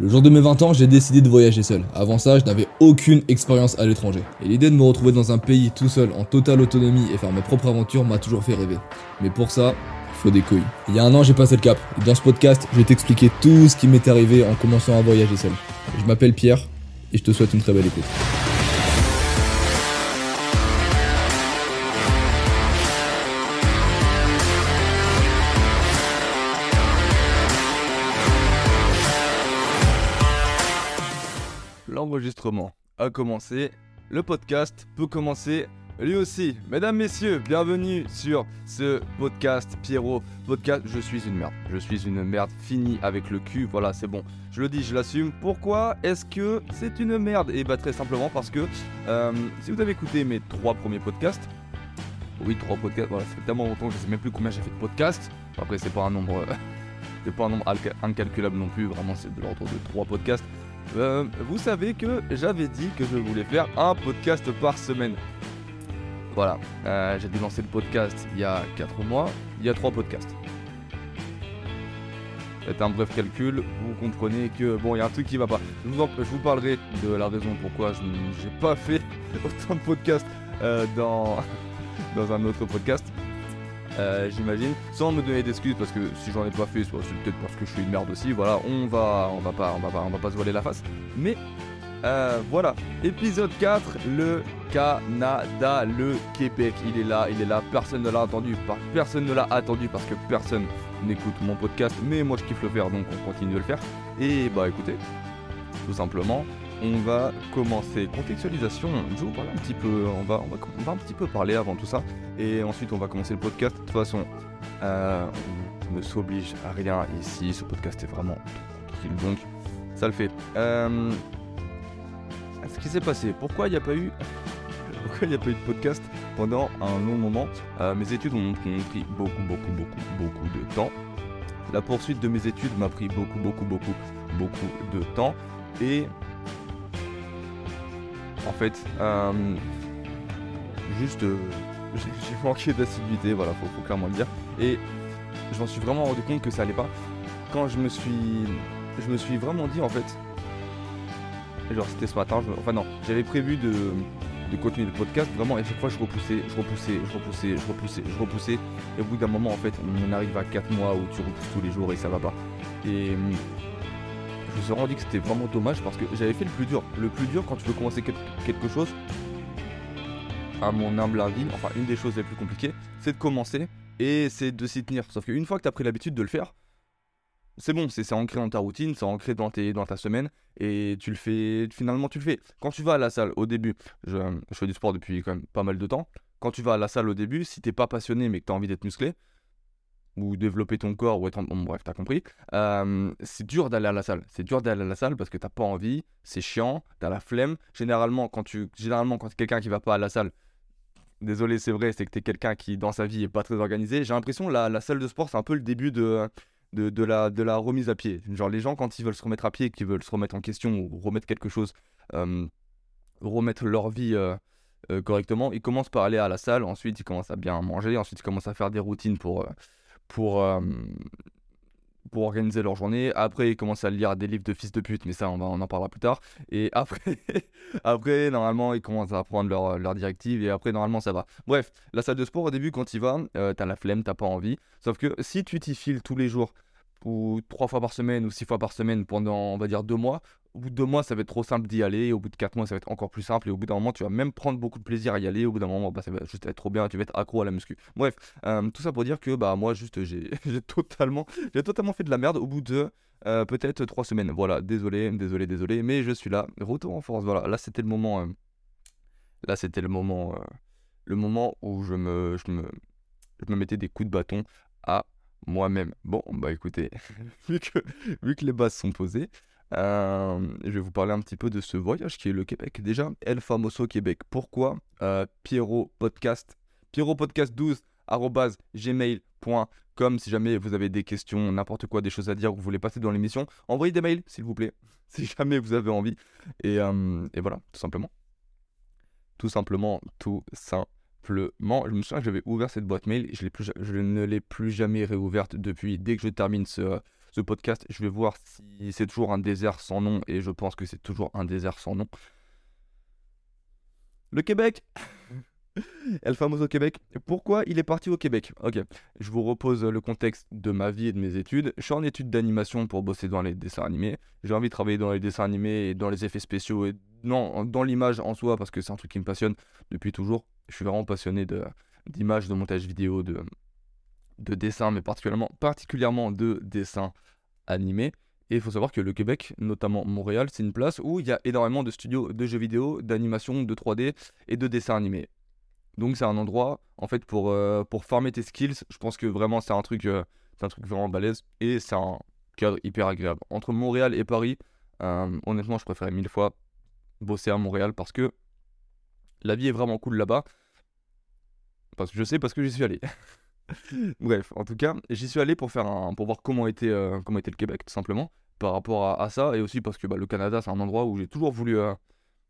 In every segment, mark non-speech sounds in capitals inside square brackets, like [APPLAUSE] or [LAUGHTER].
Le jour de mes 20 ans, j'ai décidé de voyager seul. Avant ça, je n'avais aucune expérience à l'étranger. Et l'idée de me retrouver dans un pays tout seul, en totale autonomie et faire mes propres aventures m'a toujours fait rêver. Mais pour ça, il faut des couilles. Il y a un an, j'ai passé le cap. Dans ce podcast, je vais t'expliquer tout ce qui m'est arrivé en commençant à voyager seul. Je m'appelle Pierre et je te souhaite une très belle écoute. L'enregistrement a commencé. Le podcast peut commencer lui aussi. Mesdames, messieurs, bienvenue sur ce podcast Pierrot. Podcast, je suis une merde. Je suis une merde finie avec le cul. Voilà, c'est bon. Je le dis, je l'assume. Pourquoi est-ce que c'est une merde? Et bah très simplement parce que euh, si vous avez écouté mes trois premiers podcasts, oui, trois podcasts, voilà, fait tellement longtemps que je sais même plus combien j'ai fait de podcasts. Après, c'est pas un nombre, euh, [LAUGHS] c'est pas un nombre incalculable non plus. Vraiment, c'est de l'ordre de trois podcasts. Euh, vous savez que j'avais dit que je voulais faire un podcast par semaine. Voilà, euh, j'ai dû lancer le podcast il y a 4 mois, il y a 3 podcasts. Faites un bref calcul, vous comprenez que bon, il y a un truc qui va pas. Je vous, parlerai de la raison pourquoi je n- j'ai pas fait [LAUGHS] autant de podcasts euh, dans, [LAUGHS] dans un autre podcast. Euh, J'imagine, sans me donner d'excuses parce que si j'en ai pas fait, c'est peut-être parce que je suis une merde aussi. Voilà, on va, on va pas, on va pas, on va pas se voiler la face. Mais euh, voilà, épisode 4, le Canada, le Québec. Il est là, il est là. Personne ne l'a attendu. Personne ne l'a attendu parce que personne n'écoute mon podcast. Mais moi, je kiffe le faire, donc on continue de le faire. Et bah, écoutez, tout simplement, on va commencer. Contextualisation. Je vous un petit peu. On va, on va, on va un petit peu parler avant tout ça. Et ensuite, on va commencer le podcast. De toute façon, euh, on ne s'oblige à rien ici. Ce podcast est vraiment tranquille, donc ça le fait. Euh, ce qui s'est passé, pourquoi il n'y a pas eu [LAUGHS] pourquoi il n'y a pas eu de podcast pendant un long moment? Euh, Mes études ont, ont pris beaucoup, beaucoup, beaucoup, beaucoup de temps. La poursuite de mes études m'a pris beaucoup, beaucoup, beaucoup, beaucoup de temps. Et en fait, euh, juste, euh, [LAUGHS] j'ai manqué d'assiduité, voilà, faut, faut clairement le dire. Et je m'en suis vraiment rendu compte que ça allait pas. Quand je me suis, je me suis vraiment dit en fait, genre c'était ce matin, enfin non, j'avais prévu de, continuer le podcast vraiment et chaque fois je repoussais, je repoussais, je repoussais, je repoussais, je repoussais et au bout d'un moment en fait on arrive à 4 mois où tu repousses tous les jours et ça va pas. Et je me suis rendu que c'était vraiment dommage parce que j'avais fait le plus dur. Le plus dur quand tu veux commencer quel- quelque chose, à mon humble avis, enfin une des choses les plus compliquées, c'est de commencer et c'est de s'y tenir. Sauf qu'une fois que tu as pris l'habitude de le faire, c'est bon, c'est ancré dans ta routine, c'est ancré dans, tes, dans ta semaine, et tu le fais, finalement tu le fais. Quand tu vas à la salle au début, je, je fais du sport depuis quand même pas mal de temps, quand tu vas à la salle au début, si t'es pas passionné mais que tu as envie d'être musclé, ou développer ton corps, ou être en... bon, bref, t'as compris, euh, c'est dur d'aller à la salle. C'est dur d'aller à la salle parce que t'as pas envie, c'est chiant, t'as la flemme. Généralement, quand tu, généralement, quand quelqu'un qui va pas à la salle, désolé, c'est vrai, c'est que t'es quelqu'un qui, dans sa vie, est pas très organisé. J'ai l'impression la, la salle de sport, c'est un peu le début de, de, de la, de la remise à pied. Genre, les gens, quand ils veulent se remettre à pied, qu'ils veulent se remettre en question ou remettre quelque chose, euh, remettre leur vie euh, correctement, ils commencent par aller à la salle, ensuite ils commencent à bien manger, ensuite ils commencent à faire des routines pour, pour, euh, pour organiser leur journée. Après, ils commencent à lire des livres de fils de pute, mais ça, on, va, on en parlera plus tard. Et [LAUGHS] après, après normalement, ils commencent à apprendre leurs leur directives et après, normalement, ça va. Bref, la salle de sport, au début, quand y vas, euh, t'as la flemme, t'as pas envie. Sauf que si tu t'y files tous les jours, ou trois fois par semaine, ou six fois par semaine pendant, on va dire, deux mois, au bout de deux mois, ça va être trop simple d'y aller. Au bout de quatre mois, ça va être encore plus simple. Et au bout d'un moment, tu vas même prendre beaucoup de plaisir à y aller. Au bout d'un moment, bah, ça va juste être trop bien. Tu vas être accro à la muscu. Bref, euh, tout ça pour dire que bah moi, juste, j'ai [LAUGHS] totalement, totalement fait de la merde au bout de euh, peut-être trois semaines. Voilà, désolé, désolé, désolé. Mais je suis là. Retour en force. Voilà, là, c'était le moment. euh, là, c'était le moment, le moment où je me, je me, je me mettais des coups de bâton à moi-même. Bon, bah écoutez, [LAUGHS] vu que, vu que les bases sont posées, euh, je vais vous parler un petit peu de ce voyage qui est le Québec. Déjà, El Famoso Québec. Pourquoi? Euh, Pierrot Podcast Pierrot Podcast 12 arobase gmail.com si jamais vous avez des questions, n'importe quoi, des choses à dire, ou vous voulez passer dans l'émission, envoyez des mails s'il vous plaît, [LAUGHS] si jamais vous avez envie. Et, euh, et voilà, tout simplement. Tout simplement, tout simplement. Je me souviens que j'avais ouvert cette boîte mail, je, je ne l'ai plus jamais réouverte depuis. Dès que je termine ce, ce podcast. Je vais voir si c'est toujours un désert sans nom, et je pense que c'est toujours un désert sans nom. Le Québec [LAUGHS] El Famoso Québec. Pourquoi il est parti au Québec? Ok, je vous repose le contexte de ma vie et de mes études. Je suis en études d'animation pour bosser dans les dessins animés. J'ai envie de travailler dans les dessins animés et dans les effets spéciaux et non, dans l'image en soi parce que c'est un truc qui me passionne depuis toujours. Je suis vraiment passionné de, de montage vidéo, de, de dessin, mais particulièrement, particulièrement de dessin animé. Et il faut savoir que le Québec, notamment Montréal, c'est une place où il y a énormément de studios de jeux vidéo, d'animation, de 3D et de dessins animés. Donc c'est un endroit, en fait, pour, euh, farmer tes skills. Je pense que vraiment c'est un truc, euh, un truc vraiment balèze et c'est un cadre hyper agréable. Entre Montréal et Paris, euh, honnêtement, je préférais mille fois bosser à Montréal parce que la vie est vraiment cool là-bas. Parce que je sais, parce que j'y suis allé. [LAUGHS] Bref, en tout cas, j'y suis allé pour, faire un, pour voir comment était, était le Québec, simplement, par rapport à, ça, et aussi parce que bah, le Canada, c'est un endroit où j'ai toujours voulu,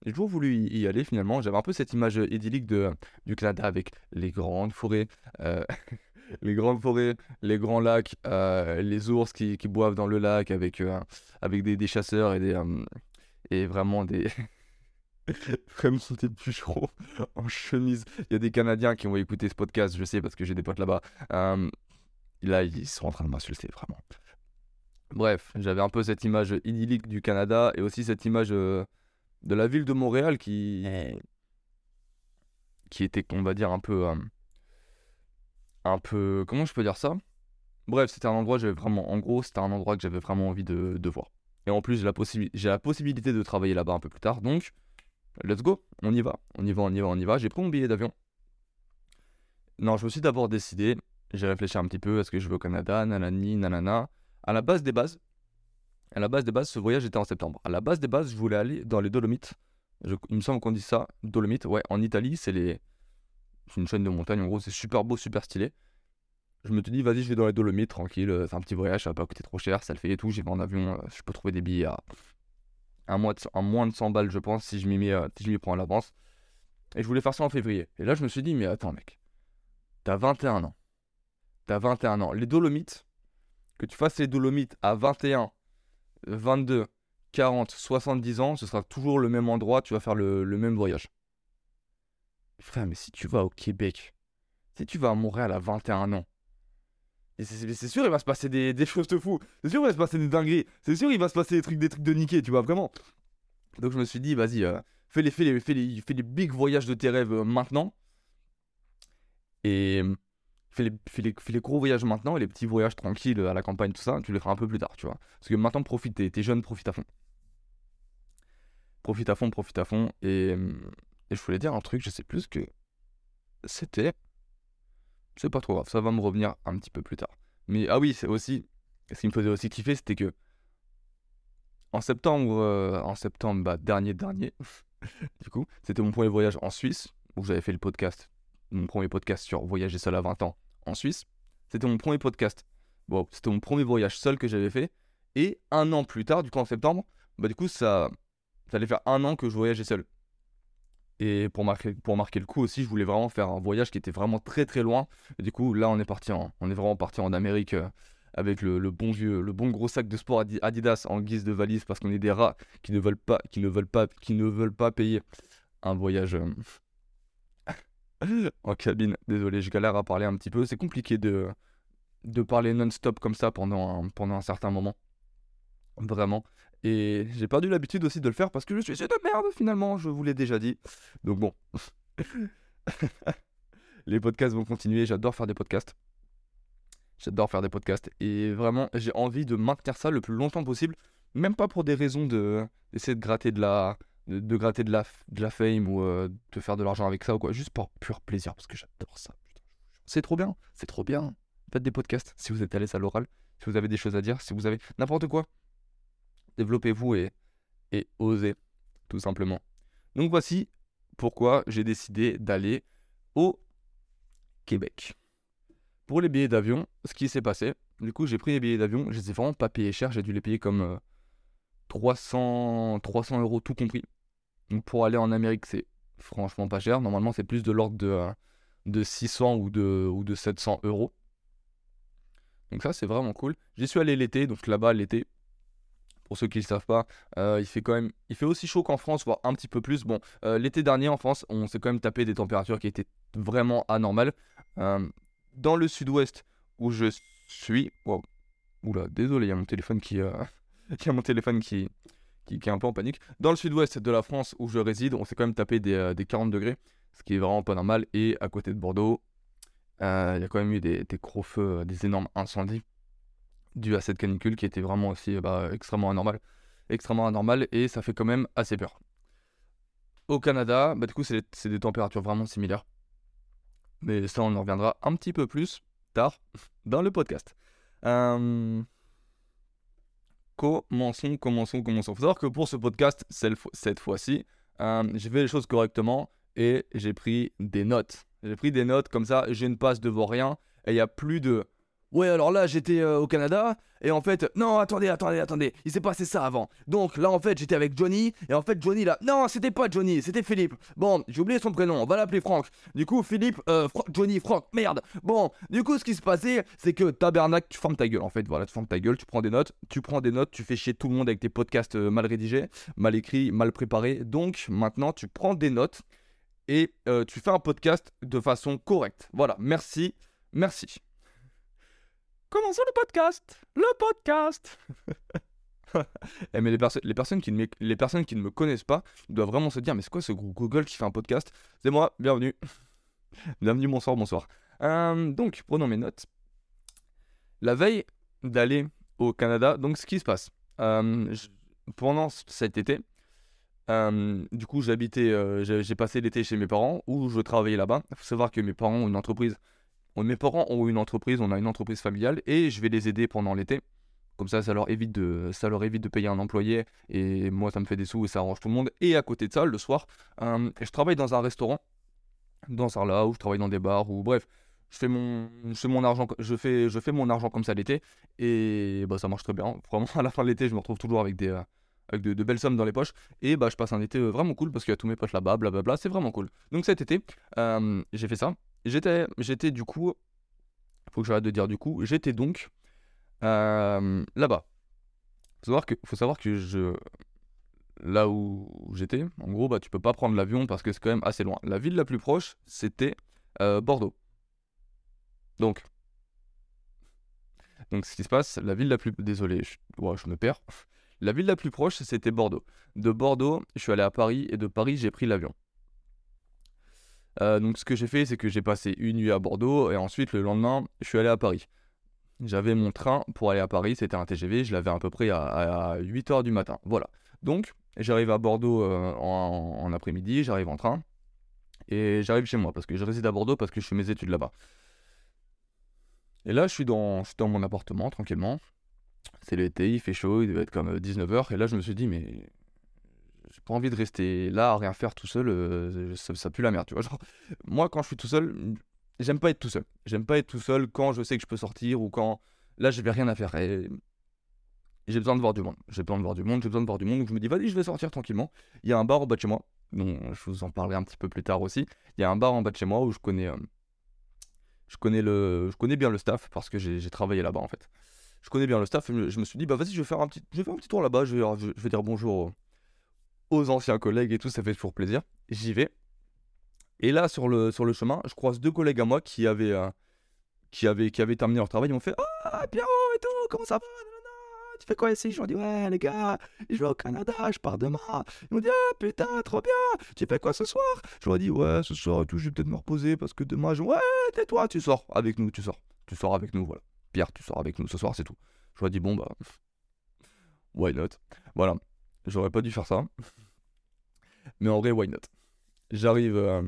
j'ai toujours voulu y aller finalement. J'avais un peu cette image idyllique de, du Canada avec les grandes forêts, euh, [LAUGHS] les grands lacs, euh, les ours qui, boivent dans le lac avec, euh, avec des, des, chasseurs et, des, et vraiment des. [LAUGHS] vraiment des bûcherons en chemise. Il y a des Canadiens qui vont écouter ce podcast, je sais, parce que j'ai des potes là-bas. là, ils sont en train de m'insulter, vraiment. Bref, j'avais un peu cette image idyllique du Canada et aussi cette image de la ville de Montréal qui, qui était, on va dire, un peu. Euh, un peu. Comment je peux dire ça? Bref, c'était un endroit, j'avais vraiment. En gros, c'était un endroit que j'avais vraiment envie de, de, voir. Et en plus, j'ai la, j'ai la possibilité de travailler là-bas un peu plus tard. Donc, let's go, on y va. On y va, on y va, on y va. J'ai pris mon billet d'avion. Non, je me suis d'abord décidé. J'ai réfléchi un petit peu. Est-ce que je veux au Canada Nanani, nanana. À la base des bases, à la base des bases, ce voyage était en septembre. À la base des bases, je voulais aller dans les Dolomites. il me semble qu'on dit ça, Dolomites. Ouais, en Italie, c'est les... une chaîne de montagne. En gros, c'est super beau, super stylé. Je me suis dit, vas-y, je vais dans les Dolomites, tranquille. Euh, c'est un petit voyage, ça va pas coûter trop cher, ça le fait et tout. J'y vais en avion, euh, je peux trouver des billets à un mois de... moins de 100 balles, je pense, si je m'y mets... Euh, si prends à l'avance. Et je voulais faire ça en février. Et là, je me suis dit, mais attends, mec, t'as 21 ans. T'as 21 ans. Les Dolomites, que tu fasses les Dolomites à 21 22, 40, 70 ans, ce sera toujours le même endroit, tu vas faire le, même voyage. Frère, mais si tu vas au Québec, si tu vas à Montréal à 21 ans, c'est sûr, il va se passer des, choses de fou. C'est sûr, il va se passer des dingueries. C'est sûr, il va se passer des trucs, des trucs de niquer, tu vois, vraiment. Donc je me suis dit, vas-y, euh, fais, les, fais, les, fais, les, fais les big voyages de tes rêves euh, maintenant. Et fais les, les, gros voyages maintenant et les petits voyages tranquilles à la campagne, tout ça, tu les feras un peu plus tard, tu vois. Parce que maintenant, profite, t'es jeune, profite à fond. Profite à fond, profite à fond. Et, et je voulais dire un truc, je sais plus que c'était. C'est pas trop grave, ça va me revenir un petit peu plus tard. Mais ah oui, c'est aussi. Ce qui me faisait aussi kiffer, c'était que. En septembre, euh, en septembre bah, dernier, dernier, [LAUGHS] du coup, c'était mon premier voyage en Suisse, où j'avais fait le podcast, mon premier podcast sur voyager seul à 20 ans en Suisse. C'était mon premier podcast. Bon, c'était mon premier voyage seul que j'avais fait. Et un an plus tard, du coup en septembre, bah du coup ça, ça allait faire un an que je voyageais seul. Et pour marquer, pour marquer le coup aussi, je voulais vraiment faire un voyage qui était vraiment très très loin. Et du coup là on est parti on est vraiment parti en Amérique euh, avec le, bon vieux, le bon gros sac de sport Adidas en guise de valise parce qu'on est des rats qui ne veulent pas, qui ne veulent pas, qui ne veulent pas payer un voyage. Euh, [LAUGHS] en cabine. Désolé, je galère à parler un petit peu. C'est compliqué de, de parler non-stop comme ça pendant un, pendant un certain moment. Vraiment. Et j'ai perdu l'habitude aussi de le faire parce que je suis de merde finalement, je vous l'ai déjà dit. Donc bon. [LAUGHS] Les podcasts vont continuer, j'adore faire des podcasts. J'adore faire des podcasts. Et vraiment, j'ai envie de maintenir ça le plus longtemps possible. Même pas pour des raisons de d'essayer de gratter de la, de, gratter de la, de la fame ou euh, de faire de l'argent avec ça ou quoi, juste pour pur plaisir, parce que j'adore ça. C'est trop bien, c'est trop bien. Faites des podcasts si vous êtes à l'aise à l'oral, si vous avez des choses à dire, si vous avez n'importe quoi. Développez-vous et, osez, tout simplement. Donc voici pourquoi j'ai décidé d'aller au Québec. Pour les billets d'avion, ce qui s'est passé, du coup j'ai pris les billets d'avion, je les ai vraiment pas payés cher, j'ai dû les payer comme... Euh, 300, 300 euros tout compris. Donc pour aller en Amérique, c'est franchement pas cher. Normalement, c'est plus de l'ordre de, de 600 ou de, ou de 700 euros. Donc ça, c'est vraiment cool. J'y suis allé l'été, donc là-bas, l'été, pour ceux qui ne le savent pas, euh, il fait quand même, il fait aussi chaud qu'en France, voire un petit peu plus. Bon, euh, l'été dernier en France, on s'est quand même tapé des températures qui étaient vraiment anormales. Euh, dans le sud-ouest où je suis, wow, oula, désolé, il y a mon téléphone qui, [LAUGHS] y a mon téléphone qui, qui, est un peu en panique. Dans le sud-ouest de la France où je réside, on s'est quand même tapé des, des 40 degrés, ce qui est vraiment pas normal. Et à côté de Bordeaux, il y a quand même eu des gros feux, des énormes incendies dû à cette canicule qui était vraiment aussi bah, extrêmement anormale. Extrêmement anormale et ça fait quand même assez peur. Au Canada, bah, du coup, c'est des températures vraiment similaires. Mais ça, on en reviendra un petit peu plus tard [LAUGHS] dans le podcast. Euh, commençons, commençons, commençons. Il faut savoir que pour ce podcast, cette fois-ci, euh, j'ai fait les choses correctement et j'ai pris des notes. J'ai pris des notes comme ça, je ne passe devant rien et il n'y a plus de Ouais, alors là, j'étais euh, au Canada, et en fait, non, attendez, attendez, attendez, il s'est passé ça avant. Donc là, en fait, j'étais avec Johnny, et en fait, Johnny là, non, c'était pas Johnny, c'était Philippe. Bon, j'ai oublié son prénom, on va l'appeler Franck. Du coup, Philippe, euh, Johnny, Franck, merde. Bon, du coup, ce qui se passait, c'est que tabernacle, tu fermes ta gueule, en fait, voilà, tu fermes ta gueule, tu prends des notes, tu prends des notes, tu fais chier tout le monde avec tes podcasts euh, mal rédigés, mal écrits, mal préparés. Donc, maintenant, tu prends des notes, et euh, tu fais un podcast de façon correcte. Voilà, merci, merci. Commençons le podcast Le podcast [LAUGHS] eh, mais les, personnes qui ne me connaissent pas doivent vraiment se dire Mais c'est quoi ce gros Google qui fait un podcast? C'est moi, bienvenue. [LAUGHS] bienvenue, bonsoir, bonsoir. Euh, donc, prenons mes notes. La veille d'aller au Canada, donc ce qui se passe. Euh, pendant cet été, euh, du coup, j'habitais, j'ai passé l'été chez mes parents où je travaillais là-bas. Il faut savoir que mes parents ont une entreprise mes parents ont une entreprise, on a une entreprise familiale et je vais les aider pendant l'été. Comme ça, ça leur, évite de, ça leur évite de payer un employé et moi, ça me fait des sous et ça arrange tout le monde. Et à côté de ça, le soir, euh, je travaille dans un restaurant, dans un là où je travaille dans des bars ou bref, je fais mon, je fais mon argent, je fais, je fais mon argent comme ça l'été et bah ça marche très bien. [LAUGHS] Vraiment, à la fin de l'été, je me retrouve toujours avec des, euh, avec de, belles sommes dans les poches et bah je passe un été euh, vraiment cool parce qu'il y a tous mes potes là-bas, blablabla, c'est vraiment cool. Donc cet été, j'ai fait ça J'étais, j'étais du coup, faut que j'arrête de dire du coup, j'étais donc euh, là-bas. Faut savoir que, faut savoir que je, là où j'étais, en gros, bah tu peux pas prendre l'avion parce que c'est quand même assez loin. La ville la plus proche, c'était euh, Bordeaux. Donc, donc ce qui se passe, la ville la plus, désolé, je, je me perds. La ville la plus proche, c'était Bordeaux. De Bordeaux, je suis allé à Paris et de Paris, j'ai pris l'avion. Euh, donc ce que j'ai fait, c'est que j'ai passé une nuit à Bordeaux et ensuite le lendemain, je suis allé à Paris. J'avais mon train pour aller à Paris, c'était un TGV, je l'avais à peu près à, 8h du matin. Voilà. Donc j'arrive à Bordeaux euh, en, après-midi, j'arrive en train et j'arrive chez moi parce que je réside à Bordeaux parce que je fais mes études là-bas. Et là, je suis dans, je suis dans mon appartement tranquillement. C'est l'été, il fait chaud, il devait être comme 19h. Et là, je me suis dit, mais j'ai pas envie de rester là à rien faire tout seul, euh, ça, pue la merde, tu vois. Moi, quand je suis tout seul, j'aime pas être tout seul. J'aime pas être tout seul quand je sais que je peux sortir ou quand là, je vais rien à faire. J'ai besoin de voir du monde. J'ai besoin de voir du monde, j'ai besoin de voir du monde. Donc je me dis, vas-y, je vais sortir tranquillement. Il y a un bar en bas de chez moi, dont je vous en parlerai un petit peu plus tard aussi. Il y a un bar en bas de chez moi où je connais, euh, je connais, le, je connais bien le staff parce que j'ai travaillé là-bas en fait. Je connais bien le staff je me suis dit, bah vas-y, je vais faire un petit, je vais faire un petit tour là-bas. Je vais, je vais dire bonjour aux anciens collègues et tout, ça fait toujours plaisir. J'y vais. Et là, sur le, sur le chemin, je croise deux collègues à moi qui avaient, euh, qui avaient, qui avaient terminé leur travail. Ils m'ont fait Ah, Pierrot et tout, comment ça va? Tu fais quoi ici? Je leur dis Ouais, les gars, je vais au Canada, je pars demain. Ils m'ont dit Ah, putain, trop bien Tu fais quoi ce soir? Je leur dis Ouais, ce soir et tout, je vais peut-être me reposer parce que demain, je Ouais, tais-toi, tu sors avec nous, tu sors. Tu sors avec nous, voilà. Pierre, tu sors avec nous ce soir, c'est tout. Je leur dis Bon, bah. Why not? Voilà. J'aurais pas dû faire ça. Mais en vrai, why not? J'arrive euh,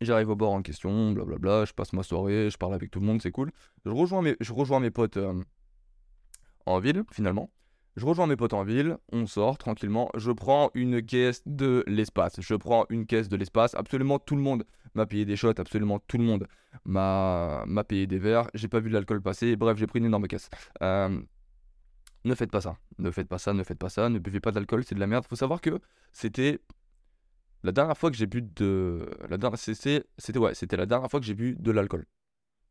j'arrive au bord en question, blablabla, je passe ma soirée, je parle avec tout le monde, c'est cool. Je rejoins mes, je rejoins mes potes euh, en ville, finalement. Je rejoins mes potes en ville, on sort tranquillement, je prends une caisse de l'espace. Je prends une caisse de l'espace, absolument tout le monde m'a payé des shots, absolument tout le monde m'a payé des verres, j'ai pas vu l'alcool passer, bref, j'ai pris une énorme caisse. Euh, ne faites pas ça. Ne faites pas ça, ne faites pas ça, ne buvez pas d'alcool, c'est de la merde. Faut savoir que c'était la dernière fois que j'ai bu de la dernière c'était la dernière fois que j'ai bu de l'alcool.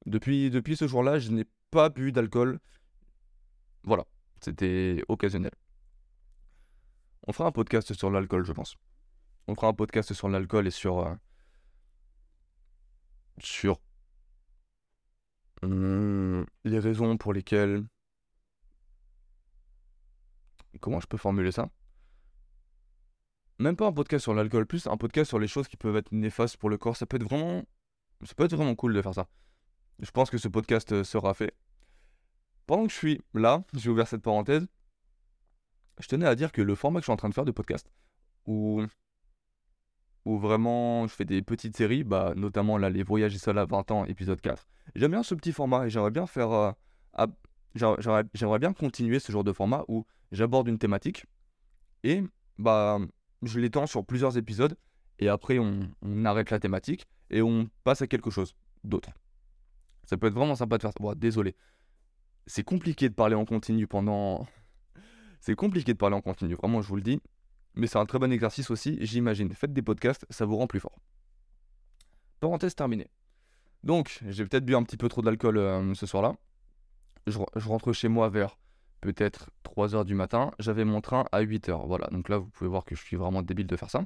Depuis ce jour-là, je n'ai pas bu d'alcool. Voilà, c'était occasionnel. On fera un podcast sur l'alcool, je pense. On fera un podcast sur l'alcool et sur. euh, sur. hum, les raisons pour lesquelles. Comment je peux formuler ça? Même pas un podcast sur l'alcool, plus un podcast sur les choses qui peuvent être néfastes pour le corps. Ça peut être vraiment. Ça peut être vraiment cool de faire ça. Je pense que ce podcast euh, sera fait. Pendant que je suis là, j'ai ouvert cette parenthèse. Je tenais à dire que le format que je suis en train de faire de podcast, où, où vraiment je fais des petites séries, bah, notamment là, les voyages et seul à 20 ans, épisode 4. J'aime bien ce petit format et j'aimerais bien faire. euh, j'aimerais bien continuer ce genre de format où j'aborde une thématique et bah, je l'étends sur plusieurs épisodes et après on, arrête la thématique et on passe à quelque chose d'autre. Ça peut être vraiment sympa de faire ça. Bon, désolé. C'est compliqué de parler en continu pendant. [LAUGHS] C'est compliqué de parler en continu, vraiment, je vous le dis. Mais c'est un très bon exercice aussi, j'imagine. Faites des podcasts, ça vous rend plus fort. Parenthèse terminée. Donc, j'ai peut-être bu un petit peu trop d'alcool euh, ce soir-là. Je rentre chez moi vers peut-être 3h du matin. J'avais mon train à 8h. Voilà, donc là, vous pouvez voir que je suis vraiment débile de faire ça.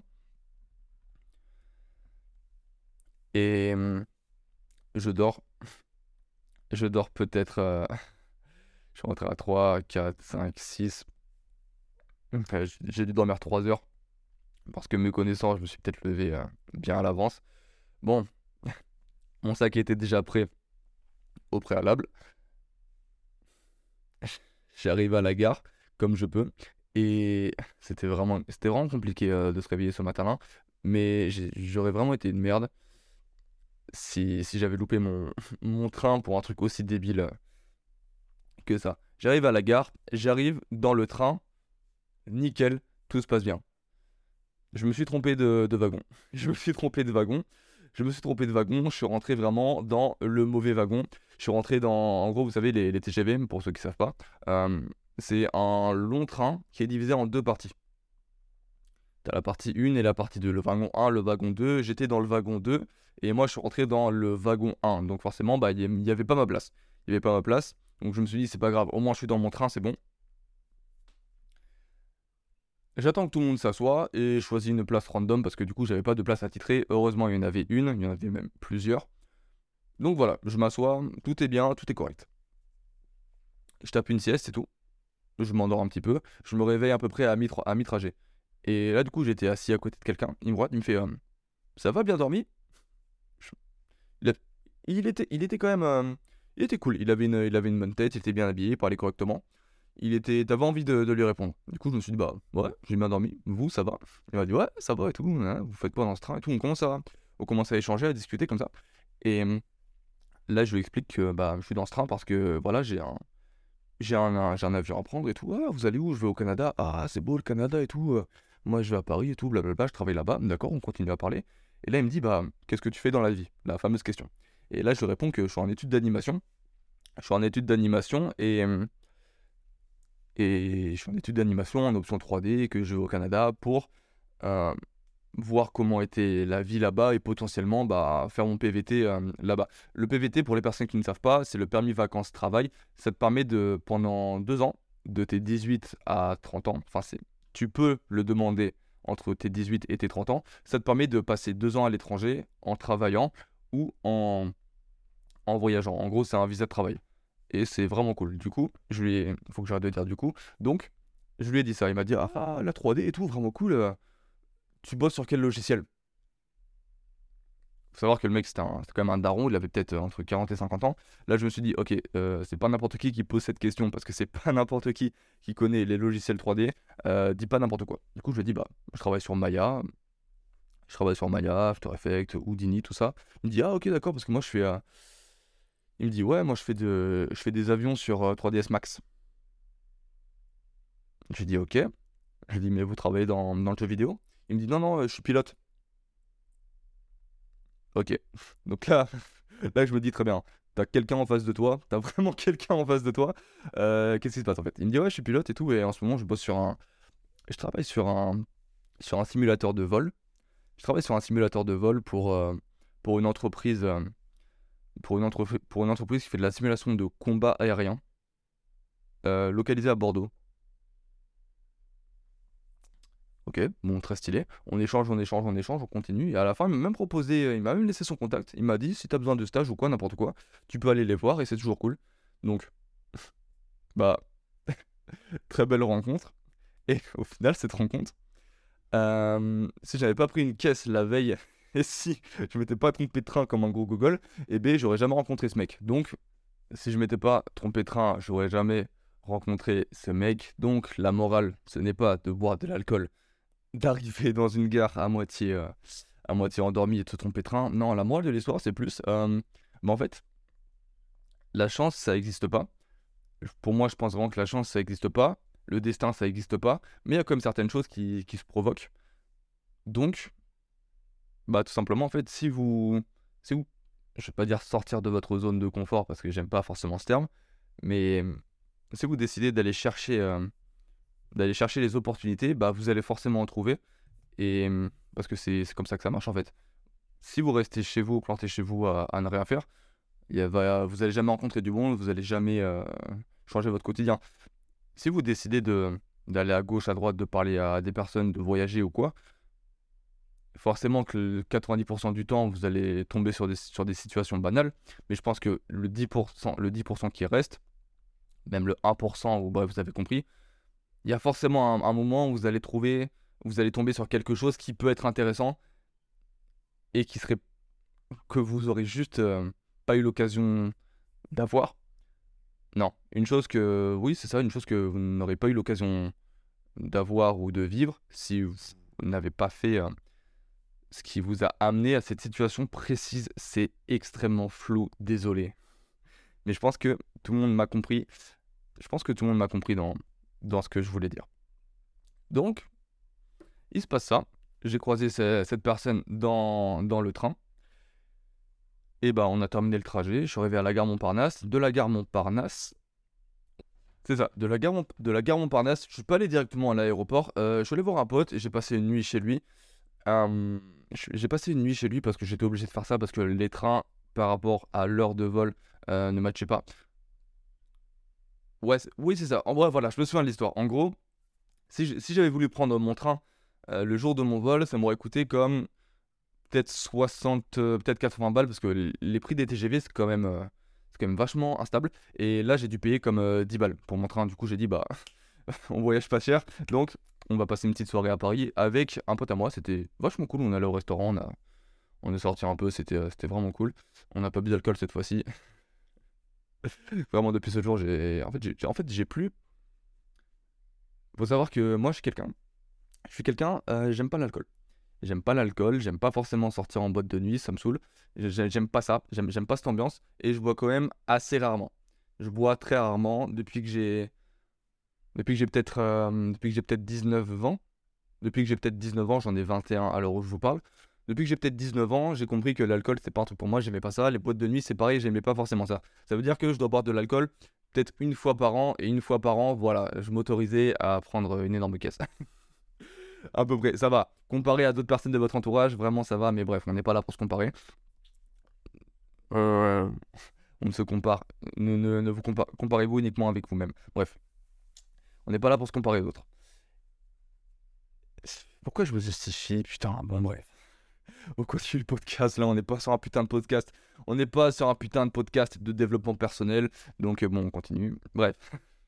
Et hum, je dors. Je dors peut-être. euh, [LAUGHS] Je suis rentré à 3, 4, 5, 6. Enfin, j'ai dû dormir 3 heures. Parce que me connaissant, je me suis peut-être levé euh, bien à l'avance. Bon, [LAUGHS] mon sac était déjà prêt au préalable. J'arrive à la gare comme je peux. Et c'était vraiment, c'était compliqué euh, de se réveiller ce matin-là. Mais j'aurais vraiment été une merde si, j'avais loupé mon, train pour un truc aussi débile euh, que ça. J'arrive à la gare, j'arrive dans le train, nickel, tout se passe bien. Je me suis trompé de wagon. [LAUGHS] Je me suis trompé de wagon. Je me suis trompé de wagon. Je suis rentré vraiment dans le mauvais wagon. Je suis rentré dans, en gros, vous savez, les, les TGV, pour ceux qui savent pas. euh, c'est un long train qui est divisé en deux parties. T'as la partie 1 et la partie 2. Le wagon 1, le wagon 2. J'étais dans le wagon 2 et moi je suis rentré dans le wagon 1. Donc forcément, bah, il n'y avait pas ma place. Il n'y avait pas ma place. Donc je me suis dit, c'est pas grave, au moins je suis dans mon train, c'est bon. J'attends que tout le monde s'assoie et je choisis une place random parce que du coup j'avais pas de place attitrée. Heureusement il y en avait une, il y en avait même plusieurs. Donc voilà, je m'assois, tout est bien, tout est correct. Je tape une sieste, c'est tout. Je m'endors un petit peu. Je me réveille à peu près à mi, à mi-trajet. Et là du coup j'étais assis à côté de quelqu'un. Il me regarde, il me fait euh, Ça va bien dormi? Il, était, il était quand même... euh, il était cool, il avait, une, il avait une bonne tête, il était bien habillé, il parlait correctement. Il était, t'avais envie de, lui répondre. Du coup, je me suis dit, bah ouais, j'ai bien dormi. Vous, ça va? Il m'a dit, ouais, ça va et tout. hein, vous faites quoi dans ce train et tout? On commence à, on commence à échanger, à discuter comme ça. Et hum, là, je lui explique que bah, je suis dans ce train parce que voilà, j'ai un, j'ai un, un- avion à prendre et tout. Ah, vous allez où? Je vais au Canada. Ah, c'est beau le Canada et tout. euh, Moi, je vais à Paris et tout, blablabla. Je travaille là-bas. D'accord, on continue à parler. Et là, il me dit, bah, qu'est-ce que tu fais dans la vie? La fameuse question. Et là, je réponds que je suis en études d'animation. Je suis en études d'animation et, hum, et je suis en études d'animation en option 3D et que je vais au Canada pour euh, voir comment était la vie là-bas et potentiellement bah, faire mon PVT euh, là-bas. Le PVT, pour les personnes qui ne savent pas, c'est le permis vacances-travail. Ça te permet de, pendant deux ans, de tes 18 à 30 ans, enfin, tu peux le demander entre tes 18 et tes 30 ans, ça te permet de passer deux ans à l'étranger en travaillant ou en, en voyageant. En gros, c'est un visa de travail. Et c'est vraiment cool. Du coup, je lui ai... faut que j'arrête de dire du coup. Donc, je lui ai dit ça. Il m'a dit, ah, la 3D et tout, vraiment cool. Tu bosses sur quel logiciel? Faut savoir que le mec, c'était quand même un daron. Il avait peut-être euh, entre 40 et 50 ans. Là, je me suis dit, ok, euh, c'est pas n'importe qui qui pose cette question parce que c'est [LAUGHS] pas n'importe qui qui connaît les logiciels 3D. euh, dis pas n'importe quoi. Du coup, je lui ai dit, bah, je travaille sur Maya. Je travaille sur Maya, After Effects, Houdini, tout ça. Il me dit, ah, ok, d'accord, parce que moi, je fais. Il me dit, ouais, moi, je fais, de... je fais des avions sur euh, 3ds Max. J'ai dit, ok. Je lui dis, mais vous travaillez dans, dans le jeu vidéo? Il me dit, non, non, euh, je suis pilote. Ok. [LAUGHS] Donc là, [LAUGHS] là, je me dis très bien. T'as quelqu'un en face de toi, t'as [LAUGHS] vraiment quelqu'un en face de toi. Euh, Qu'est-ce qui se passe en fait? Il me dit, ouais, je suis pilote et tout, et en ce moment, je bosse sur un. Je travaille sur un, sur un simulateur de vol. Je travaille sur un simulateur de vol pour, euh, pour une entreprise. pour une, pour une entreprise qui fait de la simulation de combat aérien, localisée à Bordeaux. Ok, bon, très stylé. On échange, on échange, on échange, on continue. Et à la fin, il m'a même proposé, il m'a même laissé son contact. Il m'a dit, si t'as besoin de stage ou quoi, n'importe quoi, tu peux aller les voir et c'est toujours cool. Donc, [LAUGHS] bah, [LAUGHS] très belle rencontre. Et au final, cette rencontre, euh, si j'avais pas pris une caisse la veille, [LAUGHS] et si je m'étais pas trompé de train comme un gros gogol, eh ben, j'aurais jamais rencontré ce mec. Donc, si je m'étais pas trompé de train, j'aurais jamais rencontré ce mec. Donc, la morale, ce n'est pas de boire de l'alcool d'arriver dans une gare à moitié, euh, à moitié endormi et de se tromper train. Non, la morale de l'histoire, c'est plus. Euh, bah, en fait, la chance, ça n'existe pas. Pour moi, je pense vraiment que la chance, ça n'existe pas. Le destin, ça n'existe pas. Mais il y a même certaines choses qui, qui, se provoquent. Donc, bah, tout simplement, en fait, si vous. Si vous je vais pas dire sortir de votre zone de confort parce que j'aime pas forcément ce terme, mais si vous décidez d'aller chercher euh, d'aller chercher les opportunités, bah, vous allez forcément en trouver. Et hum, parce que c'est comme ça que ça marche en fait. Si vous restez chez vous, planté chez vous à, ne rien faire, a, vous allez jamais rencontrer du monde, vous allez jamais euh, changer votre quotidien. Si vous décidez de d'aller à gauche, à droite, de parler à des personnes, de voyager ou quoi, forcément que 90% du temps, vous allez tomber sur des, sur des situations banales. Mais je pense que le 10%, le 10 qui reste, même le 1%, ou bref, vous avez compris, il y a forcément un, moment où vous allez trouver, vous allez tomber sur quelque chose qui peut être intéressant et qui serait que vous aurez juste euh, pas eu l'occasion d'avoir. Non, une chose que, oui, c'est ça, une chose que vous n'aurez pas eu l'occasion d'avoir ou de vivre si vous n'avez pas fait euh, ce qui vous a amené à cette situation précise. C'est extrêmement flou, désolé. Mais je pense que tout le monde m'a compris. Je pense que tout le monde m'a compris dans, dans ce que je voulais dire. Donc, il se passe ça. J'ai croisé cette personne dans, dans le train. Et bah, on a terminé le trajet. Je suis arrivé à la gare Montparnasse. De la gare Montparnasse. C'est ça, de la, gare, de la gare Montparnasse, je suis pas allé directement à l'aéroport. Euh, je suis allé voir un pote et j'ai passé une nuit chez lui. Euh, j'ai passé une nuit chez lui parce que j'étais obligé de faire ça parce que les trains, par rapport à l'heure de vol, euh, ne matchaient pas. Ouais, oui, c'est ça. En vrai, voilà, je me souviens de l'histoire. En gros, si j'avais voulu prendre mon train euh, le jour de mon vol, ça m'aurait coûté comme peut-être 60, euh, peut-être 80 balles, parce que les prix des TGV, c'est quand même, euh, quand vachement instable. Et là, j'ai dû payer comme 10 balles pour mon train. Du coup, j'ai dit, bah, [LAUGHS] on voyage pas cher. Donc, on va passer une petite soirée à Paris avec un pote à moi. C'était vachement cool. On allait au restaurant, on, on est sorti un peu, c'était vraiment cool. On n'a pas bu d'alcool cette fois-ci. [LAUGHS] Vraiment, depuis ce jour, j'ai. En fait, j'ai en fait, plus. Faut savoir que moi, je suis quelqu'un. Je suis quelqu'un, euh, j'aime pas l'alcool. J'aime pas l'alcool, j'aime pas forcément sortir en boîte de nuit, ça me saoule. J'aime pas ça, j'aime pas cette ambiance. Et je bois quand même assez rarement. Je bois très rarement depuis que j'ai. Depuis que j'ai peut-être euh, depuis que j'ai peut-être 19 ans. Depuis que j'ai peut-être 19 ans, j'en ai 21 à l'heure où je vous parle. Depuis que j'ai peut-être 19 ans, j'ai compris que l'alcool, c'est pas un truc pour moi, j'aimais pas ça. Les boîtes de nuit, c'est pareil, j'aimais pas forcément ça. Ça veut dire que je dois boire de l'alcool peut-être une fois par an, et une fois par an, voilà, je m'autorisais à prendre une énorme caisse. [LAUGHS] à peu près, ça va. Comparé à d'autres personnes de votre entourage, vraiment ça va, mais bref, on n'est pas là pour se comparer. Euh, on se compare. Ne, vous comparez-vous uniquement avec vous-même. Bref. On n'est pas là pour se comparer aux autres. Pourquoi je me justifie? Putain, bon bref [LAUGHS] au continue du podcast. Là, on n'est pas sur un putain de podcast. On n'est pas sur un putain de podcast de développement personnel. Donc, euh, bon, on continue. Bref,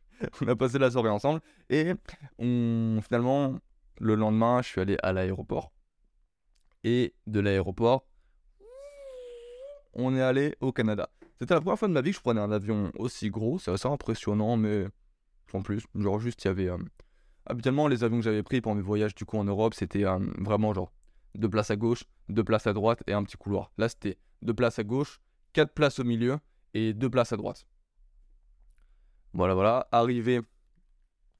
[LAUGHS] on a passé la soirée ensemble. Et finalement, le lendemain, je suis allé à l'aéroport. Et de l'aéroport, on est allé au Canada. C'était la première fois de ma vie que je prenais un avion aussi gros. C'est assez impressionnant, mais en plus, genre juste, il y avait. Euh, habituellement, les avions que j'avais pris pour mes voyages du coup en Europe, c'était euh, vraiment genre deux places à gauche, deux places à droite et un petit couloir. Là, c'était deux places à gauche, quatre places au milieu et deux places à droite. Voilà, voilà. Arrivé,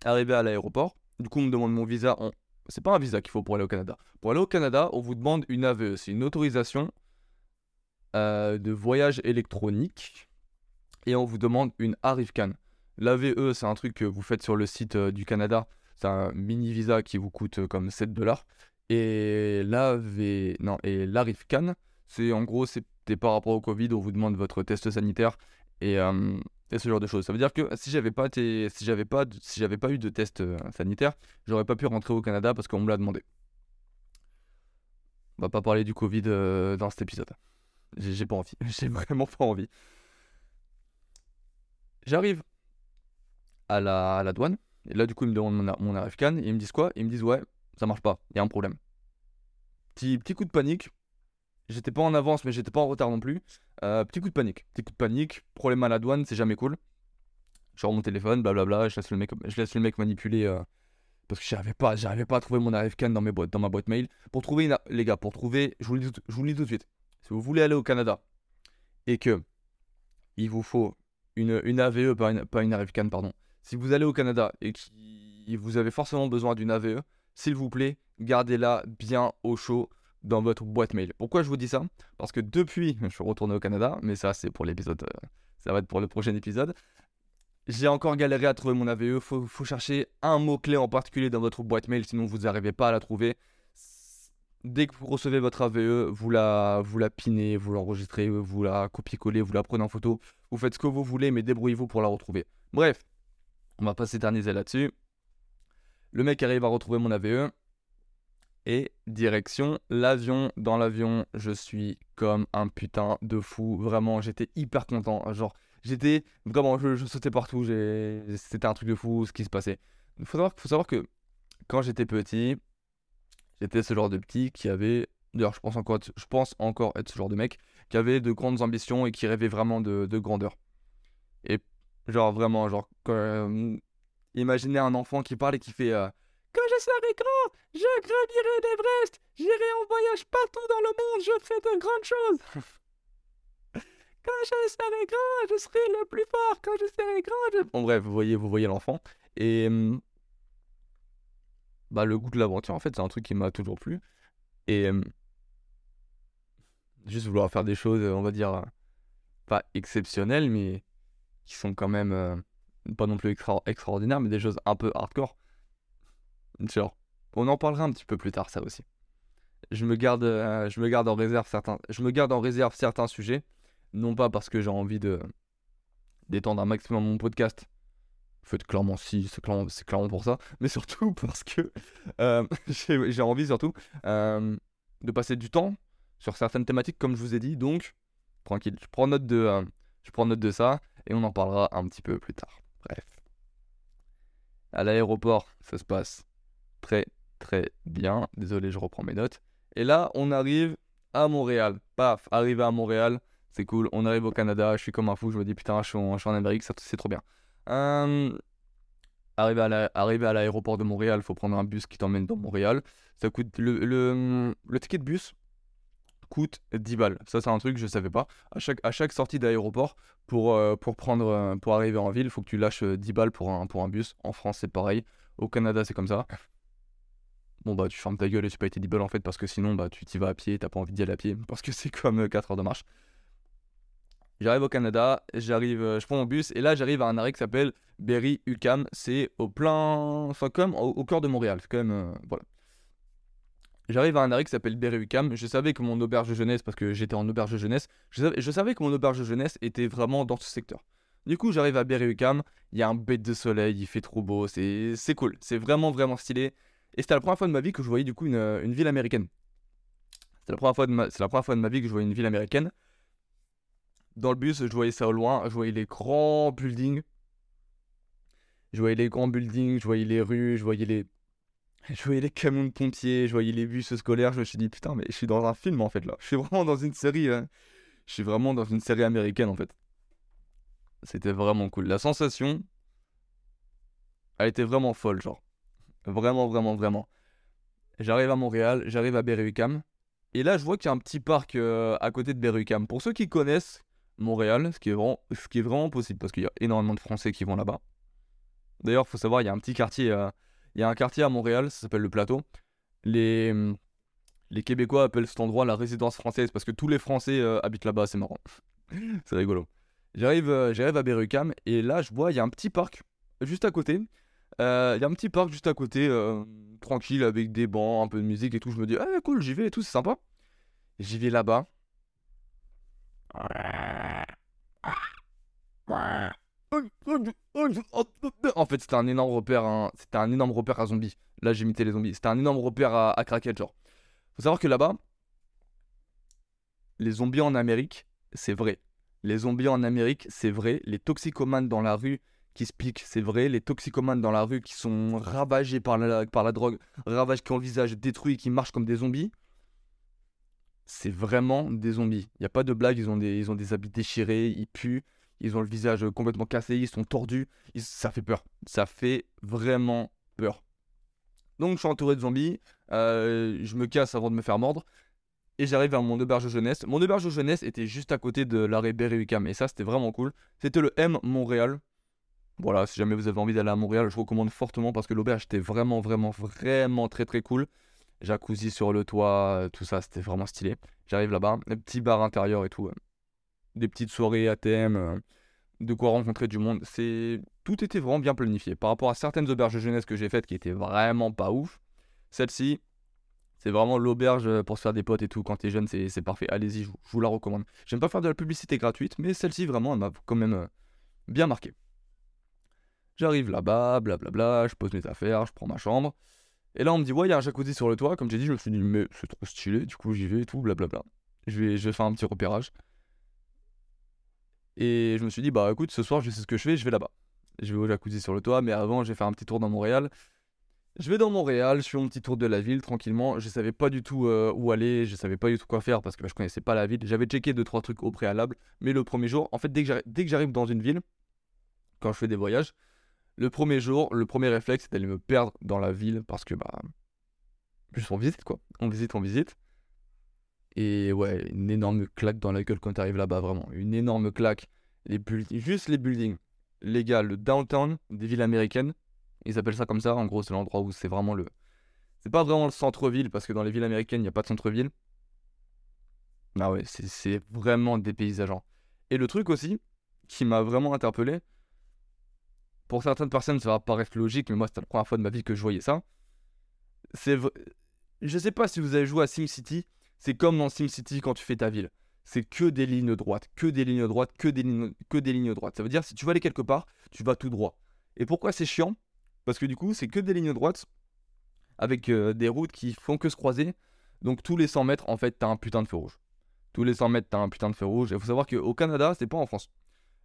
arrivé à l'aéroport. Du coup, on me demande mon visa. C'est pas un visa qu'il faut pour aller au Canada. Pour aller au Canada, on vous demande une AVE. C'est une autorisation euh, de voyage électronique. Et on vous demande une ARIFCAN. L'AVE, c'est un truc que vous faites sur le site euh, du Canada. C'est un mini visa qui vous coûte euh, comme 7 dollars. Et l'AV, non, et l'Arifcan, c'est en gros, et par rapport au Covid, on vous demande votre test sanitaire et, euh, et ce genre de choses. Ça veut dire que si j'avais pas été, si j'avais pas, si j'avais pas eu de test euh, sanitaire, j'aurais pas pu rentrer au Canada parce qu'on me l'a demandé. On va pas parler du Covid euh, dans cet épisode. J'ai pas envie. [LAUGHS] J'ai vraiment pas envie. J'arrive à la, douane. Et là, du coup, ils me demandent mon, mon ARFCAN. Et ils me disent quoi? Ils me disent, ouais, ça marche pas. Il y a un problème. Petit, petit coup de panique. J'étais pas en avance, mais j'étais pas en retard non plus. Euh, petit coup de panique. Petit coup de panique. Problème à la douane, c'est jamais cool. Je sors mon téléphone, blablabla. Je laisse le mec, manipuler. euh, parce que j'arrivais pas, j'arrivais pas à trouver mon ARFCAN dans, dans ma boîte mail. Pour trouver les gars, pour trouver, je vous, le dis, tout- de suite. Si vous voulez aller au Canada et que il vous faut une, une AVE, pas une, pas une pardon. Si vous allez au Canada et que vous avez forcément besoin d'une AVE, s'il vous plaît, gardez-la bien au chaud dans votre boîte mail. Pourquoi je vous dis ça? Parce que depuis, je suis retourné au Canada, mais ça c'est pour l'épisode, euh, ça va être pour le prochain épisode. J'ai encore galéré à trouver mon AVE. Faut, faut chercher un mot-clé en particulier dans votre boîte mail, sinon vous n'arrivez pas à la trouver. Dès que vous recevez votre AVE, vous la, vous la pinez, vous l'enregistrez, vous la copiez-collez, vous la prenez en photo. Vous faites ce que vous voulez, mais débrouillez-vous pour la retrouver. Bref, on va pas s'éterniser là-dessus. Le mec arrive à retrouver mon AVE. Et direction l'avion. Dans l'avion, je suis comme un putain de fou. Vraiment, j'étais hyper content. Genre, j'étais vraiment, je, sautais partout. C'était un truc de fou ce qui se passait. Il faut savoir, faut savoir que quand j'étais petit, j'étais ce genre de petit qui avait. D'ailleurs, je pense, encore être- je pense encore être ce genre de mec qui avait de grandes ambitions et qui rêvait vraiment de, de grandeur. Et genre, vraiment, genre, euh, imaginez un enfant qui parle et qui fait. euh, quand je serai grand, je gravirai l'Everest, j'irai en voyage partout dans le monde, je ferai de grandes choses. [LAUGHS] quand je serai grand, je serai le plus fort. Quand je serai grand, je... Bon bref, vous voyez, l'enfant. Et hum, bah le goût de l'aventure, en fait, c'est un truc qui m'a toujours plu. Et hum, juste vouloir faire des choses, on va dire, pas exceptionnelles, mais qui sont quand même euh, pas non plus extra- extraordinaires, mais des choses un peu hardcore. Genre, on en parlera un petit peu plus tard, ça aussi. Je me garde, euh, je me garde en réserve certains, je me garde en réserve certains sujets, non pas parce que j'ai envie de d'étendre un maximum mon podcast. Clairement si, c'est clairement, pour ça, mais surtout [LAUGHS] parce que euh, [LAUGHS] j'ai envie surtout euh, de passer du temps sur certaines thématiques, comme je vous ai dit. Donc, tranquille, je prends note de, je prends note de ça et on en parlera un petit peu plus tard. Bref. À l'aéroport, ça se passe très très bien. Désolé, je reprends mes notes. Et là, on arrive à Montréal. Paf, arrivé à Montréal, c'est cool. On arrive au Canada, je suis comme un fou. Je me dis putain, je suis en, Amérique, c'est trop bien. Euh, arrivé à l'aéroport de Montréal, faut prendre un bus qui t'emmène dans Montréal. Ça coûte le ticket de bus coûte 10 balles. Ça, c'est un truc que je savais pas. À chaque, à chaque sortie d'aéroport, pour, euh, pour, prendre, euh, pour arriver en ville, il faut que tu lâches euh, 10 balles pour un, pour un bus. En France, c'est pareil. Au Canada, c'est comme ça. [LAUGHS] Bon, bah, tu fermes ta gueule et tu payes tes 10 balles en fait, parce que sinon, bah, tu t'y vas à pied, t'as pas envie d'y aller à pied, [LAUGHS] parce que c'est comme euh, 4 heures de marche. J'arrive au Canada, j'arrive, euh, je prends mon bus, et là, j'arrive à un arrêt qui s'appelle Berry UCAM. C'est au plein. Enfin, comme au, au cœur de Montréal. C'est quand même. euh, voilà. J'arrive à un arrêt qui s'appelle Berry UCAM. Je savais que mon auberge jeunesse, parce que j'étais en auberge de jeunesse, je savais, que mon auberge de jeunesse était vraiment dans ce secteur. Du coup, j'arrive à Berry UCAM, il y a un bête de soleil, il fait trop beau, c'est cool, c'est vraiment vraiment stylé. Et c'était la première fois de ma vie que je voyais du coup une, ville américaine. C'est la première fois de ma vie que je voyais une ville américaine. Dans le bus, je voyais ça au loin, je voyais les grands buildings. Je voyais les grands buildings, je voyais les rues, je voyais les, [LAUGHS] je voyais les camions de pompiers, je voyais les bus scolaires. Je me suis dit, putain, mais je suis dans un film en fait là. Je suis vraiment dans une série. hein. Je suis vraiment dans une série américaine en fait. C'était vraiment cool. La sensation a été vraiment folle, genre. Vraiment, vraiment, vraiment. J'arrive à Montréal, j'arrive à Berry-UQAM. Et là, je vois qu'il y a un petit parc euh, à côté de Berry-UQAM. Pour ceux qui connaissent Montréal, ce qui est vraiment, ce qui est vraiment possible, parce qu'il y a énormément de Français qui vont là-bas. D'ailleurs, il faut savoir, il y a un petit quartier, euh, il y a un quartier à Montréal, ça s'appelle le Plateau. Les, hum, les Québécois appellent cet endroit la résidence française, parce que tous les Français euh, habitent là-bas, c'est marrant. [LAUGHS] c'est rigolo. J'arrive euh, j'arrive à Berry-UQAM, et là, je vois, il y a un petit parc juste à côté. Euh, Il y a un petit parc juste à côté, tranquille, avec des bancs, un peu de musique et tout. Je me dis, ah cool, j'y vais et tout, c'est sympa. J'y vais là-bas. En fait, c'était un énorme repère, c'était un énorme repère à zombies. Là, imité les zombies. C'était un énorme repère à, à craquettes, genre. Faut savoir que là-bas, les zombies en Amérique, c'est vrai. Les zombies en Amérique, c'est vrai. Les toxicomanes dans la rue qui se piquent, c'est vrai. Les toxicomanes dans la rue qui sont ravagés par la, par la drogue, ravagés, qui ont le visage détruit, qui marchent comme des zombies, c'est vraiment des zombies. Il n'y a pas de blague, ils ont, des, ils ont des habits déchirés, ils puent, ils ont le visage complètement cassé, ils sont tordus. ça fait peur. Ça fait vraiment peur. Donc je suis entouré de zombies, euh, je me casse avant de me faire mordre. Et j'arrive à mon auberge jeunesse. Mon auberge jeunesse était juste à côté de l'arrêt Berry-UQAM. Et ça, c'était vraiment cool. C'était le M Montréal. Voilà, si jamais vous avez envie d'aller à Montréal, je recommande fortement parce que l'auberge était vraiment, vraiment, vraiment très, très cool. Jacuzzi sur le toit, tout ça, c'était vraiment stylé. J'arrive là-bas, petit bar intérieur et tout. Des petites soirées ATM, euh, de quoi rencontrer du monde. C'est Tout était vraiment bien planifié. Par rapport à certaines auberges jeunesse que j'ai faites qui étaient vraiment pas ouf, celle-ci, c'est vraiment l'auberge pour se faire des potes et tout. Quand t'es jeune, c'est parfait. Allez-y, je, vous la recommande. J'aime pas faire de la publicité gratuite, mais celle-ci, vraiment, elle m'a quand même euh, bien marqué. J'arrive là-bas, blablabla, je pose mes affaires, je prends ma chambre. Et là, on me dit, ouais, il y a un jacuzzi sur le toit. Comme j'ai dit, je me suis dit, mais c'est trop stylé. Du coup, j'y vais et tout, blablabla. Je vais, je vais faire un petit repérage. Et je me suis dit, bah écoute, ce soir, je sais ce que je fais, je vais là-bas. Je vais au jacuzzi sur le toit, mais avant, je vais faire un petit tour dans Montréal. Je vais dans Montréal, je fais mon petit tour de la ville tranquillement. Je savais pas du tout euh, où aller, je savais pas du tout quoi faire parce que bah, je connaissais pas la ville. J'avais checké deux trois trucs au préalable, mais le premier jour, en fait, dès que j'arrive dans une ville, quand je fais des voyages, le premier jour, le premier réflexe, c'est d'aller me perdre dans la ville parce que bah, juste on visite quoi, on visite, on visite. Et ouais, une énorme claque dans la gueule quand tu arrives là-bas, vraiment, une énorme claque. Les juste les buildings, les gars, le downtown des villes américaines ils appellent ça comme ça. En gros, c'est l'endroit où c'est vraiment le. C'est pas vraiment le centre-ville, parce que dans les villes américaines, il n'y a pas de centre-ville. Ah ouais, c'est vraiment dépaysageant. Et le truc aussi, qui m'a vraiment interpellé, pour certaines personnes, ça va paraître logique, mais moi, c'était la première fois de ma vie que je voyais ça. C'est. Je sais pas si vous avez joué à SimCity, c'est comme dans SimCity quand tu fais ta ville. C'est que des lignes droites, que des lignes droites, que des lignes, droites. Ça veut dire si tu vas aller quelque part, tu vas tout droit. Et pourquoi c'est chiant? Parce que du coup, c'est que des lignes droites avec euh, des routes qui font que se croiser. Donc tous les 100 mètres, en fait, t'as un putain de feu rouge. Tous les 100 mètres, t'as un putain de feu rouge. Il faut savoir qu'au Canada, c'est pas en France.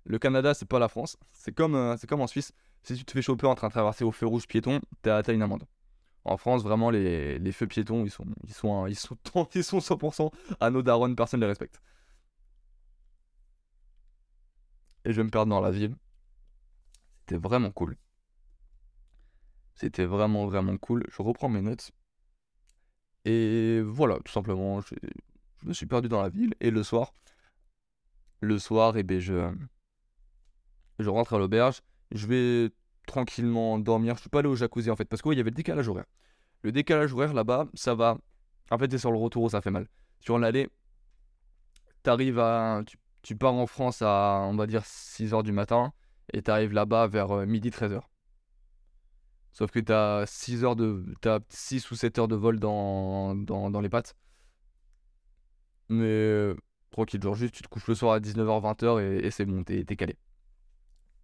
Le Canada, c'est pas la France. C'est comme, euh, c'est comme en Suisse. Si tu te fais choper en train de traverser au feu rouge piéton, t'as une amende. En France, vraiment, les, feux piétons, ils sont, ils sont, ils sont, [LAUGHS] ils sont 100% à nos darons, personne ne les respecte. Et je vais me perdre dans la ville. C'était vraiment cool. C'était vraiment, vraiment cool. Je reprends mes notes. Et voilà, tout simplement, je me suis perdu dans la ville. Et le soir, le soir, et eh ben je, je rentre à l'auberge. Je vais tranquillement dormir. Je suis pas allé au jacuzzi en fait, parce qu'il y avait le décalage horaire. Le décalage horaire là-bas, ça va. En fait, c'est sur le retour où ça fait mal. Sur l'aller, à. Tu, pars en France à, on va dire, 6h du matin. Et t'arrives là-bas vers euh, midi 13h. Sauf que t'as 6 heures de. T'as 6 ou 7 heures de vol dans, les pattes. Mais euh, tranquille, genre juste tu te couches le soir à 19h, 20h et, c'est bon, t'es calé.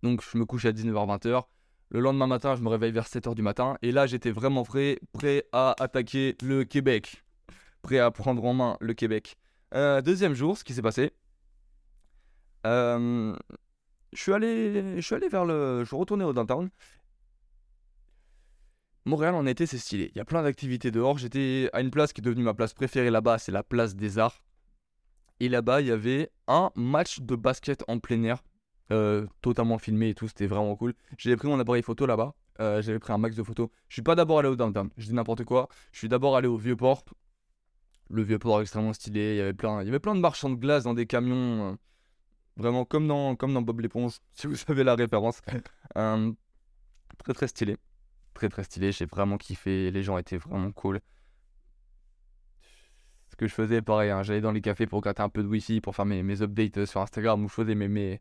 Donc je me couche à 19h, 20h. Le lendemain matin, je me réveille vers 7h du matin. Et là, j'étais vraiment prêt, prêt à attaquer le Québec. Prêt à prendre en main le Québec. Euh, deuxième jour, ce qui s'est passé. Euh, je suis allé, vers le, je retourné au downtown Montréal en été, c'est stylé. Il y a plein d'activités dehors. J'étais à une place qui est devenue ma place préférée là-bas, c'est la place des arts. Et là-bas, il y avait un match de basket en plein air, euh, totalement filmé et tout, c'était vraiment cool. J'avais pris mon appareil photo là-bas, euh, j'avais pris un max de photos. Je suis pas d'abord allé au downtown, je dis n'importe quoi. Je suis d'abord allé au Vieux-Port. Le Vieux-Port extrêmement stylé, il y avait plein, il y avait plein de marchands de glace dans des camions, euh, vraiment comme dans, comme dans Bob l'éponge, [LAUGHS] si vous savez la référence. très très stylé très très stylé. J'ai vraiment kiffé. Les gens étaient vraiment cool. Ce que je faisais, pareil, hein, j'allais dans les cafés pour gratter un peu de wifi, pour faire mes, mes updates sur Instagram, où je faisais mes, mes,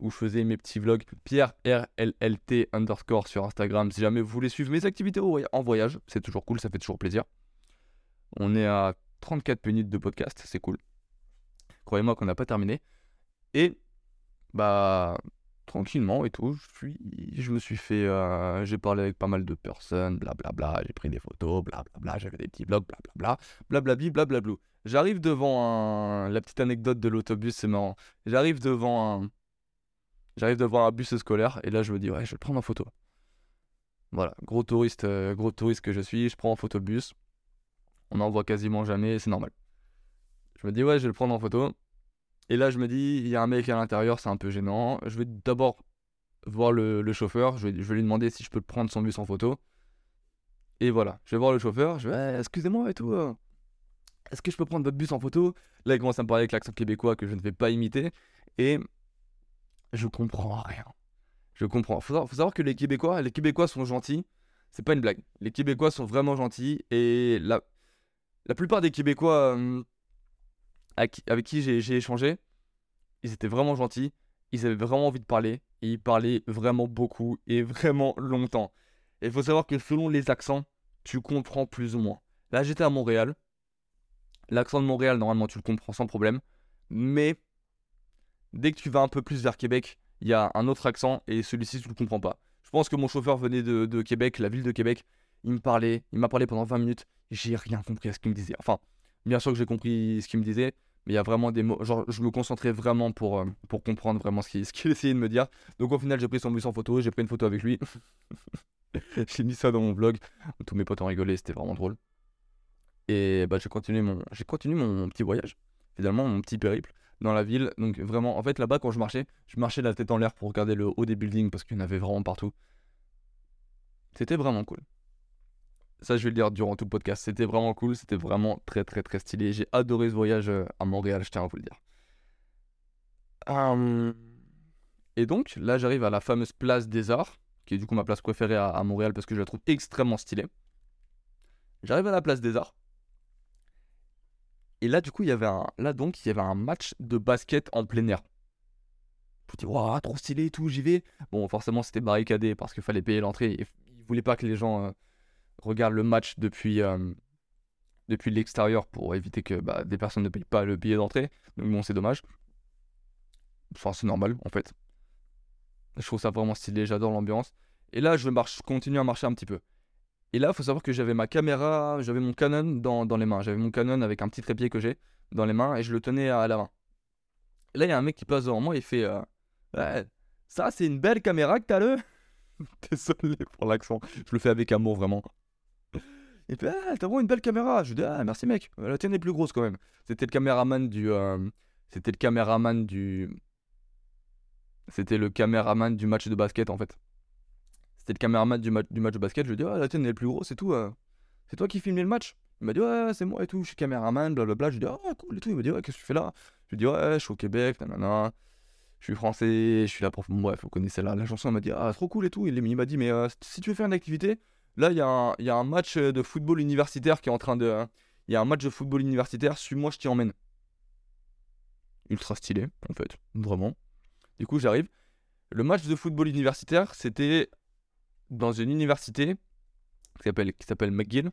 où je faisais mes petits vlogs. Pierre RLLT underscore sur Instagram. Si jamais vous voulez suivre mes activités en voyage, c'est toujours cool, ça fait toujours plaisir. On est à 34 minutes de podcast, c'est cool. Croyez-moi qu'on n'a pas terminé. Et bah tranquillement et tout, je, suis, je me suis fait, euh, j'ai parlé avec pas mal de personnes, blablabla, j'ai pris des photos, blablabla, j'avais des petits blogs, blablabla, blablabli, blablablou. J'arrive devant un, la petite anecdote de l'autobus, c'est marrant. J'arrive devant un, j'arrive devant un bus scolaire et là je me dis ouais, je vais le prendre en photo. Voilà, gros touriste, euh, gros touriste que je suis, je prends en photo bus. On n'en voit quasiment jamais, c'est normal. Je me dis ouais, je vais le prendre en photo. Et là, je me dis, il y a un mec à l'intérieur, c'est un peu gênant. Je vais d'abord voir le, chauffeur. Je vais, je vais, lui demander si je peux prendre son bus en photo. Et voilà, je vais voir le chauffeur. Je vais, excusez-moi et tout. Euh. Est-ce que je peux prendre votre bus en photo? Là, il commence à me parler avec l'accent québécois que je ne vais pas imiter. Et je comprends rien. Je comprends. Faut savoir, faut savoir que les Québécois, les Québécois sont gentils. C'est pas une blague. Les Québécois sont vraiment gentils. Et la, la plupart des Québécois. Hum, avec qui j'ai échangé, ils étaient vraiment gentils, ils avaient vraiment envie de parler, ils parlaient vraiment beaucoup et vraiment longtemps. Et il faut savoir que selon les accents, tu comprends plus ou moins. Là, j'étais à Montréal. L'accent de Montréal, normalement, tu le comprends sans problème. Mais dès que tu vas un peu plus vers Québec, il y a un autre accent et celui-ci, tu le comprends pas. Je pense que mon chauffeur venait de, Québec, la ville de Québec. Il me parlait, il m'a parlé pendant 20 minutes. J'ai rien compris à ce qu'il me disait. Enfin, bien sûr que j'ai compris ce qu'il me disait, mais il y a vraiment des mots. Genre, je me concentrais vraiment pour, euh, pour comprendre vraiment ce qu'il [LAUGHS] essayait de me dire. Donc, au final, j'ai pris son bus en photo, j'ai pris une photo avec lui. [LAUGHS] j'ai mis ça dans mon vlog. Tous mes potes ont rigolé, c'était vraiment drôle. Et bah, j'ai continué, mon, j'ai continué mon petit voyage, finalement, mon petit périple dans la ville. Donc, vraiment, en fait, là-bas, quand je marchais, je marchais la tête en l'air pour regarder le haut des buildings parce qu'il y en avait vraiment partout. C'était vraiment cool. Ça, je vais le dire durant tout le podcast. C'était vraiment cool, c'était vraiment très très très stylé. J'ai adoré ce voyage euh, à Montréal, je tiens à vous le dire. Hum, et donc, là, j'arrive à la fameuse place des Arts, qui est du coup ma place préférée à, Montréal parce que je la trouve extrêmement stylée. J'arrive à la place des Arts. Et là, du coup, il y avait un, là donc, il y avait un match de basket en plein air. Je me dis, waouh, trop stylé et tout, j'y vais. Bon, forcément, c'était barricadé parce qu'il fallait payer l'entrée. Et ils voulaient pas que les gens euh, regarde le match depuis, euh, depuis l'extérieur pour éviter que bah, des personnes ne payent pas le billet d'entrée. Donc bon, c'est dommage. Enfin, c'est normal en fait. Je trouve ça vraiment stylé, j'adore l'ambiance. Et là, je marche, continue à marcher un petit peu. Et là, il faut savoir que j'avais ma caméra, j'avais mon Canon dans, les mains. J'avais mon Canon avec un petit trépied que j'ai dans les mains et je le tenais à la main. Là, il y a un mec qui passe devant moi et il fait euh, Ça, c'est une belle caméra que t'as le. [LAUGHS] Désolé pour l'accent. Je le fais avec amour, vraiment. Et puis, ah, t'as vraiment une belle caméra. Je lui dis, ah, merci mec. La tienne est plus grosse quand même. C'était le caméraman du. Euh, c'était le caméraman du. C'était le caméraman du match de basket en fait. C'était le caméraman du, du match de basket. Je lui dis, ah, la tienne est plus grosse et tout. Euh. C'est toi qui filmais le match Il m'a dit, ouais, c'est moi et tout. Je suis caméraman, blablabla. Je lui dis, ah, cool et tout. Il m'a dit, ouais, qu'est-ce que tu fais là? Je lui dis, ouais, je suis au Québec, nanana. Je suis français, je suis là pour. Bref, vous connaissez la, la chanson. Il m'a dit, ah, trop cool et tout. Il, m'a dit, mais euh, si tu veux faire une activité, Là, il y, a un match de football universitaire qui est en train de. Il y a un match de football universitaire, suis-moi, je t'y emmène. Ultra stylé, en fait, vraiment. Du coup, j'arrive. Le match de football universitaire, c'était dans une université qui s'appelle, McGill.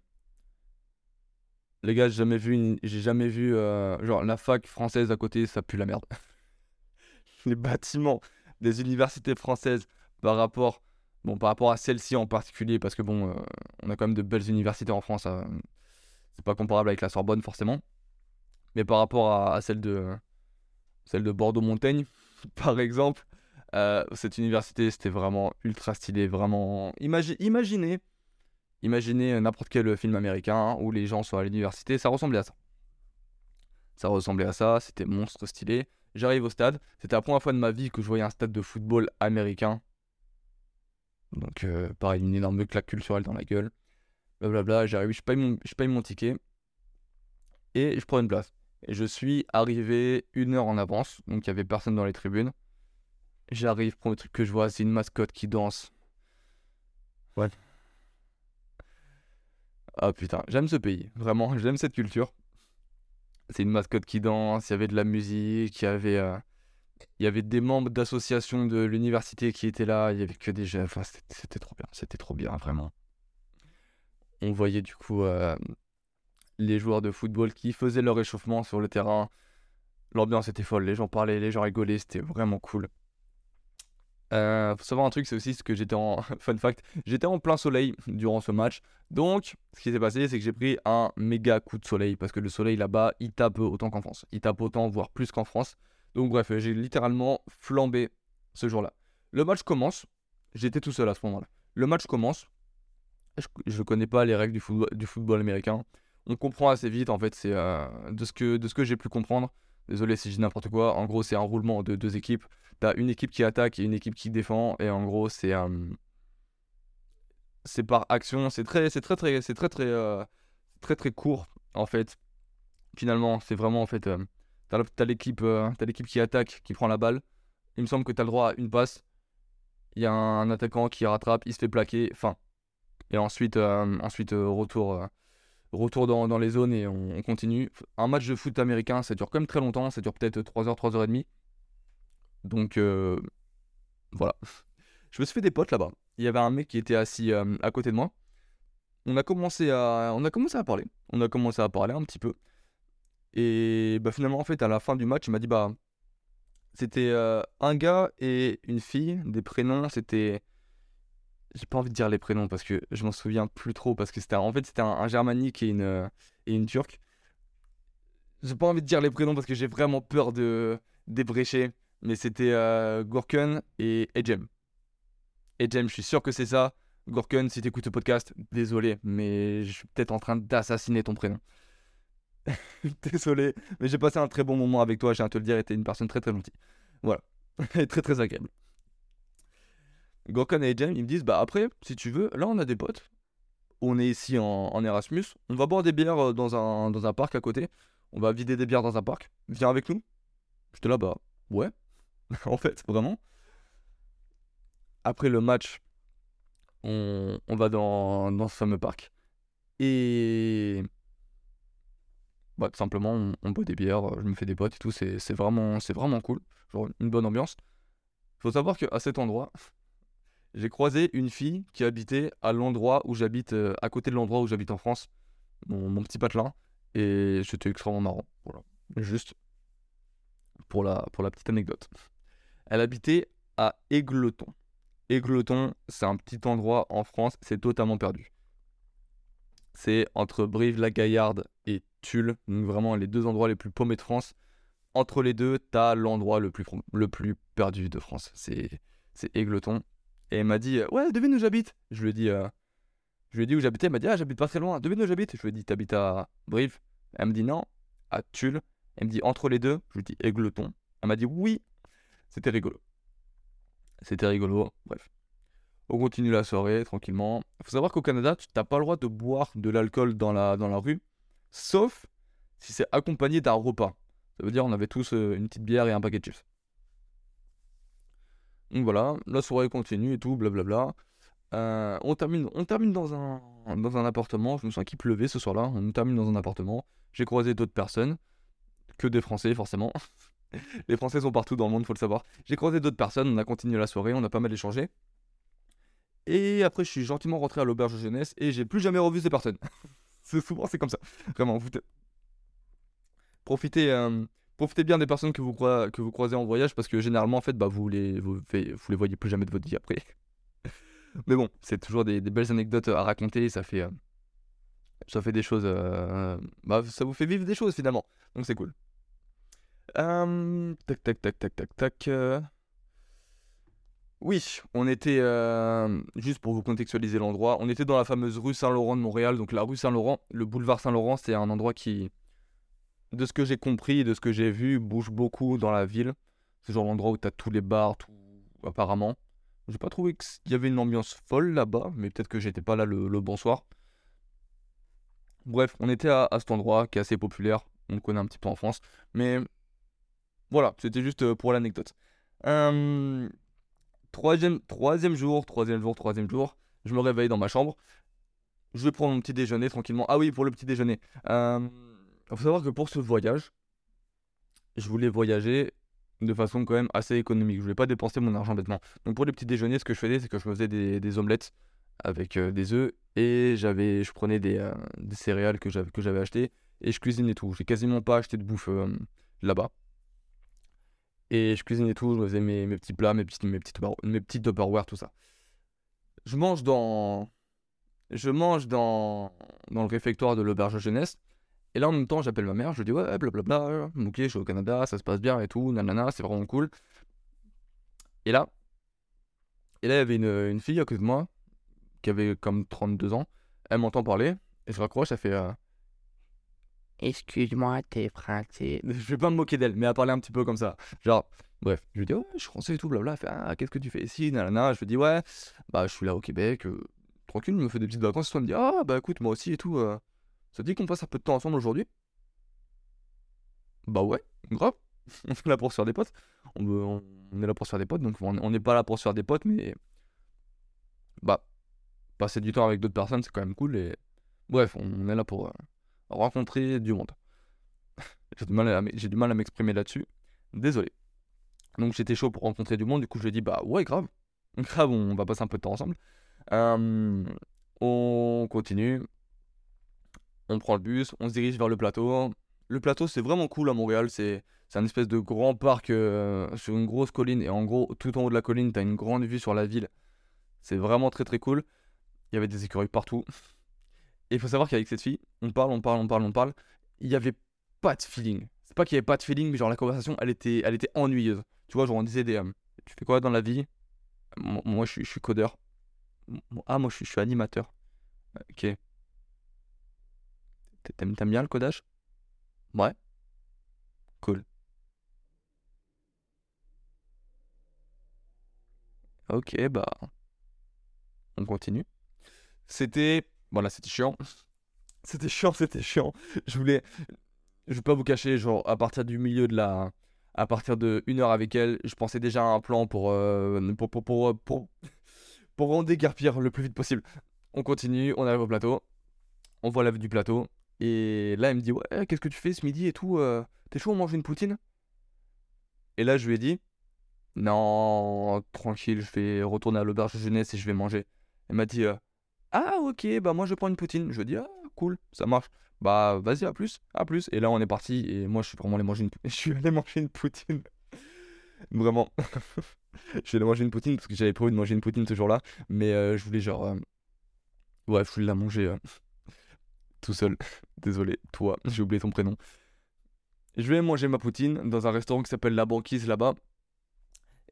Les gars, j'ai jamais vu, j'ai jamais vu euh, genre la fac française à côté, ça pue la merde. [LAUGHS] Les bâtiments des universités françaises par rapport Bon, par rapport à celle-ci en particulier, parce que bon, euh, on a quand même de belles universités en France. Euh, c'est pas comparable avec la Sorbonne forcément. Mais par rapport à, celle de celle de Bordeaux-Montaigne, [LAUGHS] par exemple, euh, cette université c'était vraiment ultra stylé, vraiment. imaginez, imaginez n'importe quel film américain où les gens sont à l'université, ça ressemblait à ça. Ça ressemblait à ça, c'était monstre stylé. J'arrive au stade, c'était la première fois de ma vie que je voyais un stade de football américain. Donc, euh, pareil, une énorme claque culturelle dans la gueule. Blablabla, j'arrive, je paye, je paye mon ticket. Et je prends une place. Et je suis arrivé une heure en avance. Donc, il n'y avait personne dans les tribunes. J'arrive, premier truc que je vois, c'est une mascotte qui danse. Ouais. Ah putain, j'aime ce pays. Vraiment, j'aime cette culture. C'est une mascotte qui danse, il y avait de la musique, il y avait. Euh, il y avait des membres d'associations de l'université qui étaient là, il y avait que des jeunes, enfin, c'était trop bien, c'était trop bien, vraiment. On voyait du coup euh, les joueurs de football qui faisaient leur échauffement sur le terrain. L'ambiance était folle, les gens parlaient, les gens rigolaient, c'était vraiment cool. Euh, faut savoir un truc, c'est aussi ce que j'étais en. [LAUGHS] Fun fact, j'étais en plein soleil durant ce match. Donc, ce qui s'est passé, c'est que j'ai pris un méga coup de soleil. Parce que le soleil là-bas, il tape autant qu'en France. Il tape autant, voire plus qu'en France. Donc, bref, j'ai littéralement flambé ce jour-là. Le match commence. J'étais tout seul à ce moment-là. Le match commence. Je ne connais pas les règles du football, américain. On comprend assez vite, en fait, c'est euh, de ce que, de ce que j'ai pu comprendre. Désolé si je dis n'importe quoi. En gros, c'est un roulement de deux équipes. T'as une équipe qui attaque et une équipe qui défend. Et en gros, c'est euh, c'est par action. C'est très, c'est très, très, c'est très, très, euh, très, très court en fait. Finalement, c'est vraiment en fait. Euh, t'as l'équipe, t'as l'équipe qui attaque, qui prend la balle. Il me semble que t'as le droit à une passe. Il y a un attaquant qui rattrape, il se fait plaquer. Fin. Et ensuite, ensuite retour retour dans, les zones et on, continue. Un match de foot américain, ça dure quand même très longtemps, ça dure peut-être 3h, 3h30. Donc euh, voilà. Je me suis fait des potes là-bas. Il y avait un mec qui était assis euh, à côté de moi. On a, commencé à, on a commencé à parler. On a commencé à parler un petit peu. Et bah, finalement, en fait, à la fin du match, il m'a dit bah, c'était euh, un gars et une fille. Des prénoms, c'était j'ai pas envie de dire les prénoms parce que je m'en souviens plus trop parce que c'était en fait c'était un, germanique et une euh, et une turque. J'ai pas envie de dire les prénoms parce que j'ai vraiment peur de débrécher, mais c'était euh, et Edjem. Edjem, je suis sûr que c'est ça. Gorken, si t'écoutes le podcast, désolé, mais je suis peut-être en train d'assassiner ton prénom. [LAUGHS] désolé, mais j'ai passé un très bon moment avec toi, j'ai à te le dire, et t'es une personne très très gentille. Voilà, [LAUGHS] très très agréable. Gorkan et Jem, ils me disent Bah après, si tu veux, là on a des potes. On est ici en, Erasmus. On va boire des bières euh, dans un, dans un parc à côté. On va vider des bières dans un parc. Viens avec nous. J'étais là, bah ouais. [LAUGHS] en fait, vraiment. Après le match, on, on va dans, dans, ce fameux parc. Et. Bah, tout simplement, on, boit des bières, je me fais des potes et tout. C'est vraiment, vraiment cool. Genre une bonne ambiance. Faut savoir qu'à cet endroit, j'ai croisé une fille qui habitait à l'endroit où j'habite, euh, à côté de l'endroit où j'habite en France, mon, petit patelin, et c'était extrêmement marrant. Voilà. Juste pour la, petite anecdote. Elle habitait à Égleton. Égleton, c'est un petit endroit en France, c'est totalement perdu. C'est entre Brive-la-Gaillarde et Tulle, donc vraiment les deux endroits les plus paumés de France. Entre les deux, t'as l'endroit le plus, le plus perdu de France. C'est Égleton. Et elle m'a dit Ouais, devine où j'habite. Je lui ai dit, euh, je lui ai dit où j'habitais. Elle m'a dit Ah, j'habite pas très loin. Devine où j'habite. Je lui ai dit T'habites à Brive Elle me dit Non, à Tulle. Elle me dit Entre les deux. Je lui ai dit Aigleton. Elle m'a dit Oui. C'était rigolo. C'était rigolo. Bref. On continue la soirée tranquillement. Il faut savoir qu'au Canada, tu n'as pas le droit de boire de l'alcool dans la, dans la rue, sauf si c'est accompagné d'un repas. Ça veut dire on avait tous euh, une petite bière et un paquet de chips. Donc voilà, la soirée continue et tout, blablabla. Euh, on termine, on termine dans, un, dans un appartement. Je me sens qu'il pleuvait ce soir-là. On termine dans un appartement. J'ai croisé d'autres personnes, que des Français forcément. [LAUGHS] Les Français sont partout dans le monde, faut le savoir. J'ai croisé d'autres personnes. On a continué la soirée, on a pas mal échangé. Et après, je suis gentiment rentré à l'auberge jeunesse et j'ai plus jamais revu ces personnes. [LAUGHS] c'est souvent c'est comme ça. Vraiment, vous profitez. Euh, profitez bien des personnes que vous, que vous croisez en voyage parce que généralement, en fait, bah, vous, les, vous, les voyez plus jamais de votre vie après. [LAUGHS] Mais bon, c'est toujours des, belles anecdotes à raconter. Ça fait, euh, ça fait des choses. Euh, bah, ça vous fait vivre des choses finalement. Donc c'est cool. Euh, tac, tac, tac, tac, tac, tac. Oui, on était, juste pour vous contextualiser l'endroit, on était dans la fameuse rue Saint-Laurent de Montréal. Donc la rue Saint-Laurent, le boulevard Saint-Laurent, c'est un endroit qui, de ce que j'ai compris, de ce que j'ai vu, bouge beaucoup dans la ville. C'est genre l'endroit où t'as tous les bars, tout, apparemment. J'ai pas trouvé qu'il y avait une ambiance folle là-bas, mais peut-être que j'étais pas là le, bonsoir. Bref, on était à, cet endroit qui est assez populaire. On le connaît un petit peu en France. Mais voilà, c'était juste euh, pour l'anecdote. Troisième, troisième jour, troisième jour, troisième jour. Je me réveille dans ma chambre. Je vais prendre mon petit déjeuner tranquillement. Ah oui, pour le petit déjeuner. Euh, il faut savoir que pour ce voyage, je voulais voyager de façon quand même assez économique. Je voulais pas dépenser mon argent bêtement. Donc pour les petits déjeuners, ce que je faisais, c'est que je faisais des, omelettes avec euh, des œufs et j'avais, je prenais des, euh, des céréales que j'avais que j'avais acheté et je cuisinais tout. J'ai quasiment pas acheté de bouffe euh, là-bas. Et je cuisine et tout, je faisais mes, petits plats, mes petits, mes Tupperware- mes petits Tupperware, tout ça. Je mange dans. Je mange dans, dans le réfectoire de l'auberge jeunesse. Et là, en même temps, j'appelle ma mère, je lui dis ouais, blablabla, ok, je suis au Canada, ça se passe bien et tout, nanana, c'est vraiment cool. Et là, et là, il y avait une, une fille à côté de moi, qui avait comme 32 ans. Elle m'entend parler, et je raccroche, elle fait. euh, Excuse-moi, t'es français. [LAUGHS] Je vais pas me moquer d'elle, mais elle parlait un petit peu comme ça. Genre, bref, je lui dis, ouais, je suis français et tout, blabla. Elle fait, ah, qu'est-ce que tu fais ici, nanana. Je lui dis, ouais, bah, je suis là au Québec, euh, tranquille, je me fais des petites vacances. Elle me dit, ah, bah, écoute, moi aussi et tout. euh, ça te dit qu'on passe un peu de temps ensemble aujourd'hui? Bah, ouais, grave. [LAUGHS] on est là pour se faire des potes. On, est là pour se faire des potes, donc on n'est pas là pour se faire des potes, mais. Bah, passer du temps avec d'autres personnes, c'est quand même cool. Bref, on est là pour euh, rencontrer du monde. [LAUGHS] J'ai du mal à, m'exprimer là-dessus. Désolé. Donc j'étais chaud pour rencontrer du monde. Du coup, je lui ai dit, bah ouais, grave. [LAUGHS] Grave, on va passer un peu de temps ensemble. Euh, on continue. On prend le bus. On se dirige vers le plateau. Le plateau, c'est vraiment cool à Montréal. C'est un espèce de grand parc euh, sur une grosse colline. Et en gros, tout en haut de la colline, tu as une grande vue sur la ville. C'est vraiment très très cool. Il y avait des écureuils partout. Et il faut savoir qu'avec cette fille, on parle, on parle, on parle, on parle. Il n'y avait pas de feeling. C'est pas qu'il y avait pas de feeling, mais genre la conversation, elle était, elle était ennuyeuse. Tu vois, genre on disait des. euh, tu fais quoi dans la vie? Moi, je, suis, codeur. Ah, moi je suis, je suis animateur. Ok. T'aimes bien le codage? Ouais. Cool. Ok, bah. On continue. C'était. Voilà, c'était chiant. [LAUGHS] C'était chiant, c'était chiant. Je voulais. Je vais pas vous cacher, genre, à partir du milieu de la. À partir de une heure avec elle, je pensais déjà à un plan pour. euh, pour, pour, pour, pour, pour, pour en déguerpir le plus vite possible. On continue, on arrive au plateau. On voit la vue du plateau. Et là, elle me dit Ouais, qu'est-ce que tu fais ce midi et tout euh, T'es chaud, on mange une poutine? Et là, je lui ai dit Non, tranquille, je vais retourner à l'auberge de jeunesse et je vais manger. Elle m'a dit euh, Ah, ok, bah moi je prends une poutine. Je lui ai dit Ah, cool, ça marche. Bah, vas-y, à plus, à plus. Et là, on est parti et moi, je suis vraiment allé manger une poutine. [LAUGHS] Je suis allé manger une poutine. Vraiment. [LAUGHS] je suis allé manger une poutine parce que j'avais prévu de manger une poutine ce jour-là. Mais euh, je voulais genre. Ouais, je voulais la manger tout seul. [LAUGHS] Désolé, toi, j'ai oublié ton prénom. Je vais manger ma poutine dans un restaurant qui s'appelle La Banquise là-bas.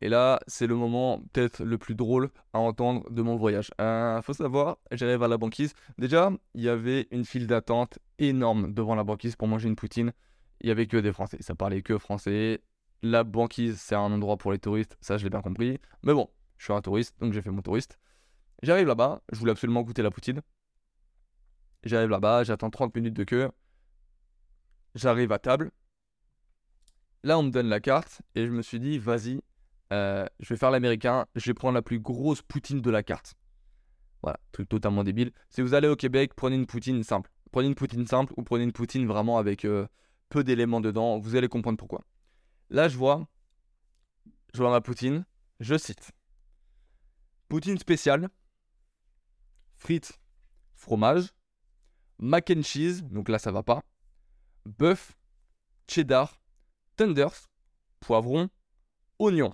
Et là, c'est le moment peut-être le plus drôle à entendre de mon voyage. Euh, faut savoir, j'arrive à la banquise. Déjà, il y avait une file d'attente énorme devant la banquise pour manger une poutine. Il y avait que des Français. Ça parlait que français. La banquise, c'est un endroit pour les touristes. Ça, je l'ai bien compris. Mais bon, je suis un touriste, donc j'ai fait mon touriste. J'arrive là-bas. Je voulais absolument goûter la poutine. J'arrive là-bas, j'attends 30 minutes de queue. J'arrive à table. Là, on me donne la carte et je me suis dit, vas-y, euh, je vais faire l'américain, je vais prendre la plus grosse poutine de la carte. Voilà, truc totalement débile. Si vous allez au Québec, prenez une poutine simple. Prenez une poutine simple ou prenez une poutine vraiment avec euh, peu d'éléments dedans. Vous allez comprendre pourquoi. Là, je vois, je vois ma poutine. Je cite poutine spéciale, frites, fromage, mac and cheese. Donc là, ça va pas. Bœuf, cheddar, tenders, poivron, oignon.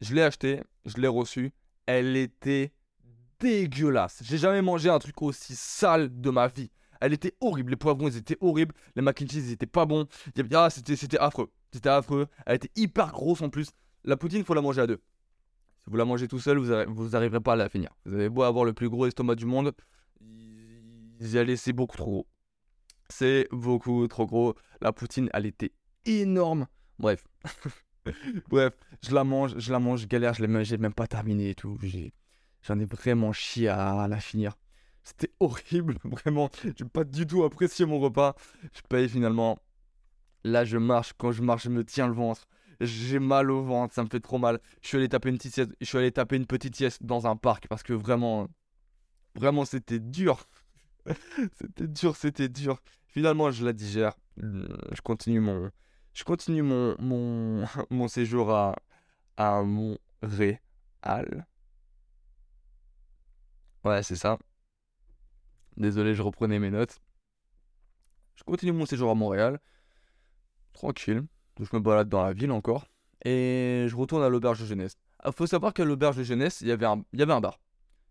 Je l'ai acheté, je l'ai reçu. Elle était dégueulasse. J'ai jamais mangé un truc aussi sale de ma vie. Elle était horrible. Les poivrons, ils étaient horribles. Les mac and cheese, ils étaient pas bons. Ah, c'était, c'était affreux. C'était affreux. Elle était hyper grosse en plus. La poutine, faut la manger à deux. Vous la mangez tout seul, vous, arri- vous arriverez pas à la finir. Vous avez beau avoir le plus gros estomac du monde, y laissé beaucoup trop gros. C'est beaucoup trop gros. La poutine, elle était énorme. Bref. [LAUGHS] Bref, je la mange, je la mange, je galère, je l'ai même, pas terminé et tout. J'en ai vraiment chié à, la finir. C'était [LAUGHS] horrible, vraiment. J'ai pas du tout apprécié mon repas. Je paye finalement. Là, je marche. Quand je marche, je me tiens le ventre. J'ai mal au ventre, ça me fait trop mal. Je suis allé taper une petite sieste, je suis allé taper une petite dans un parc parce que vraiment, vraiment, c'était dur. [LAUGHS] c'était dur, c'était dur. Finalement, je la digère. Je continue mon, je continue mon, mon, [LAUGHS] mon séjour à, à Montréal. Ouais, c'est ça. Désolé, je reprenais mes notes. Je continue mon séjour à Montréal. Tranquille. Je me balade dans la ville encore. Et je retourne à l'auberge de jeunesse. Il faut savoir qu'à l'auberge de jeunesse, il y avait un, il y avait un bar.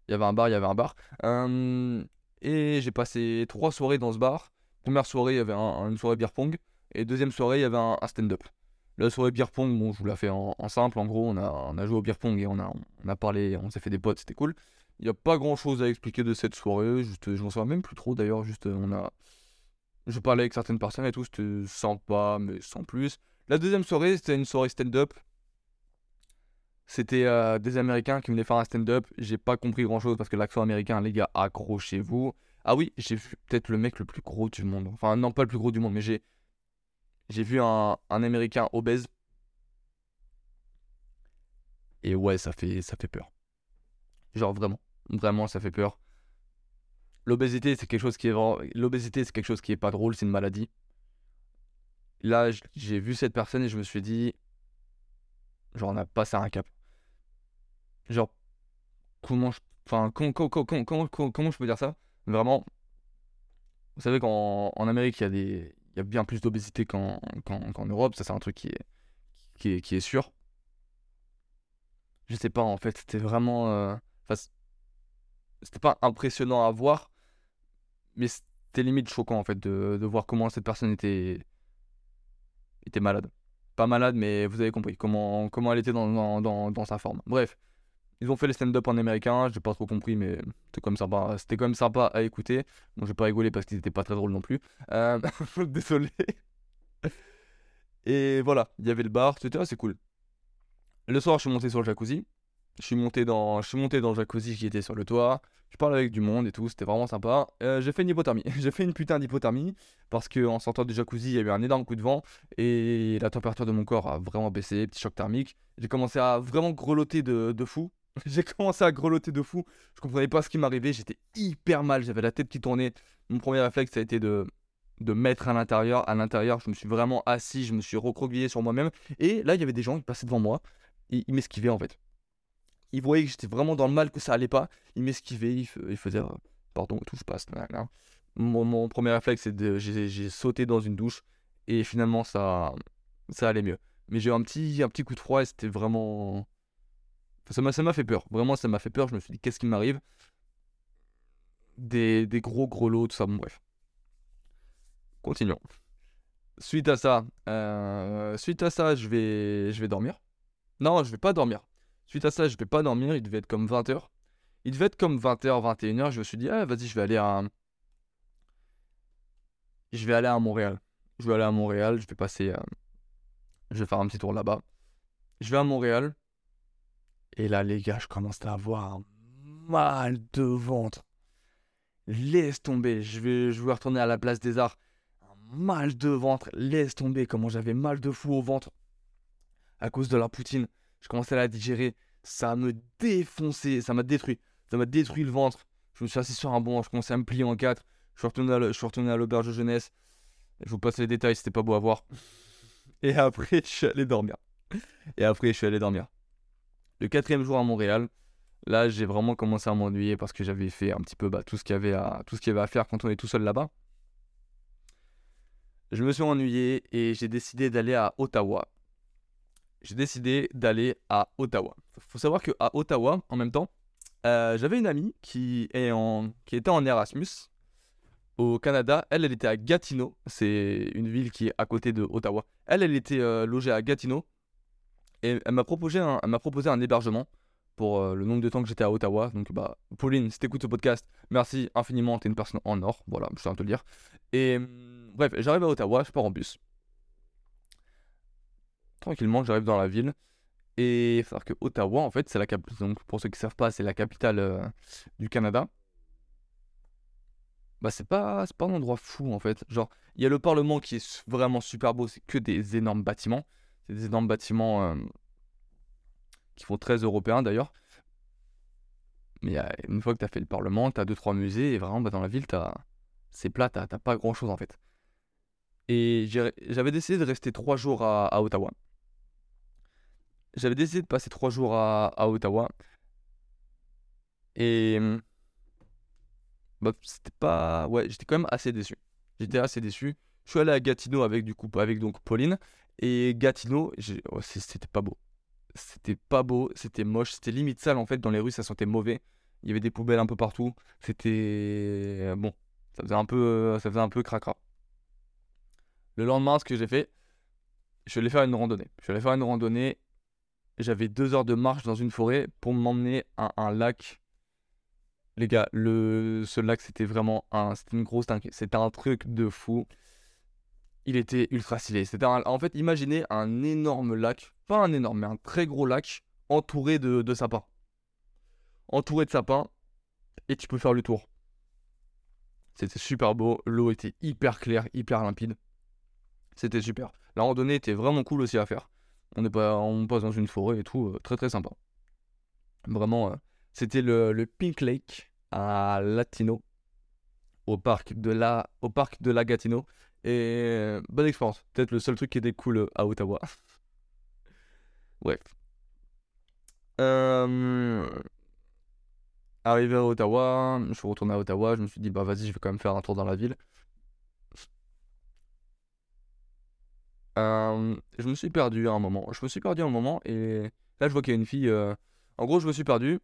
Il y avait un bar, il y avait un bar. Euh, et j'ai passé trois soirées dans ce bar. Première soirée, il y avait une soirée beer pong. Et deuxième soirée, il y avait un, stand-up. La soirée beer pong, bon, je vous la fais en, simple. En gros, on a, on a joué au beer pong et on a, on a parlé, on s'est fait des potes, c'était cool. Il n'y a pas grand chose à expliquer de cette soirée. Juste, je m'en souviens même plus trop d'ailleurs. Juste, on a. Je parlais avec certaines personnes et tout, c'était sympa, mais sans plus. La deuxième soirée, c'était une soirée stand-up. C'était euh, des Américains qui venaient faire un stand-up. J'ai pas compris grand chose parce que l'accent américain, les gars, accrochez-vous. Ah oui, j'ai vu peut-être le mec le plus gros du monde. Enfin, non, pas le plus gros du monde, mais j'ai. Vu un, Américain obèse. Et ouais, ça fait, ça fait peur. Genre vraiment. Vraiment, ça fait peur. L'obésité, c'est quelque chose qui est l'obésité, c'est quelque chose qui est pas drôle, c'est une maladie. Là, j'ai vu cette personne et je me suis dit, genre, on a passé un cap. Genre, comment je, enfin, comment, comment, comment, je peux dire ça? Vraiment, vous savez qu'en en Amérique, il y a y a bien plus d'obésité qu'en, qu'en, Europe. Ça, c'est un truc qui est, qui est, qui est sûr. Je sais pas, en fait, c'était vraiment, euh, c'était pas impressionnant à voir, mais c'était limite choquant en fait de, de, voir comment cette personne était était malade. Pas malade, mais vous avez compris comment, comment elle était dans, dans, dans, sa forme. Bref, ils ont fait les stand-up en américain, j'ai pas trop compris, mais c'était quand même sympa. À écouter. Bon, j'ai pas rigolé parce qu'ils étaient pas très drôles non plus. Euh, [LAUGHS] désolé. Et voilà, il y avait le bar, c'était assez cool. Le soir, je suis monté sur le jacuzzi. Je suis monté dans, je suis monté dans le jacuzzi qui était sur le toit. Je parlais avec du monde et tout, c'était vraiment sympa. Euh, j'ai fait une hypothermie. [LAUGHS] j'ai fait une putain d'hypothermie parce que en sortant du jacuzzi, il y a eu un énorme coup de vent et la température de mon corps a vraiment baissé, petit choc thermique. J'ai commencé à vraiment grelotter de, de fou. [LAUGHS] j'ai commencé à grelotter de fou. Je comprenais pas ce qui m'arrivait, j'étais hyper mal, j'avais la tête qui tournait. Mon premier réflexe, ça a été de de mettre à l'intérieur. À l'intérieur, je me suis vraiment assis, je me suis recroquevillé sur moi-même. Et là, il y avait des gens qui passaient devant moi. Ils m'esquivaient en fait il voyait que j'étais vraiment dans le mal, que ça allait pas. Il m'esquivait, il, faisait euh, pardon, tout se passe. Mon, mon, premier réflexe, c'est de j'ai sauté dans une douche et finalement ça, ça allait mieux. Mais j'ai eu un petit, un petit coup de froid et c'était vraiment. ça m'a fait peur. Vraiment, ça m'a fait peur. Je me suis dit, qu'est-ce qui m'arrive? Des, des gros grelots, tout ça. Bon, bref. Continuons. Suite à ça, euh, suite à ça, je vais, je vais dormir. Non, je vais pas dormir. Suite à ça, je vais pas dormir, il devait être comme 20h. Il devait être comme 20h, 21h, je me suis dit, ah, vas-y, je vais aller à. Je vais aller à Montréal. Je vais aller à Montréal, je vais passer. Euh, je vais faire un petit tour là-bas. Je vais à Montréal. Et là, les gars, je commence à avoir mal de ventre. Laisse tomber, je vais, je vais retourner à la place des arts. Mal de ventre, laisse tomber comment j'avais mal de fou au ventre à cause de la poutine. Je commençais à la digérer. Ça me défonçait, ça m'a détruit. Ça m'a détruit le ventre. Je me suis assis sur un banc, je commençais à me plier en quatre. Je suis retourné à l'auberge de jeunesse. Je vous passe les détails, c'était pas beau à voir. Et après, je suis allé dormir. Et après, je suis allé dormir. Le quatrième jour à Montréal, là, j'ai vraiment commencé à m'ennuyer parce que j'avais fait un petit peu bah, tout ce qu'il y y avait à faire quand on est tout seul là-bas. Je me suis ennuyé et j'ai décidé d'aller à Ottawa j'ai décidé d'aller à Ottawa. Il faut savoir qu'à Ottawa, en même temps, euh, j'avais une amie qui, était en Erasmus au Canada. Elle, elle était à Gatineau. C'est une ville qui est à côté de Ottawa. Elle, elle était euh, logée à Gatineau. Et elle m'a proposé un, m'a proposé un hébergement pour euh, le nombre de temps que j'étais à Ottawa. Donc, bah, Pauline, si t'écoutes ce podcast, merci infiniment. T'es une personne en or. Voilà, je tiens à te le dire. Et hum, bref, j'arrive à Ottawa, je pars en bus tranquillement, j'arrive dans la ville. Et il faut savoir que Ottawa, en fait, c'est la capitale. Donc, pour ceux qui savent pas, c'est la capitale euh, du Canada. Bah, c'est pas, pas un endroit fou, en fait. Genre, il y a le Parlement qui est vraiment super beau. C'est que des énormes bâtiments. C'est des énormes bâtiments euh, qui font très européens, d'ailleurs. Mais une fois que tu as fait le Parlement, tu as 2-3 musées. Et vraiment, bah, dans la ville, c'est plat. Tu n'as pas grand-chose, en fait. Et j'avais décidé de rester 3 jours à Ottawa j'avais décidé de passer trois jours à, Ottawa. Et. Bah, c'était pas. Ouais, j'étais quand même assez déçu. J'étais assez déçu. Je suis allé à Gatineau avec du coup avec donc Pauline et Gatineau, oh, c'était pas beau. C'était pas beau, c'était moche, c'était limite sale en fait dans les rues, ça sentait mauvais. Il y avait des poubelles un peu partout. C'était bon, ça faisait un peu ça faisait un peu cracra. Le lendemain, ce que j'ai fait, je suis allé faire une randonnée. Je suis allé faire une randonnée. J'avais deux heures de marche dans une forêt pour m'emmener à un lac les gars, ce lac, c'était vraiment un. C'était un truc de fou. Il était ultra stylé. C'était en fait, imaginez un énorme lac, pas un énorme, mais un très gros lac entouré de, de sapins. Entouré de sapins, et tu peux faire le tour. C'était super beau. L'eau était hyper claire, hyper limpide. C'était super. La randonnée était vraiment cool aussi à faire. On est pas, on passe dans une forêt et tout, euh, très très sympa. Vraiment, euh, c'était le, le, Pink Lake à Latino, au parc de la, au parc de la Gatineau. Et bonne expérience. Peut-être le seul truc qui était cool à Ottawa. [LAUGHS] Bref. Euh, arrivé à Ottawa, je suis retourné à Ottawa, je me suis dit bah vas-y je vais quand même faire un tour dans la ville. Euh, je me suis perdu à un moment. Je me suis perdu à un moment et là je vois qu'il y a une fille. Euh, en gros je me suis perdu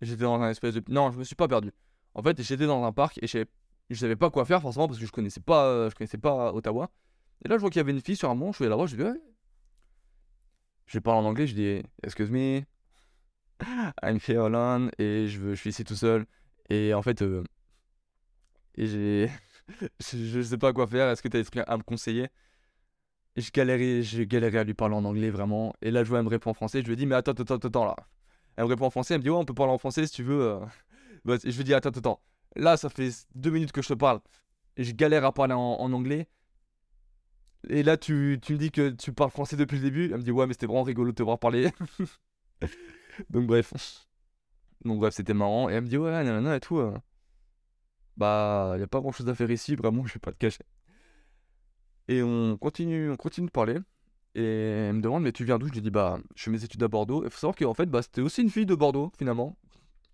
J'étais dans un espèce de. Non, je me suis pas perdu. En fait, j'étais dans un parc et je savais pas quoi faire forcément parce que je connaissais pas, euh, je connaissais pas Ottawa. Et là, je vois qu'il y avait une fille sur un mont. Je vais là-bas, je dis ouais. Je parle en anglais, je dis excuse me, [LAUGHS] I'm here alone et je, veux, je suis ici tout seul. Et en fait, et j'ai, [LAUGHS] je, sais pas quoi faire. Est-ce que tu as esprit à me conseiller? Je galérais, j'ai galéré à lui parler en anglais vraiment. Et là, je vois, elle me répond en français. Je lui dis mais attends, attends, attends là. Elle me répond en français, elle me dit ouais on peut parler en français si tu veux. Euh. [LAUGHS] Je lui dis attends, attends. Là ça fait deux minutes que je te parle. Je galère à parler en, anglais. Et là tu, tu, me dis que tu parles français depuis le début. Elle me dit ouais mais c'était vraiment rigolo de te voir parler. [LAUGHS] Donc bref. Donc bref c'était marrant. Et elle me dit ouais nanana et tout. Euh. Bah y a pas grand chose à faire ici, vraiment je vais pas te cacher. Et on continue, on continue de parler. Et elle me demande, mais tu viens d'où? Je lui dis, bah, je fais mes études à Bordeaux. Il faut savoir qu'en fait, bah, c'était aussi une fille de Bordeaux, finalement.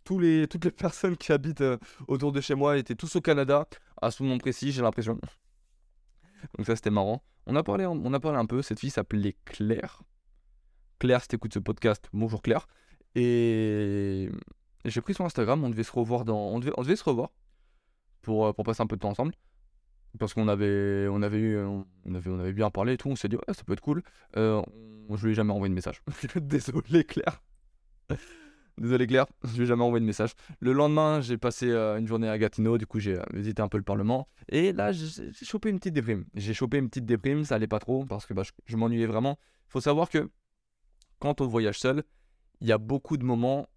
Tous les, [LAUGHS] toutes les personnes qui habitent euh, autour de chez moi étaient tous au Canada, à ce moment précis, j'ai l'impression. Donc ça, c'était marrant. On a, parlé, on a parlé un peu. Cette fille s'appelait Claire. Claire, si t'écoutes ce podcast, bonjour Claire. Et j'ai pris son Instagram, on devait se revoir. On devait, on devait se revoir pour, euh, pour passer un peu de temps ensemble parce qu'on avait, on avait eu, on avait, on avait bien parlé et tout. On s'est dit, ouais, ça peut être cool. Euh, je lui ai jamais envoyé de message. [LAUGHS] Désolé, Claire. Désolé, Claire, je lui ai jamais envoyé de message. Le lendemain, j'ai passé euh, une journée à Gatineau. Du coup, j'ai euh, visité un peu le Parlement. Et là, j'ai chopé une petite déprime. J'ai chopé une petite déprime. Ça allait pas trop parce que bah, je, m'ennuyais vraiment. Il faut savoir que quand on voyage seul, il y a beaucoup de moments.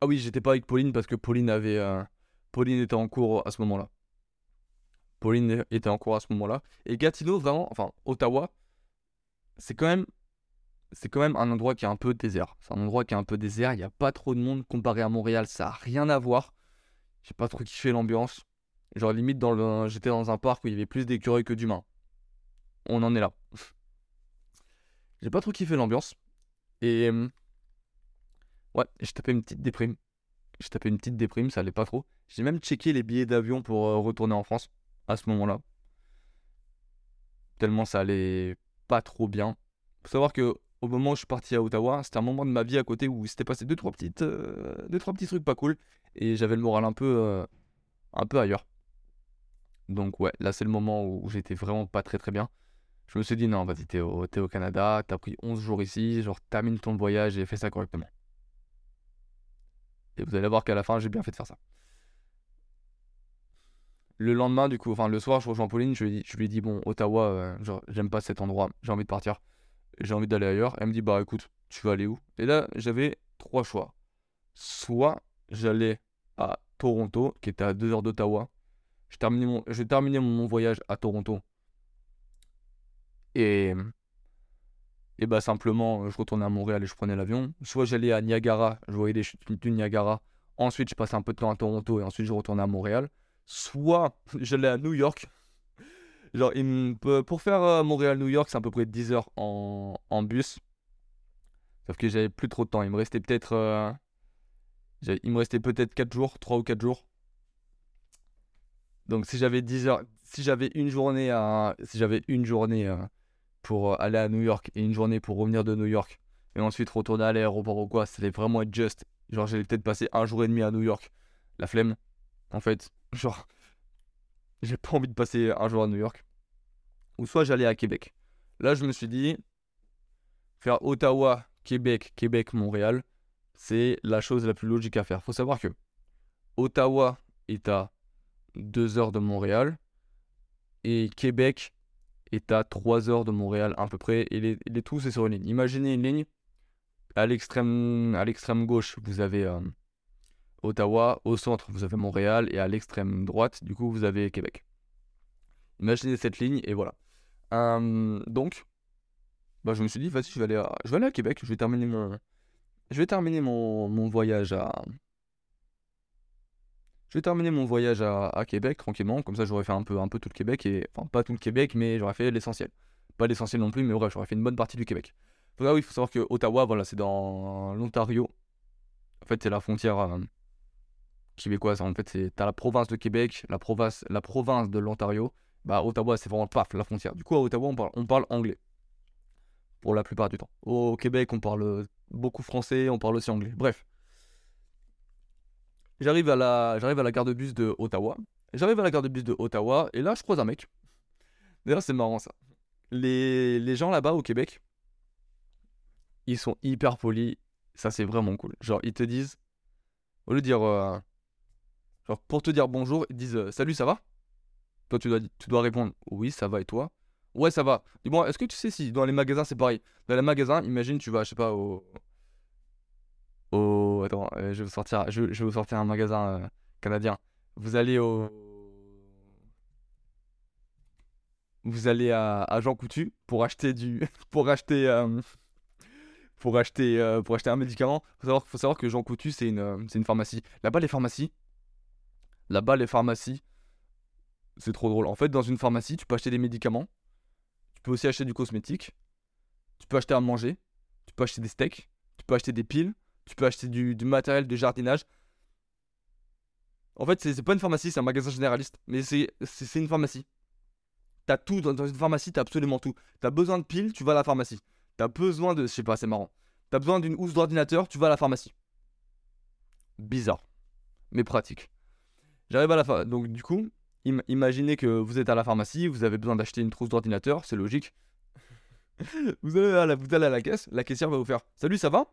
Ah oui, j'étais pas avec Pauline parce que Pauline avait, Pauline était en cours à ce moment-là. Pauline était en cours à ce moment-là. Et Gatineau, vraiment, enfin, Ottawa, c'est quand même. C'est quand même un endroit qui est un peu désert. C'est un endroit qui est un peu désert. Il n'y a pas trop de monde comparé à Montréal. Ça n'a rien à voir. J'ai pas trop kiffé l'ambiance. Genre, limite, dans le... j'étais dans un parc où il y avait plus d'écureuils que d'humains. On en est là. J'ai pas trop kiffé l'ambiance. Et. Ouais, j'ai tapé une petite déprime. J'ai tapé une petite déprime, ça allait pas trop. J'ai même checké les billets d'avion pour euh, retourner en France à ce moment-là. Tellement ça allait pas trop bien. Faut savoir que au moment où je suis parti à Ottawa, c'était un moment de ma vie à côté où c'était passé deux trois petites euh, deux trois petits trucs pas cool et j'avais le moral un peu euh, un peu ailleurs. Donc ouais, là c'est le moment où j'étais vraiment pas très très bien. Je me suis dit non, vas-y, t'es au Canada, t'as pris 11 jours ici, genre termine ton voyage et fais ça correctement. Et vous allez voir qu'à la fin, j'ai bien fait de faire ça. Le lendemain, du coup, enfin le soir, je rejoins Pauline, je lui, dis, je dis bon, Ottawa, euh, j'aime pas cet endroit, j'ai envie de partir, j'ai envie d'aller ailleurs. Elle me dit bah écoute, tu vas aller où? Et là, j'avais trois choix. Soit j'allais à Toronto, qui était à 2 heures d'Ottawa. Je terminais mon, mon, voyage à Toronto. Et, et bah simplement, je retournais à Montréal et je prenais l'avion. Soit j'allais à Niagara, je voyais des chutes du Niagara. Ensuite, je passais un peu de temps à Toronto et ensuite je retournais à Montréal soit [LAUGHS] j'allais à New York. Genre, pour faire euh, Montréal-New York, c'est à peu près 10 heures en, bus. Sauf que j'avais plus trop de temps. Il me restait peut-être. Euh, il me restait peut-être 4 jours, 3 ou 4 jours. Donc si j'avais 10 heures. si j'avais une journée si j'avais une journée euh, pour aller à New York et une journée pour revenir de New York et ensuite retourner à l'aéroport ou quoi, c'était vraiment être juste. Genre, j'allais peut-être passer un jour et demi à New York. La flemme, en fait. Genre, [LAUGHS] j'ai pas envie de passer un jour à New York. Ou soit j'allais à Québec. Là, je me suis dit, faire Ottawa, Québec, Québec, Montréal, c'est la chose la plus logique à faire. Faut savoir que Ottawa est à 2 heures de Montréal et Québec est à 3 heures de Montréal à peu près. Et les, les tout, c'est sur une ligne. Imaginez une ligne à l'extrême, à l'extrême gauche, vous avez euh, Ottawa, au centre, vous avez Montréal, et à l'extrême droite, du coup, vous avez Québec. Imaginez cette ligne, et voilà. Euh, donc, bah, je me suis dit, vas-y, je vais aller à, je vais aller à Québec, je vais terminer mon, je vais terminer mon, mon voyage à, je vais terminer mon voyage à, Québec tranquillement, comme ça j'aurais fait un peu, un peu tout le Québec, et enfin pas tout le Québec, mais j'aurais fait l'essentiel. Pas l'essentiel non plus, mais bref, j'aurais fait une bonne partie du Québec. Oui, il faut savoir que Ottawa, voilà, c'est dans l'Ontario. En fait, c'est la frontière euh, québécoise. En fait, c'est t'as la province de Québec, la province, la province de l'Ontario. Bah, Ottawa, c'est vraiment paf, la frontière. Du coup, à Ottawa, on parle, on parle anglais. Pour la plupart du temps. Au Québec, on parle beaucoup français, on parle aussi anglais. Bref. J'arrive à la, j'arrive à la gare de bus de Ottawa. J'arrive à la gare de bus de Ottawa, et là, je croise un mec. D'ailleurs, c'est marrant ça. Les, les gens là-bas au Québec, ils sont hyper polis. Ça, c'est vraiment cool. Genre, ils te disent, au lieu de dire, euh, pour te dire bonjour, ils disent euh, salut, ça va? Toi, tu dois, tu dois répondre oui, ça va, et toi? Ouais, ça va. Dis-moi, est-ce que tu sais si dans les magasins, c'est pareil? Dans les magasins, imagine, tu vas, je sais pas, au. Au. Attends, euh, je, vais vous sortir, un magasin canadien. Vous allez au. Vous allez à, à Jean Coutu pour acheter du. [LAUGHS] pour acheter pour acheter, euh, pour acheter un médicament. Faut savoir, faut savoir que Jean Coutu, euh, c'est une pharmacie. Là-bas, les pharmacies, là-bas, les pharmacies, c'est trop drôle. En fait, dans une pharmacie, tu peux acheter des médicaments, tu peux aussi acheter du cosmétique, tu peux acheter à manger, tu peux acheter des steaks, tu peux acheter des piles, tu peux acheter du, du matériel de jardinage. En fait, c'est pas une pharmacie, c'est un magasin généraliste, mais c'est une pharmacie. T'as tout, dans, dans une pharmacie, t'as absolument tout. T'as besoin de piles, tu vas à la pharmacie. T'as besoin de. Je sais pas, c'est marrant. T'as besoin d'une housse d'ordinateur, tu vas à la pharmacie. Bizarre. Mais pratique. J'arrive à la pharmacie. Donc, du coup, imaginez que vous êtes à la pharmacie, vous avez besoin d'acheter une trousse d'ordinateur, c'est logique. [LAUGHS] vous, allez à la, vous allez à la caisse, la caissière va vous faire Salut, ça va?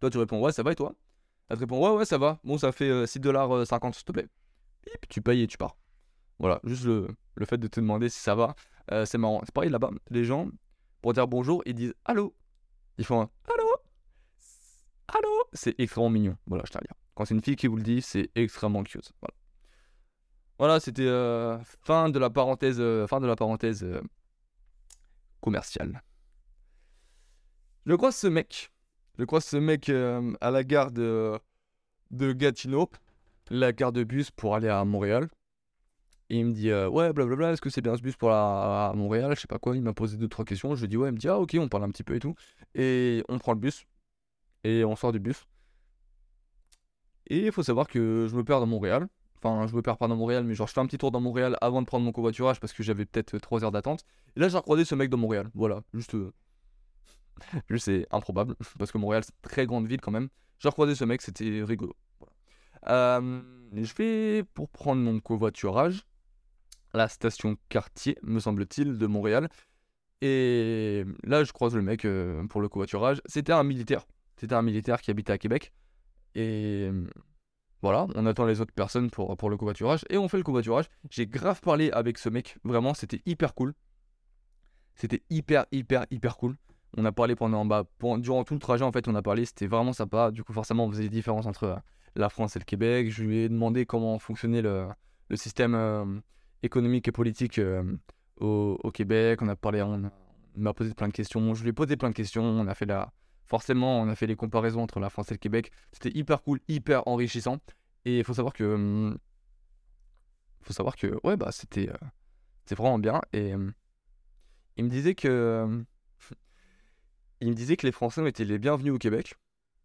Toi, tu réponds Ouais, ça va et toi? Elle te répond Ouais, ouais, ça va. Bon, ça fait 6,50$, euh, s'il te plaît. Et puis tu payes et tu pars. Voilà, juste le, le fait de te demander si ça va, euh, c'est marrant. C'est pareil là-bas, les gens, pour dire bonjour, ils disent allô? Ils font un allô? Allô? C'est extrêmement mignon. Voilà, je tiens à dire. C'est une fille qui vous le dit, c'est extrêmement cute. Voilà. C'était euh, fin de la parenthèse, euh, fin de la parenthèse euh, commerciale. Je croise ce mec. Je croise ce mec à la gare de, Gatineau, la gare de bus pour aller à Montréal. Il me dit, ouais, blablabla, est-ce que c'est bien ce bus pour la, à Montréal Je sais pas quoi. Il m'a posé deux, trois questions. Je lui dis, ouais, il me dit, ah, ok, on parle un petit peu et tout. Et on prend le bus. Et on sort du bus. Et il faut savoir que je me perds dans Montréal. Enfin, je me perds pas dans Montréal, mais genre, je fais un petit tour dans Montréal avant de prendre mon covoiturage parce que j'avais peut-être 3 heures d'attente. Et là, j'ai recroisé ce mec dans Montréal. Voilà, juste. Euh, [LAUGHS] c'est improbable [LAUGHS] parce que Montréal, c'est une très grande ville quand même. J'ai recroisé ce mec, c'était rigolo. Euh, je vais pour prendre mon covoiturage la station quartier, me semble-t-il, de Montréal. Et là, je croise le mec euh, pour le covoiturage. C'était un militaire. C'était un militaire qui habitait à Québec. Et voilà, on attend les autres personnes pour, pour le covoiturage. Et on fait le covoiturage. J'ai grave parlé avec ce mec. Vraiment, c'était hyper cool. C'était hyper, hyper, hyper cool. On a parlé pendant, bah, durant tout le trajet, en fait, on a parlé. C'était vraiment sympa. Du coup, forcément, on faisait des différences entre euh, la France et le Québec. Je lui ai demandé comment fonctionnait le, le système. Euh, économique et politique euh, au, au, Québec. On a parlé, on, m'a posé plein de questions. Je lui ai posé plein de questions. On a fait la, forcément, on a fait les comparaisons entre la France et le Québec. C'était hyper cool, hyper enrichissant. Et il faut savoir que, hum, faut savoir que, ouais, bah, c'était, euh, vraiment bien. Et hum, il me disait que, hum, [LAUGHS] il me disait que les Français étaient les bienvenus au Québec,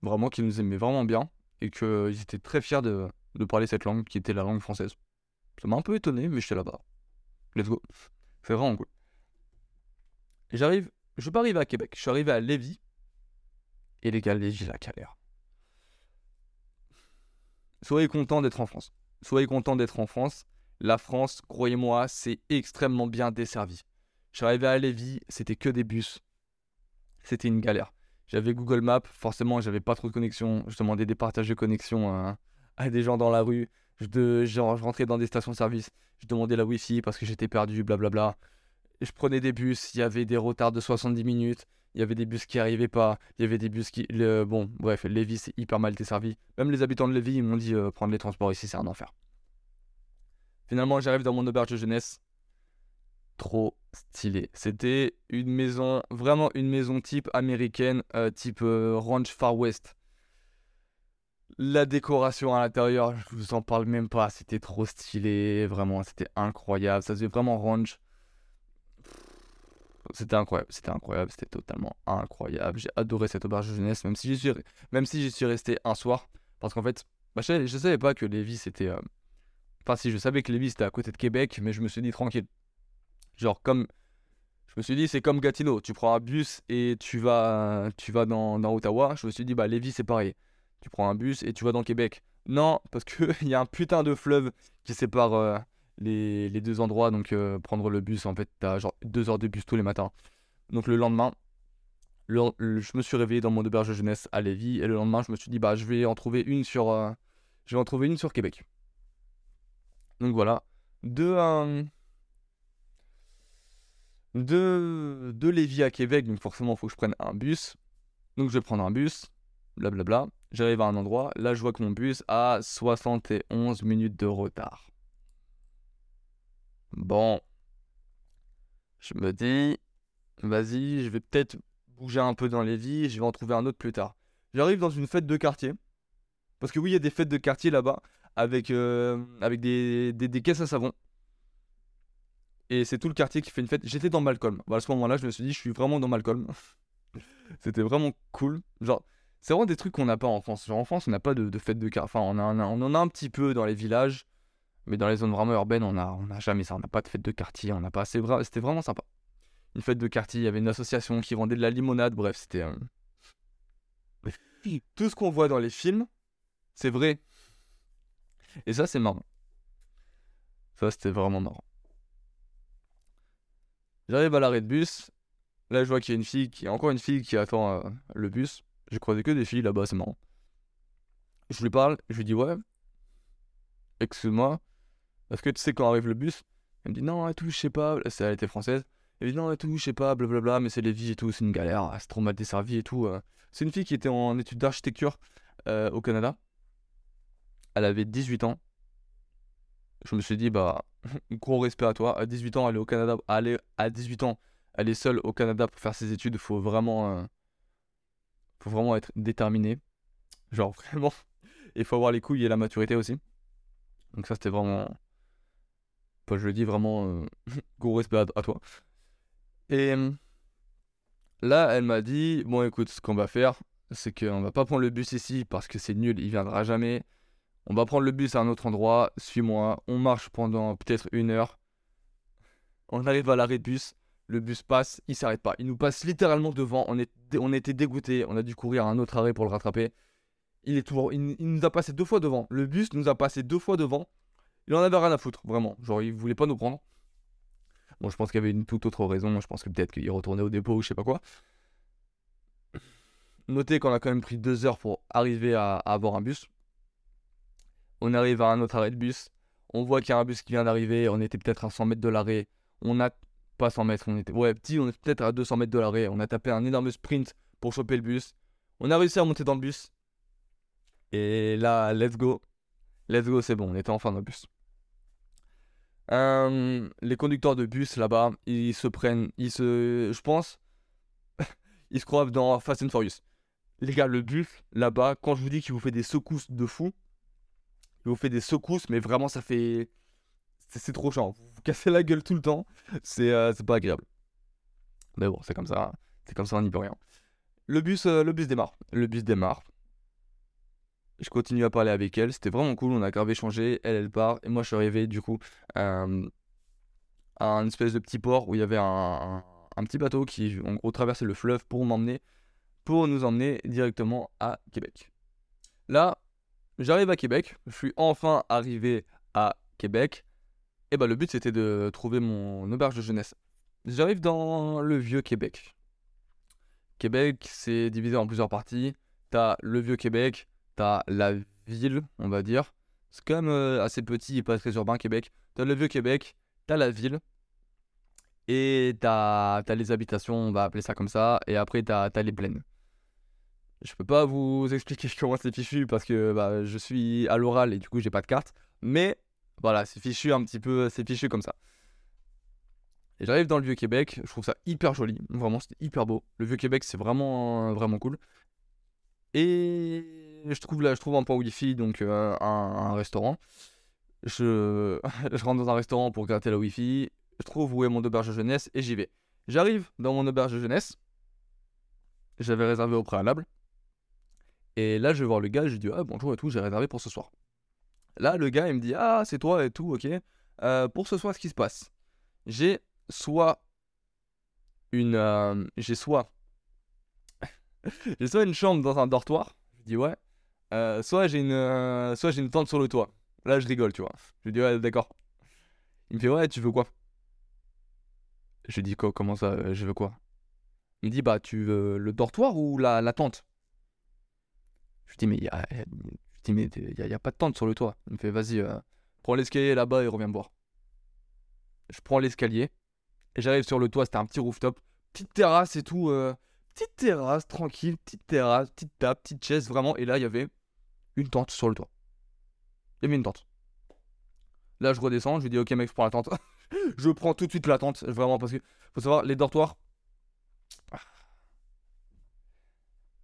vraiment qu'ils nous aimaient vraiment bien et qu'ils étaient très fiers de, de parler cette langue qui était la langue française. Ça m'a un peu étonné, mais j'étais là-bas. let's go. C'est vraiment cool. J'arrive, je suis pas arrivé à Québec, je suis arrivé à Lévis. Et les gars, Lévis, la galère. Soyez content d'être en France. Soyez content d'être en France. La France, croyez-moi, c'est extrêmement bien desservi. Je suis arrivé à Lévis, c'était que des bus. C'était une galère. J'avais Google Maps, forcément, j'avais pas trop de connexion. Je demandais des partages de connexion à, des gens dans la rue. Je, de, rentrais dans des stations-service, je demandais la Wi-Fi parce que j'étais perdu, blablabla. Et je prenais des bus, il y avait des retards de 70 minutes, il y avait des bus qui arrivaient pas, il y avait des bus qui. Le, bon, bref, Lévis, c'est hyper mal desservi. Même les habitants de Lévis, ils m'ont dit euh, prendre les transports ici, c'est un enfer. Finalement, j'arrive dans mon auberge de jeunesse. Trop stylé. C'était une maison, vraiment une maison type américaine, euh, type euh, Ranch Far West. La décoration à l'intérieur, je vous en parle même pas, c'était trop stylé, vraiment, c'était incroyable. Ça faisait vraiment ranch. C'était incroyable, c'était incroyable, c'était totalement incroyable. J'ai adoré cette auberge jeunesse, même si j'y suis, même si j'y suis resté un soir, parce qu'en fait, bah, je, je, savais pas que Lévis c'était. Euh, enfin, si je savais que Lévis c'était à côté de Québec, mais je me suis dit tranquille. Genre comme, je me suis dit c'est comme Gatineau, tu prends un bus et tu vas, tu vas dans, dans Ottawa. Je me suis dit bah Lévis c'est pareil, tu prends un bus et tu vas dans Québec. Non, parce qu'il [LAUGHS] y a un putain de fleuve qui sépare. Euh, les, deux endroits. Donc, euh, prendre le bus, en fait, t'as genre deux heures de bus tous les matins. Donc, le lendemain, je me suis réveillé dans mon auberge de jeunesse à Lévis. Et le lendemain, je me suis dit, bah, je vais en trouver une sur, euh, je vais en trouver une sur Québec. Donc, voilà. De, euh, de, de Lévis à Québec, donc forcément, il faut que je prenne un bus. Donc, je vais prendre un bus, blablabla. J'arrive à un endroit, là, je vois que mon bus a 71 minutes de retard. Bon, je me dis, vas-y, je vais peut-être bouger un peu dans les vies, je vais en trouver un autre plus tard. J'arrive dans une fête de quartier, parce que oui, il y a des fêtes de quartier là-bas, avec, euh, avec des, des, caisses à savon. Et c'est tout le quartier qui fait une fête. J'étais dans Malcolm. à ce moment-là, je me suis dit, je suis vraiment dans Malcolm. [LAUGHS] C'était vraiment cool. Genre, c'est vraiment des trucs qu'on n'a pas en France. Genre, en France, on n'a pas de, de fête de quartier. Enfin, on, on en a un petit peu dans les villages. Mais dans les zones vraiment urbaines, on n'a a jamais ça. On n'a pas de fête de quartier, on n'a pas. C'était vraiment sympa. Une fête de quartier, il y avait une association qui vendait de la limonade. Bref, c'était. [LAUGHS] Tout ce qu'on voit dans les films, c'est vrai. Et ça, c'est marrant. Ça, c'était vraiment marrant. J'arrive à l'arrêt de bus. Là, je vois qu'il y a une fille, qui, encore une fille qui attend euh, le bus. J'ai croisé que des filles là-bas, c'est marrant. Je lui parle, je lui dis ouais. Excuse-moi, est-ce que tu sais quand arrive le bus Elle me dit non et tout, je sais pas. Elle était française. Elle me dit non et tout, je sais pas, blablabla, mais c'est les vies et tout, c'est une galère, c'est trop mal desservi et tout. Euh. C'est une fille qui était en études d'architecture euh, au Canada. Elle avait 18 ans. Je me suis dit, bah, [LAUGHS] gros respect à toi. À 18 ans, elle est au Canada. Aller à 18 ans, elle est seule au Canada pour faire ses études. Faut vraiment, euh, faut vraiment être déterminé. Genre [LAUGHS] vraiment, il faut avoir les couilles et la maturité aussi. Donc ça, c'était vraiment je le dis vraiment, euh, [LAUGHS] gros respect à, toi. Et là, elle m'a dit Bon, écoute, ce qu'on va faire, c'est qu'on va pas prendre le bus ici parce que c'est nul, il viendra jamais. On va prendre le bus à un autre endroit, suis-moi. On marche pendant peut-être une heure. On arrive à l'arrêt de bus. Le bus passe, il s'arrête pas. Il nous passe littéralement devant. On était dégoûtés. On a dû courir à un autre arrêt pour le rattraper. Il, est toujours, il nous a passé deux fois devant. Le bus nous a passé deux fois devant. Il en avait rien à foutre, vraiment. Genre, il voulait pas nous prendre. Bon, je pense qu'il y avait une toute autre raison. Je pense que peut-être qu'il retournait au dépôt ou je sais pas quoi. Notez qu'on a quand même pris deux heures pour arriver à, avoir un bus. On arrive à un autre arrêt de bus. On voit qu'il y a un bus qui vient d'arriver. On était peut-être à 100 mètres de l'arrêt. On a pas 100 mètres. On était ouais petit. On est peut-être à 200 mètres de l'arrêt. On a tapé un énorme sprint pour choper le bus. On a réussi à monter dans le bus. Et là, let's go. Let's go, c'est bon. On était enfin dans le bus. Euh, les conducteurs de bus là-bas, ils se prennent, ils se, je pense, [LAUGHS] ils se croient dans Fast and Furious. Les gars, le bus là-bas, quand je vous dis qu'il vous fait des secousses de fou, il vous fait des secousses, mais vraiment ça fait, c'est trop chiant. Vous vous cassez la gueule tout le temps, c'est euh, pas agréable. Mais bon, c'est comme ça, c'est comme ça, on n'y peut rien. Le bus, euh, le bus démarre. Le bus démarre. Je continue à parler avec elle, c'était vraiment cool, on a grave échangé, elle elle part, et moi je suis arrivé du coup euh, à un espèce de petit port où il y avait un, un petit bateau qui, en gros, traversait le fleuve pour m'emmener, pour nous emmener directement à Québec. Là, j'arrive à Québec, je suis enfin arrivé à Québec. Et bah, le but c'était de trouver mon auberge de jeunesse. J'arrive dans le vieux Québec. Québec, c'est divisé en plusieurs parties. T'as le vieux Québec, t'as la ville, on va dire. C'est quand même euh, assez petit et pas très urbain, Québec. T'as le vieux Québec, t'as la ville. Et t'as as les habitations, on va appeler ça comme ça. Et après, t'as as les plaines. Je peux pas vous expliquer [LAUGHS] comment c'est fichu parce que bah, je suis à l'oral et du coup, j'ai pas de carte. Mais voilà, c'est fichu un petit peu, c'est fichu comme ça. Et j'arrive dans le Vieux-Québec, je trouve ça hyper joli, vraiment c'était hyper beau. Le Vieux-Québec c'est vraiment vraiment cool. Et je trouve là, je trouve un point wifi, donc euh, un, restaurant. [LAUGHS] Je, rentre dans un restaurant pour gratter la wifi, je trouve où est mon auberge de jeunesse et j'y vais. J'arrive dans mon auberge de jeunesse, j'avais réservé au préalable. Et là je vais voir le gars, je lui dis ah bonjour et tout, j'ai réservé pour ce soir. Là, le gars, il me dit Ah, c'est toi et tout, ok. Euh, pour ce soir, ce qui se passe, j'ai soit une. Euh, j'ai soit. [LAUGHS] j'ai soit une chambre dans un dortoir. Je dis Ouais. Euh, soit j'ai une, j'ai une tente sur le toit. Là, je rigole, tu vois. Je lui dis Ouais, d'accord. Il me fait Ouais, tu veux quoi? Je lui dis quoi Comment ça Je veux quoi? Il me dit Bah, tu veux le dortoir ou la, la tente? Je lui dis Mais il y a, a, pas de tente sur le toit. Il me fait, vas-y, euh, prends l'escalier là-bas et reviens me voir. Je prends l'escalier j'arrive sur le toit. C'était un petit rooftop, petite terrasse et tout. Petite terrasse, tranquille, petite terrasse, petite table, petite chaise, vraiment. Et là, il y avait une tente sur le toit. Il y avait une tente. Là, je redescends, je lui dis, ok, mec, je prends la tente. [LAUGHS] je prends tout de suite la tente, vraiment, parce que faut savoir, les dortoirs,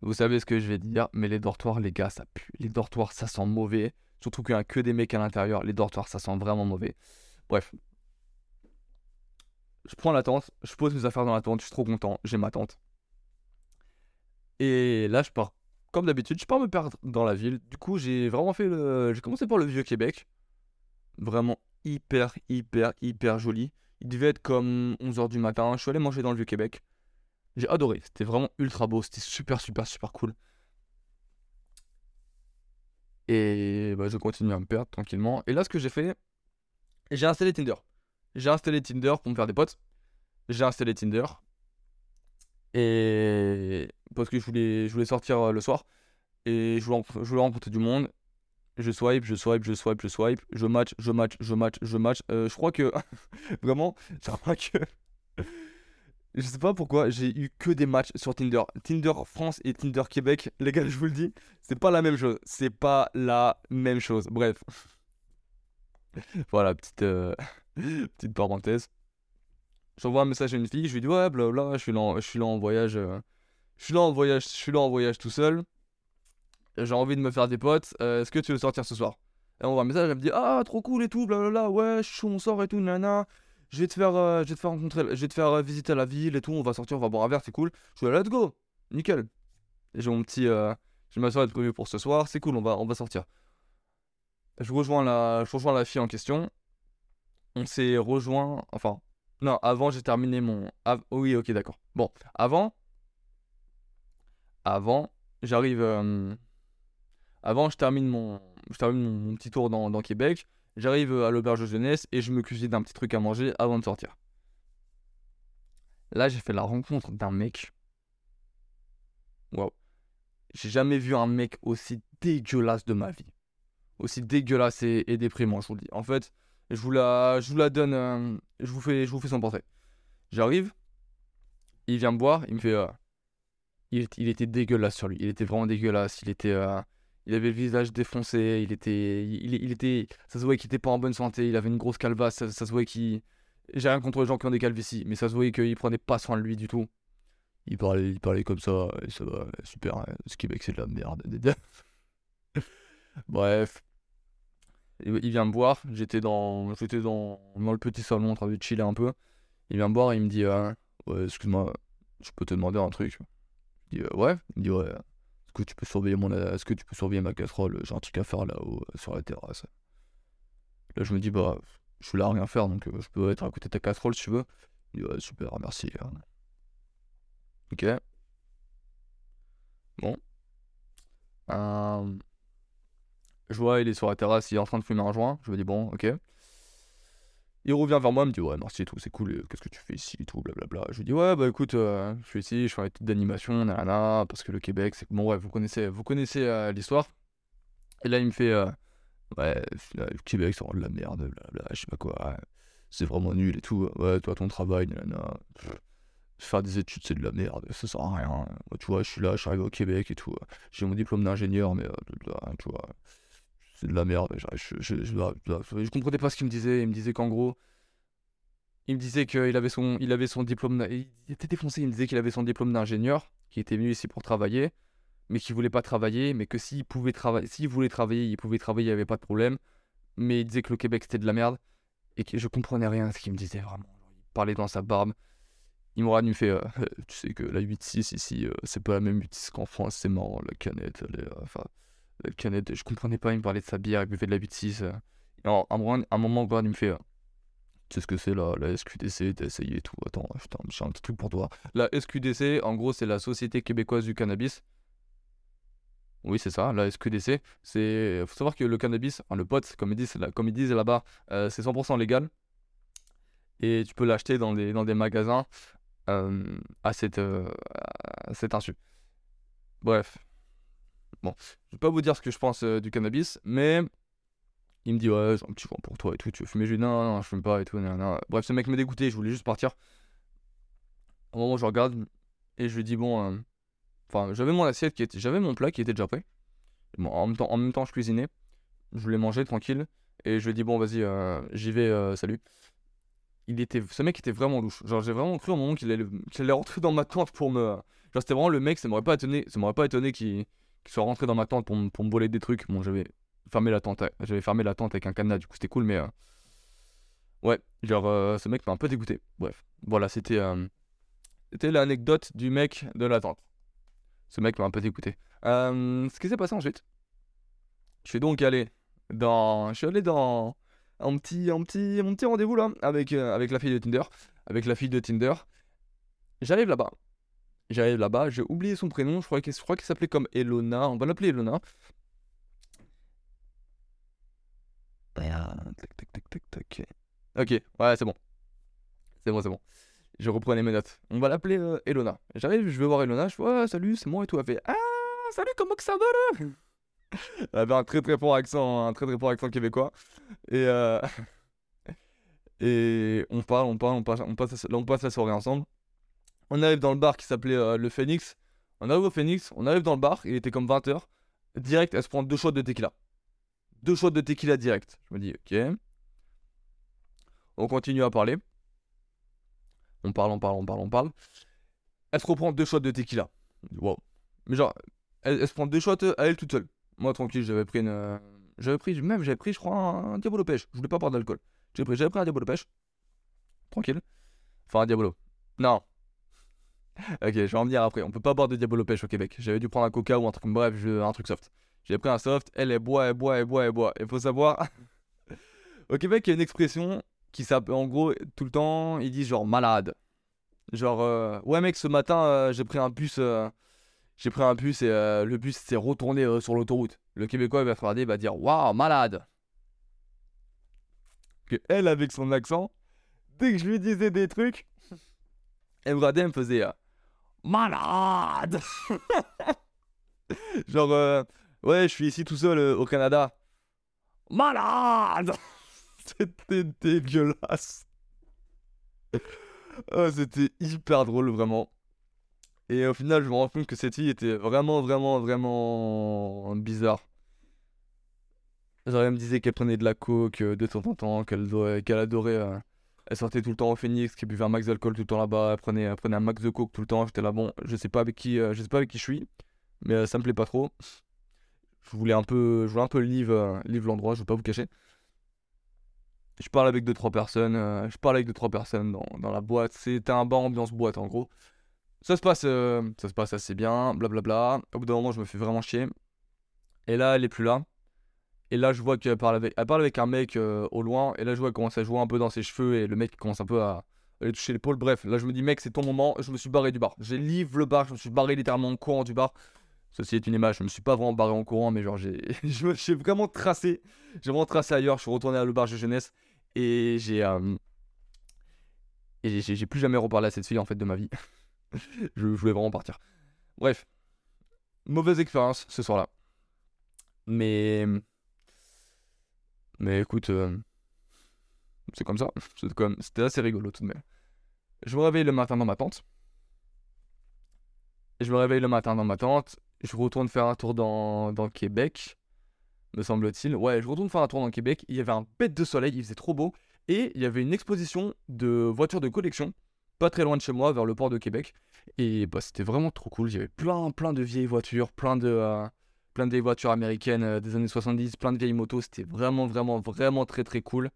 Vous savez ce que je vais dire, mais les dortoirs, les gars, ça pue. Les dortoirs, ça sent mauvais. Surtout qu'il n'y a que des mecs à l'intérieur. Les dortoirs, ça sent vraiment mauvais. Bref. Je prends la tente, je pose mes affaires dans la tente, je suis trop content, j'ai ma tente. Et là, je pars. Comme d'habitude, je pars me perdre dans la ville. Du coup, j'ai vraiment fait le. J'ai commencé par le vieux Québec. Vraiment hyper, hyper, hyper joli. Il devait être comme 11h du matin. Je suis allé manger dans le vieux Québec. J'ai adoré, c'était vraiment ultra beau, c'était super super super cool. Et bah, je continue à me perdre tranquillement. Et là, ce que j'ai fait, j'ai installé Tinder. J'ai installé Tinder pour me faire des potes. J'ai installé Tinder. Et parce que je voulais, je voulais sortir euh, le soir. Et je voulais, je voulais rencontrer du monde. Je swipe, je swipe, je swipe, je swipe. Je match, je match, je match, je match. Euh, je crois que [LAUGHS] vraiment, j'ai remarqué que [LAUGHS] je sais pas pourquoi, j'ai eu que des matchs sur Tinder. Tinder France et Tinder Québec, [LAUGHS] les gars, je vous le dis, c'est pas la même chose. C'est pas la même chose. Bref. voilà, petite, euh, petite parenthèse. J'envoie un message à une fille, je lui dis ouais, blablabla, je suis là, en, je suis là en voyage. Euh, je suis là en voyage, je suis là tout seul. J'ai envie de me faire des potes. Euh, est-ce que tu veux sortir ce soir? On voit un message, elle me dit ah trop cool et tout, blablabla, ouais, je suis on sort et tout, nana je vais te faire, euh, je vais te faire rencontrer, je vais euh, visiter la ville et tout, on va sortir, on va boire un verre, c'est cool. Je dis, let's go, nickel. J'ai mon petit, euh, j'ai ma soirée prévue pour ce soir, c'est cool, on va, on va sortir. Je rejoins la, je rejoins la fille en question. On s'est rejoint, enfin, non, avant j'ai terminé mon, oui, ok, d'accord. Bon, avant, avant, j'arrive, avant je termine mon, je termine mon, petit tour dans, Québec. J'arrive à l'auberge de jeunesse et je me cuisine d'un petit truc à manger avant de sortir. Là, j'ai fait la rencontre d'un mec. Waouh. J'ai jamais vu un mec aussi dégueulasse de ma vie. Aussi dégueulasse et, déprimant, je vous le dis. En fait, je vous la, je vous la donne. Euh, je, vous fais, je vous fais son portrait. J'arrive. Il vient me boire. Il me fait. Euh, il, il, était dégueulasse sur lui. Il était vraiment dégueulasse. Il était. Euh, il avait le visage défoncé, il était, il, était, ça se voyait qu'il était pas en bonne santé, il avait une grosse calvasse, ça, se voyait qu'il, j'ai rien contre les gens qui ont des calvities, mais ça se voyait qu'il prenait pas soin de lui du tout. Il parlait, il parlait comme ça, et ça va, super, hein, ce Québec c'est de la merde. [LAUGHS] Bref, il vient me boire, j'étais dans, j'étais dans, dans le petit salon en train de chiller un peu. Il vient me boire et il me dit, euh, excuse-moi, je peux te demander un truc. Je dis, euh, ouais, il me dit, ouais est-ce que tu peux surveiller mon est-ce que tu peux surveiller ma casserole? J'ai un truc à faire là-haut euh, sur la terrasse là je me dis bah je suis là à rien faire, donc euh, je peux être à côté de ta casserole si tu veux. Il dit, ouais, super, merci. hein. Ok. Bon. Je vois, il est sur la terrasse, il est en train de fumer un joint. Je me dis, bon, ok. Il revient vers moi, il me dit, ouais, merci et tout, c'est cool, euh, qu'est-ce que tu fais ici et tout, blablabla. Je lui dis, ouais, bah écoute, euh, je suis ici, je fais un étude d'animation, nanana, parce que le Québec, c'est. Bon, ouais, vous connaissez, vous connaissez euh, l'histoire. Et là, il me fait, ouais, le Québec, c'est vraiment de la merde, blablabla, je sais pas quoi, c'est vraiment nul et tout. Ouais, toi, ton travail, nanana. Faire des études, c'est de la merde, ça sert à rien. Tu vois, je suis là, je suis arrivé au Québec et tout. J'ai mon diplôme d'ingénieur, mais euh, tu vois, c'est de la merde. Je, je, je, je- comprenais pas ce qu'il me disait. Il me disait qu'en gros, il me disait qu'il avait son, il avait son diplôme. Il était défoncé. Il me disait qu'il avait son diplôme d'ingénieur, qui était venu ici pour travailler, mais qui voulait pas travailler, mais que s'il pouvait travailler, s'il voulait travailler, il pouvait travailler, il y avait pas de problème. Mais il disait que le Québec c'était de la merde et que je comprenais rien à ce qu'il me disait vraiment. Il parlait dans sa barbe. Il m'aura nu fait, euh, [LAUGHS] tu sais que la 8.6 ici, euh, c'est pas la même 8.6 qu'en France, c'est marrant, la canette, elle est, euh, enfin, canette, je comprenais pas, il me parlait de sa bière, il buvait de la 8.6. euh. À un moment, un moment, il me fait, tu sais ce que c'est la, la SQDC, t'as essayé tout, attends, putain, j'ai un petit truc pour toi. La SQDC, en gros, c'est la Société québécoise du cannabis. Oui, c'est ça, la SQDC. C'est, faut savoir que le cannabis, le pot, comme ils disent, là- comme ils disent là-bas, euh, c'est 100% légal. Et tu peux l'acheter dans des, dans des magasins euh, à cette, à cet insu. Bref. Bon, je vais pas vous dire ce que je pense euh, du cannabis, mais il me dit ouais, j'ai un petit joint pour toi et tout, tu veux fumer Je lui dis non, non, non, je fume pas et tout. nan. Bref, ce mec me dégoûtait, je voulais juste partir. Au moment où je regarde et je lui dis bon, euh, j'avais mon assiette qui était, j'avais mon plat qui était déjà prêt. Bon, en même temps, en même temps, je cuisinais, je voulais manger tranquille et je lui dit bon vas-y, euh, j'y vais, salut. Il était, ce mec était vraiment louche. Genre j'ai vraiment cru au moment qu'il allait, qu'il allait rentrer dans ma tente pour me, genre c'était vraiment le mec, ça m'aurait pas étonné, ça m'aurait pas étonné qu'il qu'il soit rentré dans ma tente pour, me- pour me voler des trucs. Bon, j'avais fermé la tente, j'avais fermé la tente avec un cadenas, du coup c'était cool, mais euh, ouais, genre euh, ce mec m'a un peu dégoûté. Bref, voilà, c'était euh, c'était l'anecdote du mec de la tente. Ce mec m'a un peu dégoûté. Ce qui s'est passé ensuite, je suis donc allé dans, je suis allé dans un petit, un petit, un petit rendez-vous là avec avec la fille de Tinder, avec la fille de Tinder. J'arrive là-bas. J'arrive là-bas, j'ai oublié son prénom, je crois qu'elle s'appelait comme Elona, on va l'appeler Elona. Ok, ouais, c'est bon. C'est bon, c'est bon. Je reprenais mes notes. On va l'appeler euh, Elona. J'arrive, je vais voir Elona, je fais ouais, salut, c'est moi et tout. Elle fait ah, salut, comment ça va? Là [LAUGHS] Elle avait un très très fort accent, un très très fort accent québécois. Et euh, [LAUGHS] et on parle, on parle, on passe, on passe, on passe la soirée ensemble. On arrive dans le bar qui s'appelait euh, le Phoenix. On arrive au Phoenix, on arrive dans le bar, il était comme 20h. Direct, elle se prend deux shots de tequila. Deux shots de tequila direct. Je me dis, ok. On continue à parler. On parle, on parle, on parle, on parle. Elle se reprend deux shots de tequila. Wow. Mais genre, elle, elle se prend deux shots euh, à elle toute seule. Moi, tranquille, j'avais pris une. euh, J'avais pris, même j'avais pris, je crois, un, Diabolo Pêche. Je voulais pas boire d'alcool. J'ai pris, j'avais pris un Diabolo Pêche. Tranquille. Enfin, un Diabolo. Non. [LAUGHS] Ok, je vais en venir après. On peut pas boire de Diabolo Pêche au Québec. J'avais dû prendre un coca ou un truc, bref, un truc soft. J'ai pris un soft, elle, elle boit, elle boit, elle boit, elle boit. Il faut savoir, [LAUGHS] au Québec, il y a une expression qui s'appelle, en gros, tout le temps, ils disent genre malade. Genre, euh, ouais, mec, ce matin, euh, j'ai pris un bus, euh, j'ai pris un bus et le bus s'est retourné sur l'autoroute. Le Québécois, il va se regarder, va dire, waouh, malade. Que elle, avec son accent, dès que je lui disais des trucs, elle me regardait, elle me faisait, malade. [LAUGHS] Genre, euh, ouais, je suis ici tout seul euh, au Canada. Malade [LAUGHS] C'était dégueulasse. [LAUGHS] Oh, c'était hyper drôle, vraiment. Et au final, je me rends compte que cette fille était vraiment, vraiment, vraiment bizarre. Genre, elle me disait qu'elle prenait de la coke euh, de temps en temps, qu'elle adorait, euh, elle sortait tout le temps au Phoenix, qu'elle buvait un max d'alcool tout le temps là-bas, elle prenait, elle prenait un max de coke tout le temps. J'étais là, bon, je sais pas avec qui, euh, je sais pas avec qui je suis, mais euh, ça me plaît pas trop. Je voulais un peu, je voulais un peu livre, euh, l'endroit, je vais pas vous cacher. Je parle avec deux trois personnes, euh, je parle avec deux trois personnes dans, dans la boîte. C'était un bar ambiance boîte en gros. Ça se passe, ça se passe assez bien, blablabla. Au bout d'un moment, je me fais vraiment chier. Et là, elle est plus là. Et là, je vois qu'elle parle avec, elle parle avec un mec euh, au loin. Et là, je vois qu'elle commence à jouer un peu dans ses cheveux. Et le mec commence un peu à, à lui toucher l'épaule. Bref, là, je me dis, mec, c'est ton moment. Je me suis barré du bar. J'ai livre le bar. Je me suis barré littéralement en courant du bar. Ceci est une image. Je me suis pas vraiment barré en courant, mais genre, j'ai [LAUGHS] je me- j'ai vraiment tracé. J'ai vraiment tracé ailleurs. Je suis retourné à l'auberge de jeunesse. Et j'ai. euh, et j'ai plus jamais reparlé à cette fille, en fait, de ma vie. [LAUGHS] je voulais vraiment partir. Bref. Mauvaise expérience ce soir-là. Mais. Mais écoute, euh, c'est comme ça. C'était assez rigolo tout de même. Je me réveille le matin dans ma tente. Je me réveille le matin dans ma tente. Je retourne faire un tour dans, dans Québec, me semble-t-il. Ouais, je retourne faire un tour dans Québec. Il y avait un bête de soleil, il faisait trop beau. Et il y avait une exposition de voitures de collection, pas très loin de chez moi, vers le port de Québec. Et bah, c'était vraiment trop cool. Il y avait plein, plein de vieilles voitures, plein de, euh, plein de vieilles voitures américaines euh, des années 70, plein de vieilles motos. C'était vraiment, vraiment, vraiment très, très cool.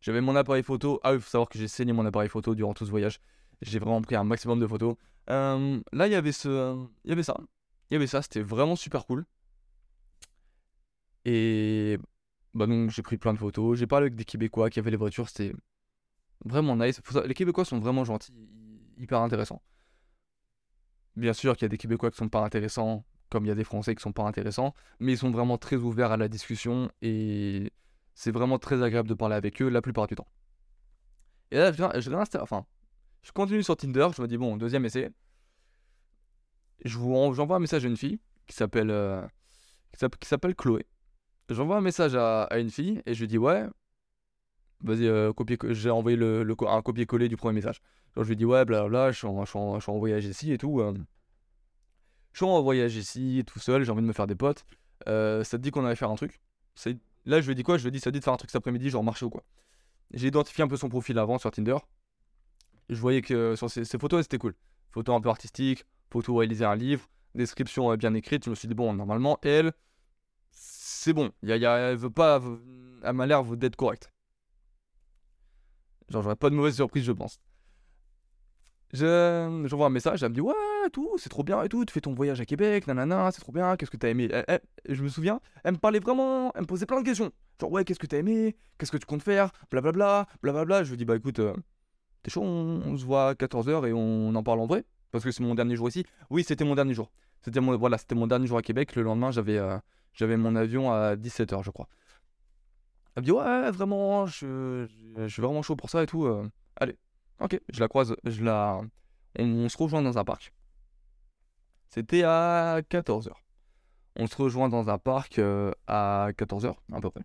J'avais mon appareil photo. Ah, il faut savoir que j'ai saigné mon appareil photo durant tout ce voyage. J'ai vraiment pris un maximum de photos. Euh, là, il y avait ce, il y avait ça. Il y avait ça. C'était vraiment super cool. Et bah donc j'ai pris plein de photos. J'ai parlé avec des Québécois qui avaient les voitures. C'était vraiment nice. Les Québécois sont vraiment gentils, hy- hyper intéressants. Bien sûr qu'il y a des Québécois qui sont pas intéressants, comme il y a des Français qui sont pas intéressants, mais ils sont vraiment très ouverts à la discussion et c'est vraiment très agréable de parler avec eux la plupart du temps. Et là, je, enfin, je continue sur Tinder. Je me dis bon, deuxième essai. J'envoie un message à une fille qui s'appelle euh, qui s'app- qui s'appelle Chloé. J'envoie un message à, une fille et je lui dis ouais, vas-y euh. J'ai envoyé le, un copier-coller du premier message. Je lui dis ouais, blablabla, je suis en, je suis en- je suis en voyage ici et tout. euh. Je suis en voyage ici, tout seul, j'ai envie de me faire des potes. Euh, ça te dit qu'on allait faire un truc? Là, je lui ai dit quoi? Je lui ai dit ça dit de faire un truc cet après-midi, genre marcher ou quoi. J'ai identifié un peu son profil avant sur Tinder. Je voyais que sur ses, photos, c'était cool. Photos un peu artistiques, photos elle lisait un livre, description euh, bien écrite. Je me suis dit, bon, normalement, elle, c'est bon. Y a, y a- elle veut pas. Elle m'a l'air d'être correcte. Genre, j'aurais pas de mauvaise surprise, je pense. Je, j'envoie un message, elle me dit ouais, tout, c'est trop bien et tout, tu fais ton voyage à Québec, nanana, c'est trop bien, qu'est-ce que t'as aimé? Je me souviens, elle me parlait vraiment, elle me posait plein de questions. Genre ouais, qu'est-ce que t'as aimé? Qu'est-ce que tu comptes faire? Blablabla, blablabla. Je lui dis bah écoute, euh, t'es chaud, on, on se voit à 14h et on en parle en vrai Parce que c'est mon dernier jour ici. Oui, c'était mon dernier jour. C'était mon, voilà, c'était mon dernier jour à Québec. Le lendemain, j'avais, euh, j'avais mon avion à 17h, je crois. Elle me dit ouais, vraiment, je, je, je suis vraiment chaud pour ça et tout. euh, allez, ok, je la croise, je la, on, se rejoint dans un parc. C'était à 14h. On se rejoint dans un parc euh, à 14h, à peu près.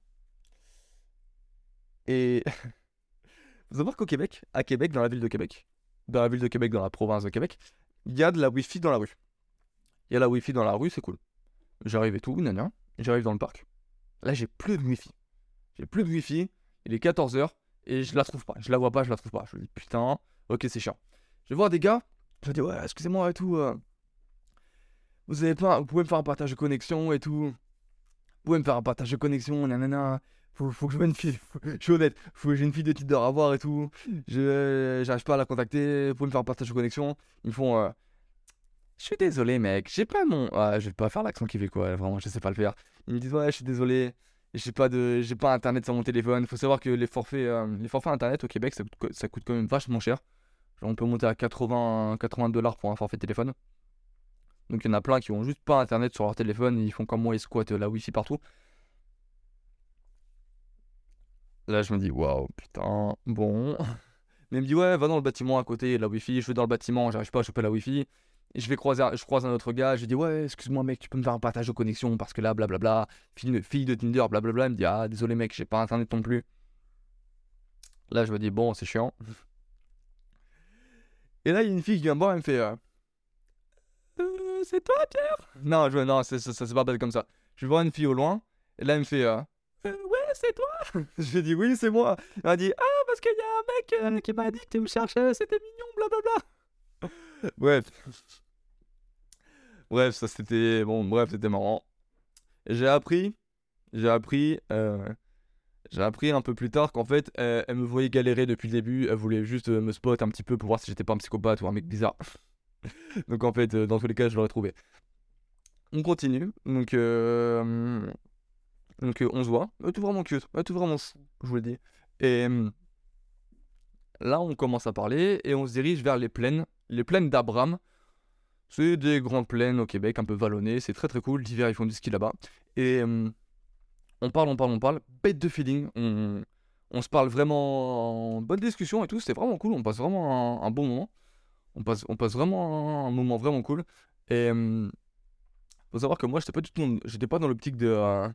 Et [LAUGHS] vous savoir qu'au Québec, à Québec, dans la ville de Québec, dans la ville de Québec, dans la province de Québec, il y a de la Wi-Fi dans la rue. Il y a la Wi-Fi dans la rue, c'est cool. J'arrive et tout, nana. J'arrive dans le parc. Là, j'ai plus de Wi-Fi. J'ai plus de Wi-Fi. Il est 14h et je la trouve pas. Je la vois pas, je la trouve pas. Je me dis putain, ok, c'est chiant. Je vais voir des gars. Je me dis ouais, excusez-moi et tout. euh, vous avez pas, vous pouvez me faire un partage de connexion et tout. Vous pouvez me faire un partage de connexion, nanana. Faut, faut que je vois une fille. je suis honnête. Faut que j'ai une fille de Tinder à voir et tout. Je, j'arrive pas à la contacter. Vous pouvez me faire un partage de connexion. Ils me font. euh, je suis désolé, mec. J'ai pas mon. Ouais, je vais pas faire l'accent québécois. Vraiment, je sais pas le faire. Ils me disent ouais, je suis désolé. J'ai pas de, j'ai pas internet sur mon téléphone. Faut savoir que les forfaits, euh, les forfaits internet au Québec, ça coûte, co- ça coûte quand même vachement cher. Genre, on peut monter à 80, 80 dollars pour un forfait téléphone. Donc il y en a plein qui ont juste pas internet sur leur téléphone. Ils font comme moi, ils squattent la wifi partout. Là, je me dis waouh, putain, bon. [LAUGHS] Mais il me dit ouais, va dans le bâtiment à côté, la wifi. Je vais dans le bâtiment, j'arrive pas à choper la wifi. Je vais croiser, je croise un autre gars, je dis ouais, excuse-moi mec, tu peux me faire un partage de connexion parce que là, blablabla, fille, fille de Tinder, blablabla. Il me dit ah, désolé mec, j'ai pas internet non plus. Là, je me dis bon, c'est chiant. Et là, il y a une fille qui vient me voir, elle me fait euh, Euh, c'est toi Pierre? Non, je, non, c'est- ça, ça s'est pas passé comme ça. Je vois une fille au loin, et là, elle me fait euh, ouais, c'est toi? [LAUGHS] Je lui dis oui, c'est moi. Elle m'a dit ah, parce qu'il y a un mec qui m'a dit que tu me cherchais, c'était mignon, blablabla. [LAUGHS] Bref. Bref, ça c'était. Bon, bref, c'était marrant. J'ai appris. J'ai appris. euh, J'ai appris un peu plus tard qu'en fait, euh, elle me voyait galérer depuis le début. Elle voulait juste euh, me spot un petit peu pour voir si j'étais pas un psychopathe ou un mec bizarre. [LAUGHS] Donc en fait, dans tous les cas, je l'aurais trouvé. On continue. Donc, Donc on se voit. Tout vraiment cute. tout vraiment je vous le dis. Et là, on commence à parler et on se dirige vers les plaines. Les plaines d'Abraham. C'est des grandes plaines au Québec, un peu vallonnées. C'est très très cool. L'hiver, ils font du ski là-bas. Et hum, on parle, on parle, on parle. Bête de feeling. On, se parle vraiment en bonne discussion et tout. C'était vraiment cool. On passe vraiment un, bon moment. On passe, on passe vraiment un, moment vraiment cool. Et hum, faut savoir que moi, j'étais pas du tout, j'étais pas dans l'optique de, euh,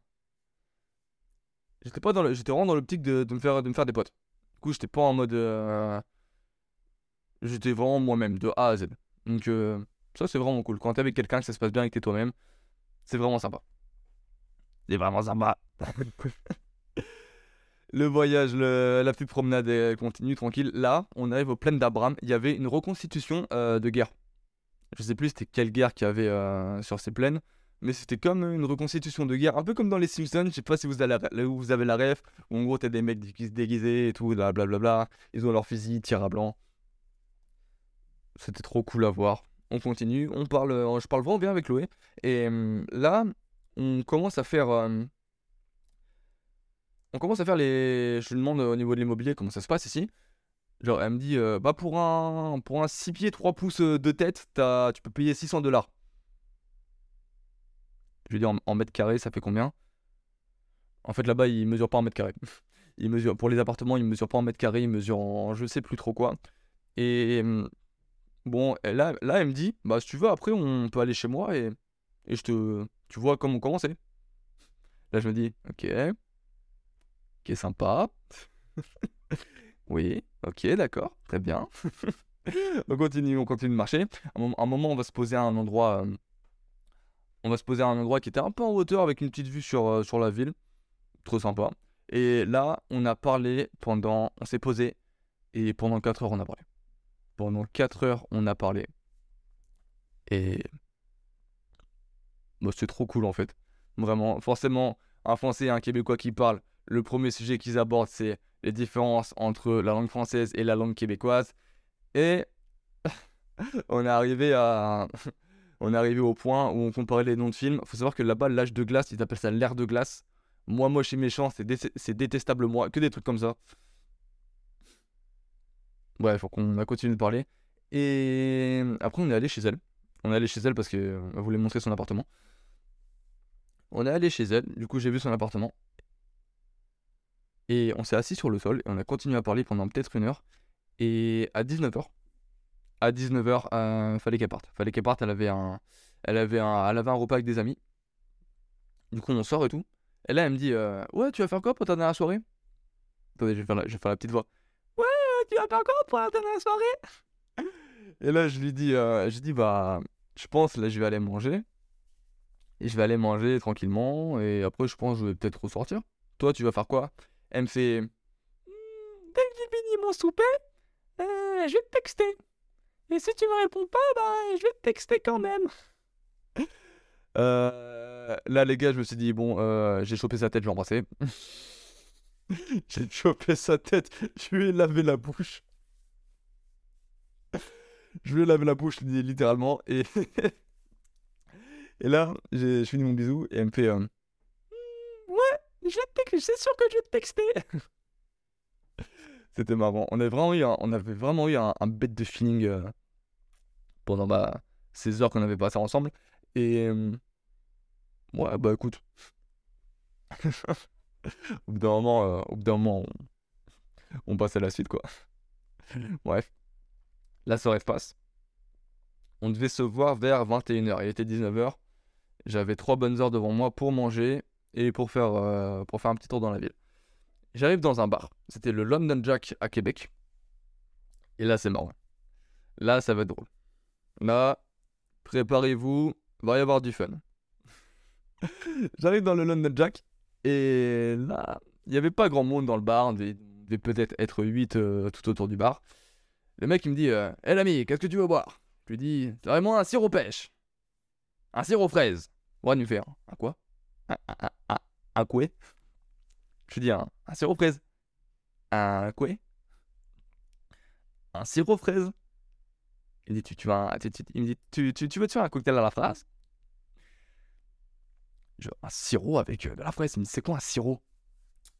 j'étais pas dans, j'étais vraiment dans l'optique de, de, me faire, de me faire des potes. Du coup, j'étais pas en mode, euh, j'étais vraiment moi-même de A à Z. Donc euh, ça, c'est vraiment cool. Quand t'es avec quelqu'un, que ça se passe bien avec toi-même, c'est vraiment sympa. C'est vraiment sympa. [LAUGHS] le voyage, la petite promenade continue tranquille. Là, on arrive aux plaines d'Abraham. Il y avait une reconstitution de guerre. Je sais plus c'était quelle guerre qu'il y avait euh, sur ces plaines, mais c'était comme une reconstitution de guerre, un peu comme dans les Simpsons. Je sais pas si vous avez la, vous avez la ref, où en gros t'as des mecs déguisés et tout, blablabla. Ils ont leur fusil, tir à blanc. C'était trop cool à voir. On continue, on parle, euh, je parle vraiment bien avec Chloé. Et hum, là, on commence à faire. Euh, on commence à faire les. Je lui demande au niveau de l'immobilier comment ça se passe ici. Genre, elle me dit, euh, bah pour un, pour un 6 pieds 3 pouces euh, de tête, tu peux payer 600 dollars. Je lui dis, en, mètres carrés, ça fait combien? En fait, là-bas, ils mesurent pas en. [LAUGHS] Ils mesurent, pour les appartements, ils mesurent pas en mètres carrés, ils mesurent en je sais plus trop quoi. Et bon, là, là, elle me dit, bah si tu veux, après, on peut aller chez moi et, et je te. Tu vois comment commencer. Là, je me dis, ok. Ok, sympa. [LAUGHS] oui. Ok, d'accord, très bien. [LAUGHS] on continue, on continue de marcher. À un moment, on va se poser à un endroit. Euh, on va se poser à un endroit qui était un peu en hauteur avec une petite vue sur, euh, sur la ville. Trop sympa. Et là, on a parlé pendant. On s'est posé. Et pendant 4 heures, on a parlé. Pendant 4 heures, on a parlé. Et. Bah, c'est trop cool en fait. Vraiment, forcément, un Français et un Québécois qui parlent, le premier sujet qu'ils abordent, c'est les différences entre la langue française et la langue québécoise. Et [LAUGHS] on est arrivé à. [LAUGHS] on est arrivé au point où on comparait les noms de films. Faut savoir que là-bas, l'âge de glace, ils appellent ça l'air de glace. Moi, moche et méchant, c'est, détestable moi. Que des trucs comme ça. Bref, faut qu'on a continué de parler. Et après, on est allé chez elle. On est allé chez elle parce qu'elle voulait montrer son appartement. On est allé chez elle. Du coup, j'ai vu son appartement. Et on s'est assis sur le sol et on a continué à parler pendant peut-être une heure. Et à 19h, à 19h, euh, fallait qu'elle parte. Fallait qu'elle parte, elle avait, un, elle, avait un, elle avait un repas avec des amis. Du coup, on sort et tout. Et là, elle me dit euh, Ouais, tu vas faire quoi pour ta dernière soirée? Attendez, je vais, faire la, je vais faire la petite voix. Tu vas faire quoi pour ta dernière soirée? Et là, je lui dis euh, Je dis Bah, je pense, là, je vais aller manger. Et je vais aller manger tranquillement. Et après, je pense je vais peut-être ressortir. Toi, tu vas faire quoi? Elle me fait hmm, Dès que j'ai fini mon souper, euh, je vais te texter. Et si tu me réponds pas, bah, je vais te texter quand même. Euh, là, les gars, je me suis dit Bon, euh, j'ai chopé sa tête, je vais l'embrasser. [LAUGHS] [LAUGHS] j'ai chopé sa tête, je lui ai lavé la bouche. je lui ai lavé la bouche littéralement. Et, [LAUGHS] et là, j'ai fini mon bisou et elle me fait c'est sûr que je vais te texter. [LAUGHS] C'était marrant. On avait vraiment eu un, on avait vraiment eu un, bête de feeling euh, pendant bah, ces heures qu'on avait passées ensemble. Et euh, ouais, bah écoute. Au bout d'un moment, euh, on, passe à la suite quoi. Bref. La soirée passe. On devait se voir vers 21h. Il était 19h. J'avais trois bonnes heures devant moi pour manger et pour faire, euh, pour faire un petit tour dans la ville. J'arrive dans un bar. C'était le London Jack à Québec. Et là, c'est marrant. Là, ça va être drôle. Là, préparez-vous, va y avoir du fun. [LAUGHS] J'arrive dans le London Jack. Et là, il n'y avait pas grand monde dans le bar. Il devait peut-être être 8 euh, tout autour du bar. Le mec, il me dit Hé euh, l'ami, qu'est-ce que tu veux boire? Je lui dis vraiment un sirop pêche. Un sirop fraise. Ouais, nous faire. Un quoi? Un, un, un, quoi Je dis un, un sirop fraise. Un quoi Un sirop fraise? Il me dit, tu, me veux te faire un cocktail à la phrase Un sirop avec euh, de la fraise. Il me dit, c'est quoi un sirop?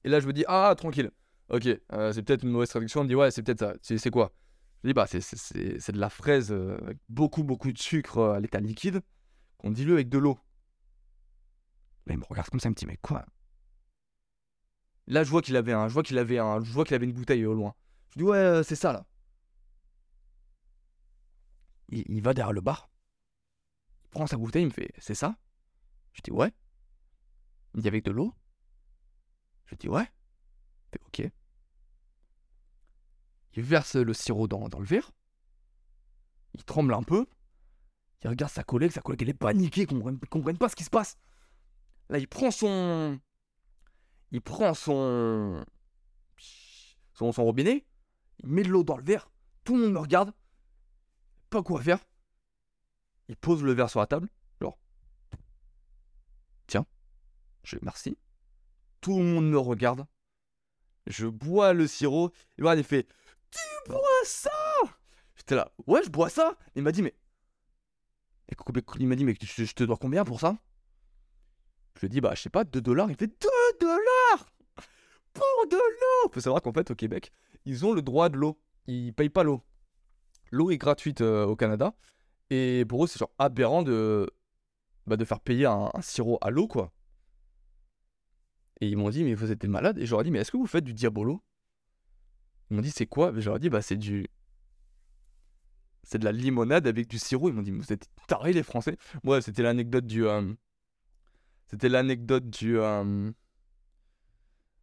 Et là, je me dis, ah, tranquille. Ok, euh, c'est peut-être une mauvaise traduction. Il me dit, ouais, c'est peut-être ça. C'est quoi? Je dis, bah, c'est- de la fraise euh, avec beaucoup, beaucoup de sucre à l'état liquide qu'on dilue avec de l'eau. Là, il me regarde comme ça, il me dit, mais quoi? Là, je vois qu'il avait un, je vois qu'il avait un, je vois qu'il avait une bouteille au loin. Je dis, ouais, c'est ça, là. Il, il va derrière le bar. Il prend sa bouteille, il me fait, c'est ça? Je dis, ouais. Il dit, avec de l'eau? Je dis, ouais. Fait, ok. Il verse le sirop dans, le verre. Il tremble un peu. Il regarde sa collègue, sa collègue elle est paniquée, ne comprenne, comprenne pas ce qui se passe. Là, il prend son. Il prend son. Son, son robinet. Il met de l'eau dans le verre. Tout le monde me regarde. Pas quoi faire. Il pose le verre sur la table. Genre. Tiens. Je merci. Tout le monde me regarde. Je bois le sirop. Et voilà, il fait Tu bois ça? J'étais là. Ouais, je bois ça. Il m'a dit, mais. Il m'a dit, mais je te dois combien pour ça? Je lui ai dit, bah, je sais pas, 2 dollars. Il fait 2 dollars? Pour de l'eau? Faut savoir qu'en fait, au Québec, ils ont le droit de l'eau. Ils payent pas l'eau. L'eau est gratuite euh, au Canada. Et pour eux, c'est genre aberrant de, bah, de faire payer un sirop à l'eau, quoi. Et ils m'ont dit, mais vous êtes des malades. Et je leur ai dit, mais est-ce que vous faites du diabolo? Ils m'ont dit, c'est quoi? Et je leur ai dit, bah, c'est du. C'est de la limonade avec du sirop. Ils m'ont dit, mais vous êtes tarés, les Français. Ouais, c'était l'anecdote du. euh, C'était l'anecdote du. euh,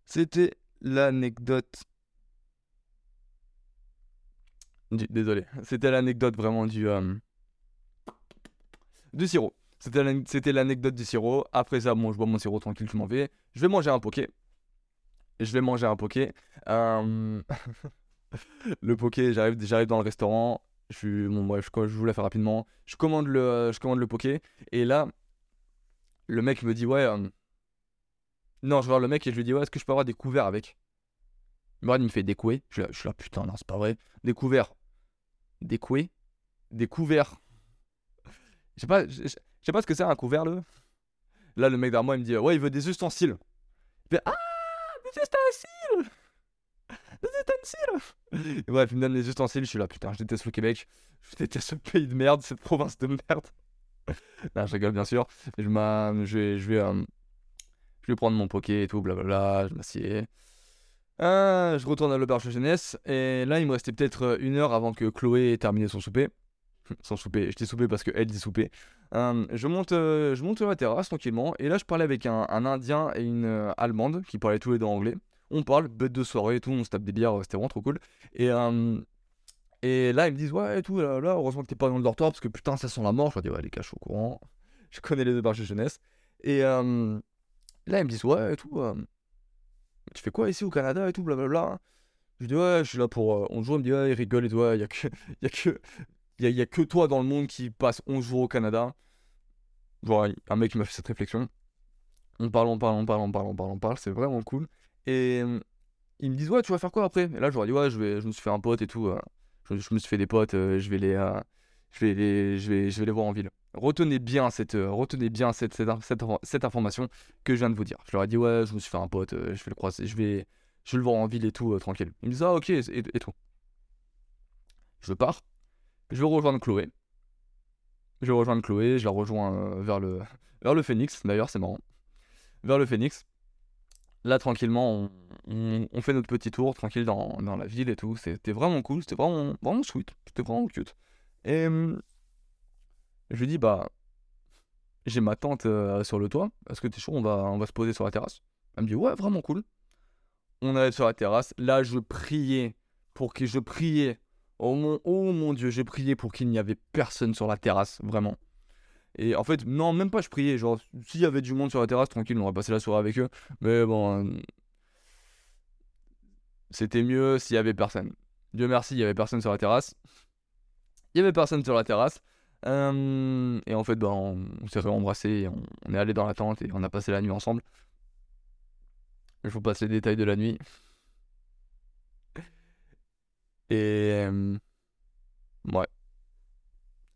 C'était l'anecdote. du- Désolé. C'était l'anecdote vraiment du. euh, Du sirop. C'était l'ane- C'était l'anecdote du sirop. Après ça, bon, je bois mon sirop tranquille, je m'en vais. Je vais manger un poké. Je vais manger un poké. Euh, [LAUGHS] le poké, j'arrive, dans le restaurant. Je bref, je, je vous la fais rapidement. Je commande le, je commande le poké. Et là, le mec me dit, ouais. euh, Non, je voir le mec et je lui dis, ouais, est-ce que je peux avoir des couverts avec? Regarde, il me fait des couets? Je suis là, putain, non, c'est pas vrai. Des couverts. Des. Des couverts. Je sais pas, je- je sais pas ce que c'est un couvert, le. Là, le mec derrière moi, il me dit, ouais, il veut des ustensiles. Il fait, ah, des ustensiles Des ustensiles Bref, il me donne les ustensiles, je suis là, putain, je déteste le Québec. Je déteste ce pays de merde, cette province de merde. [LAUGHS] non, je rigole, bien sûr. Je, je vais, je vais, euh, je vais prendre mon poké et tout, blablabla, je m'assieds. Ah, je retourne à l'auberge de jeunesse, et là, il me restait peut-être euh, une heure avant que Chloé ait terminé son souper. [LAUGHS] Son souper, je dis souper parce qu'elle dit souper. Euh, je, monte, euh, je monte sur la terrasse tranquillement, et là, je parlais avec un, Indien et une euh, Allemande qui parlaient tous les deux anglais. On parle, bête de soirée et tout, on se tape des bières, c'était vraiment trop cool. Et, et là, ils me disent, ouais, et tout, là, heureusement que t'es pas dans le dortoir parce que putain, ça sent la mort. Je leur dis, ouais, les gars, au courant. [LAUGHS] Je connais les auberges de jeunesse. Et là, ils me disent, ouais, et tout. tu fais quoi ici au Canada et tout, blablabla. Je dis, ouais, je suis là pour euh, 11 jours. Il me dit, ouais, il rigole et toi, il y a que. [LAUGHS] Y a que. Il y a, que toi dans le monde qui passe 11 jours au Canada. Genre, un mec qui m'a fait cette réflexion. On parle, on parle, on parle, on parle, on parle, on parle, c'est vraiment cool. Et ils me disent, ouais, tu vas faire quoi après? Et là, je leur dis, ouais, je, vais, je me suis fait un pote et tout. euh, je, me suis fait des potes, euh, je vais les. euh, je vais, je, vais, je vais les voir en ville. Retenez bien cette, retenez bien cette, cette, cette, infor- cette information que je viens de vous dire. Je leur ai dit, ouais, je me suis fait un pote, je vais le croiser, je vais, je le voir en ville et tout, tranquille. Ils me disent, ah, ok, et, et tout. Je pars, je vais rejoindre Chloé. Je vais rejoindre Chloé, je la rejoins euh, vers, le, [LAUGHS] vers le Phoenix, d'ailleurs, c'est marrant. Vers le Phoenix. Là, tranquillement, on, fait notre petit tour, tranquille, dans, dans la ville et tout. C'était vraiment cool, c'était vraiment, vraiment sweet, c'était vraiment cute. Et hum, je lui dis, bah, j'ai ma tante euh, sur le toit, est-ce que t'es chaud, on va, on va se poser sur la terrasse Elle me dit, ouais, vraiment cool. On arrive sur la terrasse, là, je priais pour que je priais. Oh mon, oh mon dieu, j'ai prié pour qu'il n'y avait personne sur la terrasse, vraiment. Et en fait, non, même pas je priais, genre, s'il y avait du monde sur la terrasse, tranquille, on aurait passé la soirée avec eux. Mais bon, euh, c'était mieux s'il y avait personne. Dieu merci, il y avait personne sur la terrasse. Il y avait personne sur la terrasse. Euh, et en fait, ben, on, s'est réembrassé, et on, on est allé dans la tente et on a passé la nuit ensemble. Je vous passe les détails de la nuit. Et euh, ouais.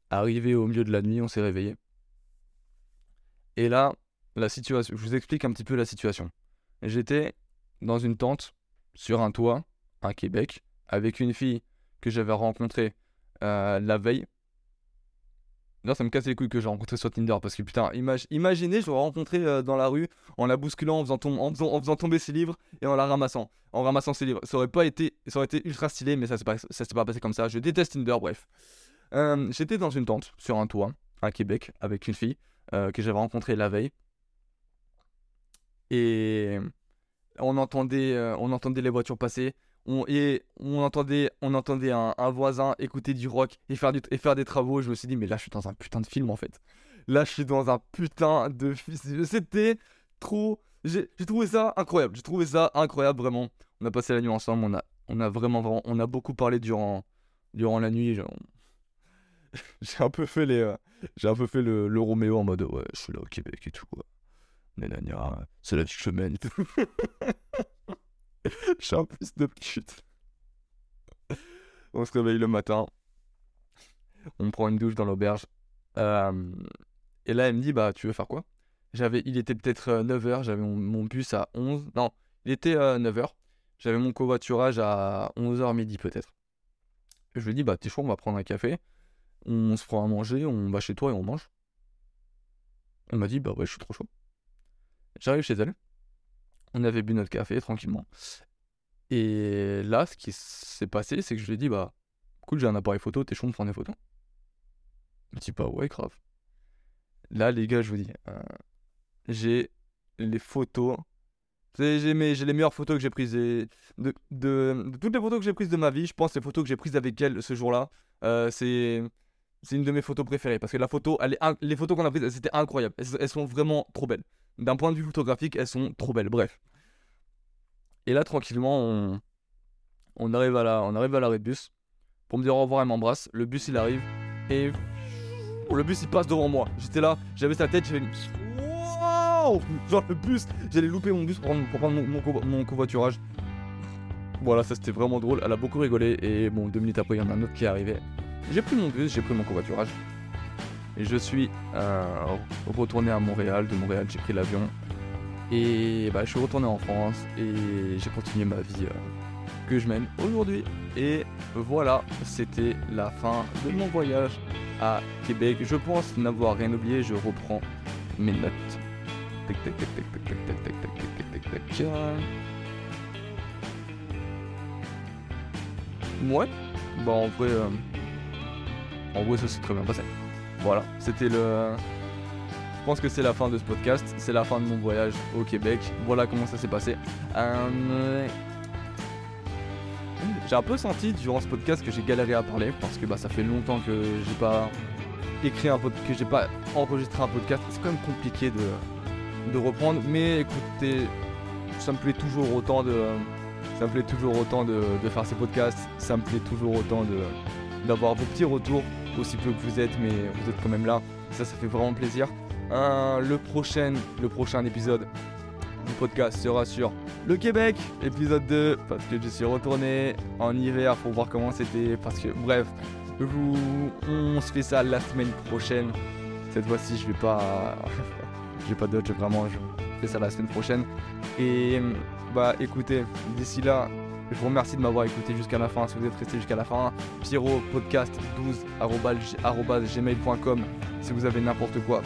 Arrivé au milieu de la nuit, on s'est réveillé. Et là, la situation. Je vous explique un petit peu la situation. J'étais dans une tente sur un toit à Québec avec une fille que j'avais rencontrée euh, la veille. Là, ça me casse les couilles que j'ai rencontré sur Tinder parce que putain, imaginez, je l'aurais rencontré euh, dans la rue en la bousculant, en faisant, tomber ses livres et en la ramassant, en ramassant ses livres. Ça aurait pas été, ça aurait été ultra stylé, mais ça s'est pas, pas passé comme ça. Je déteste Tinder, bref. Euh, j'étais dans une tente sur un toit à Québec avec une fille que j'avais rencontrée la veille et on entendait, on entendait les voitures passer on, et on entendait, un, voisin écouter du rock et faire, des travaux. Je me suis dit, mais là, je suis dans un putain de film en fait. Là, je suis dans un putain de film. C'était trop. J'ai trouvé ça incroyable. J'ai trouvé ça incroyable, vraiment. On a passé la nuit ensemble. On a, vraiment, vraiment, on a beaucoup parlé durant, durant la nuit. [LAUGHS] J'ai un peu fait les, euh, j'ai un peu fait le, le Roméo en mode ouais, je suis là au Québec et tout. C'est la vie que je mène et tout. [LAUGHS] [LAUGHS] Suis un fils de pute. On se réveille le matin. On prend une douche dans l'auberge. Euh, et là, elle me dit Bah, tu veux faire quoi? J'avais, Il était peut-être 9h. Euh, j'avais mon, bus à 11. Non, il était 9h. Euh, j'avais mon covoiturage à 11h midi, peut-être. Je lui dis Bah, t'es chaud, on va prendre un café. On se prend à manger. On va chez toi et on mange. Elle m'a dit Bah, ouais, je suis trop chaud. J'arrive chez elle. On avait bu notre café tranquillement. Et là, ce qui s'est passé, c'est que je lui ai dit, bah, écoute, j'ai un appareil photo, t'es chaud de prendre des photos? Il me dit, bah ouais, grave. Là, les gars, je vous dis, euh, j'ai les photos. J'ai les meilleures photos que j'ai prises. De, de, toutes les photos que j'ai prises de ma vie, je pense les photos que j'ai prises avec elle ce jour-là, euh, c'est une de mes photos préférées parce que la photo, les photos qu'on a prises, c'était incroyable. elles, sont vraiment trop belles d'un point de vue photographique, elles sont trop belles. Bref. Et là, tranquillement, on, arrive à l'arrêt de bus pour me dire au revoir. Elle m'embrasse. Le bus, il arrive et le bus, il passe devant moi. J'étais là, j'avais sa tête, j'avais Wow Genre le bus, j'allais louper mon bus pour prendre, mon, covoiturage. Voilà, ça c'était vraiment drôle. Elle a beaucoup rigolé et bon, deux minutes après, il y en a un autre qui est arrivé. J'ai pris mon bus, j'ai pris mon covoiturage. Je suis euh, retourné à Montréal. De Montréal, j'ai pris l'avion. Et bah, je suis retourné en France et j'ai continué ma vie euh, que je mène aujourd'hui. Et voilà, c'était la fin de mon voyage à Québec. Je pense n'avoir rien oublié. Je reprends mes notes. Tac, tac, tac, tac, tac, tac, tac, tac, tac, tac, tac, Ouais. Bah en vrai, euh, en vrai ça s'est très bien passé. Voilà, c'était le. Je pense que c'est la fin de ce podcast. C'est la fin de mon voyage au Québec. Voilà comment ça s'est passé. Euh, j'ai un peu senti durant ce podcast que j'ai galéré à parler parce que bah, ça fait longtemps que j'ai pas écrit un podcast, que j'ai pas enregistré un podcast. C'est quand même compliqué de, de reprendre. Mais écoutez, ça me plaît toujours autant de. Ça me plaît toujours autant de, de faire ces podcasts. Ça me plaît toujours autant de d'avoir vos petits retours aussi peu que vous êtes, mais vous êtes quand même là. Ça, ça fait vraiment plaisir. le, prochain, le prochain épisode du podcast sera sur le Québec, épisode 2, parce que je suis retourné en hiver pour voir comment c'était. Parce que, bref, on se fait ça la semaine prochaine. Cette fois-ci, je vais pas. [LAUGHS] j'ai pas d'autre, vraiment, je fais ça la semaine prochaine. Et bah écoutez, d'ici là, je vous remercie de m'avoir écouté jusqu'à la fin. Si vous êtes resté jusqu'à la fin, Pierrot podcast 12 gmail.com si vous avez n'importe quoi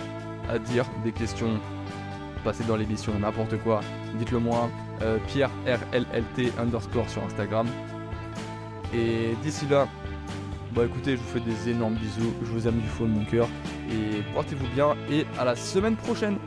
à dire, des questions, passez dans l'émission, n'importe quoi, dites-le moi. Euh, Pierre RLLT underscore sur Instagram. Et d'ici là, bah écoutez, je vous fais des énormes bisous, je vous aime du fond de mon cœur et portez-vous bien et à la semaine prochaine.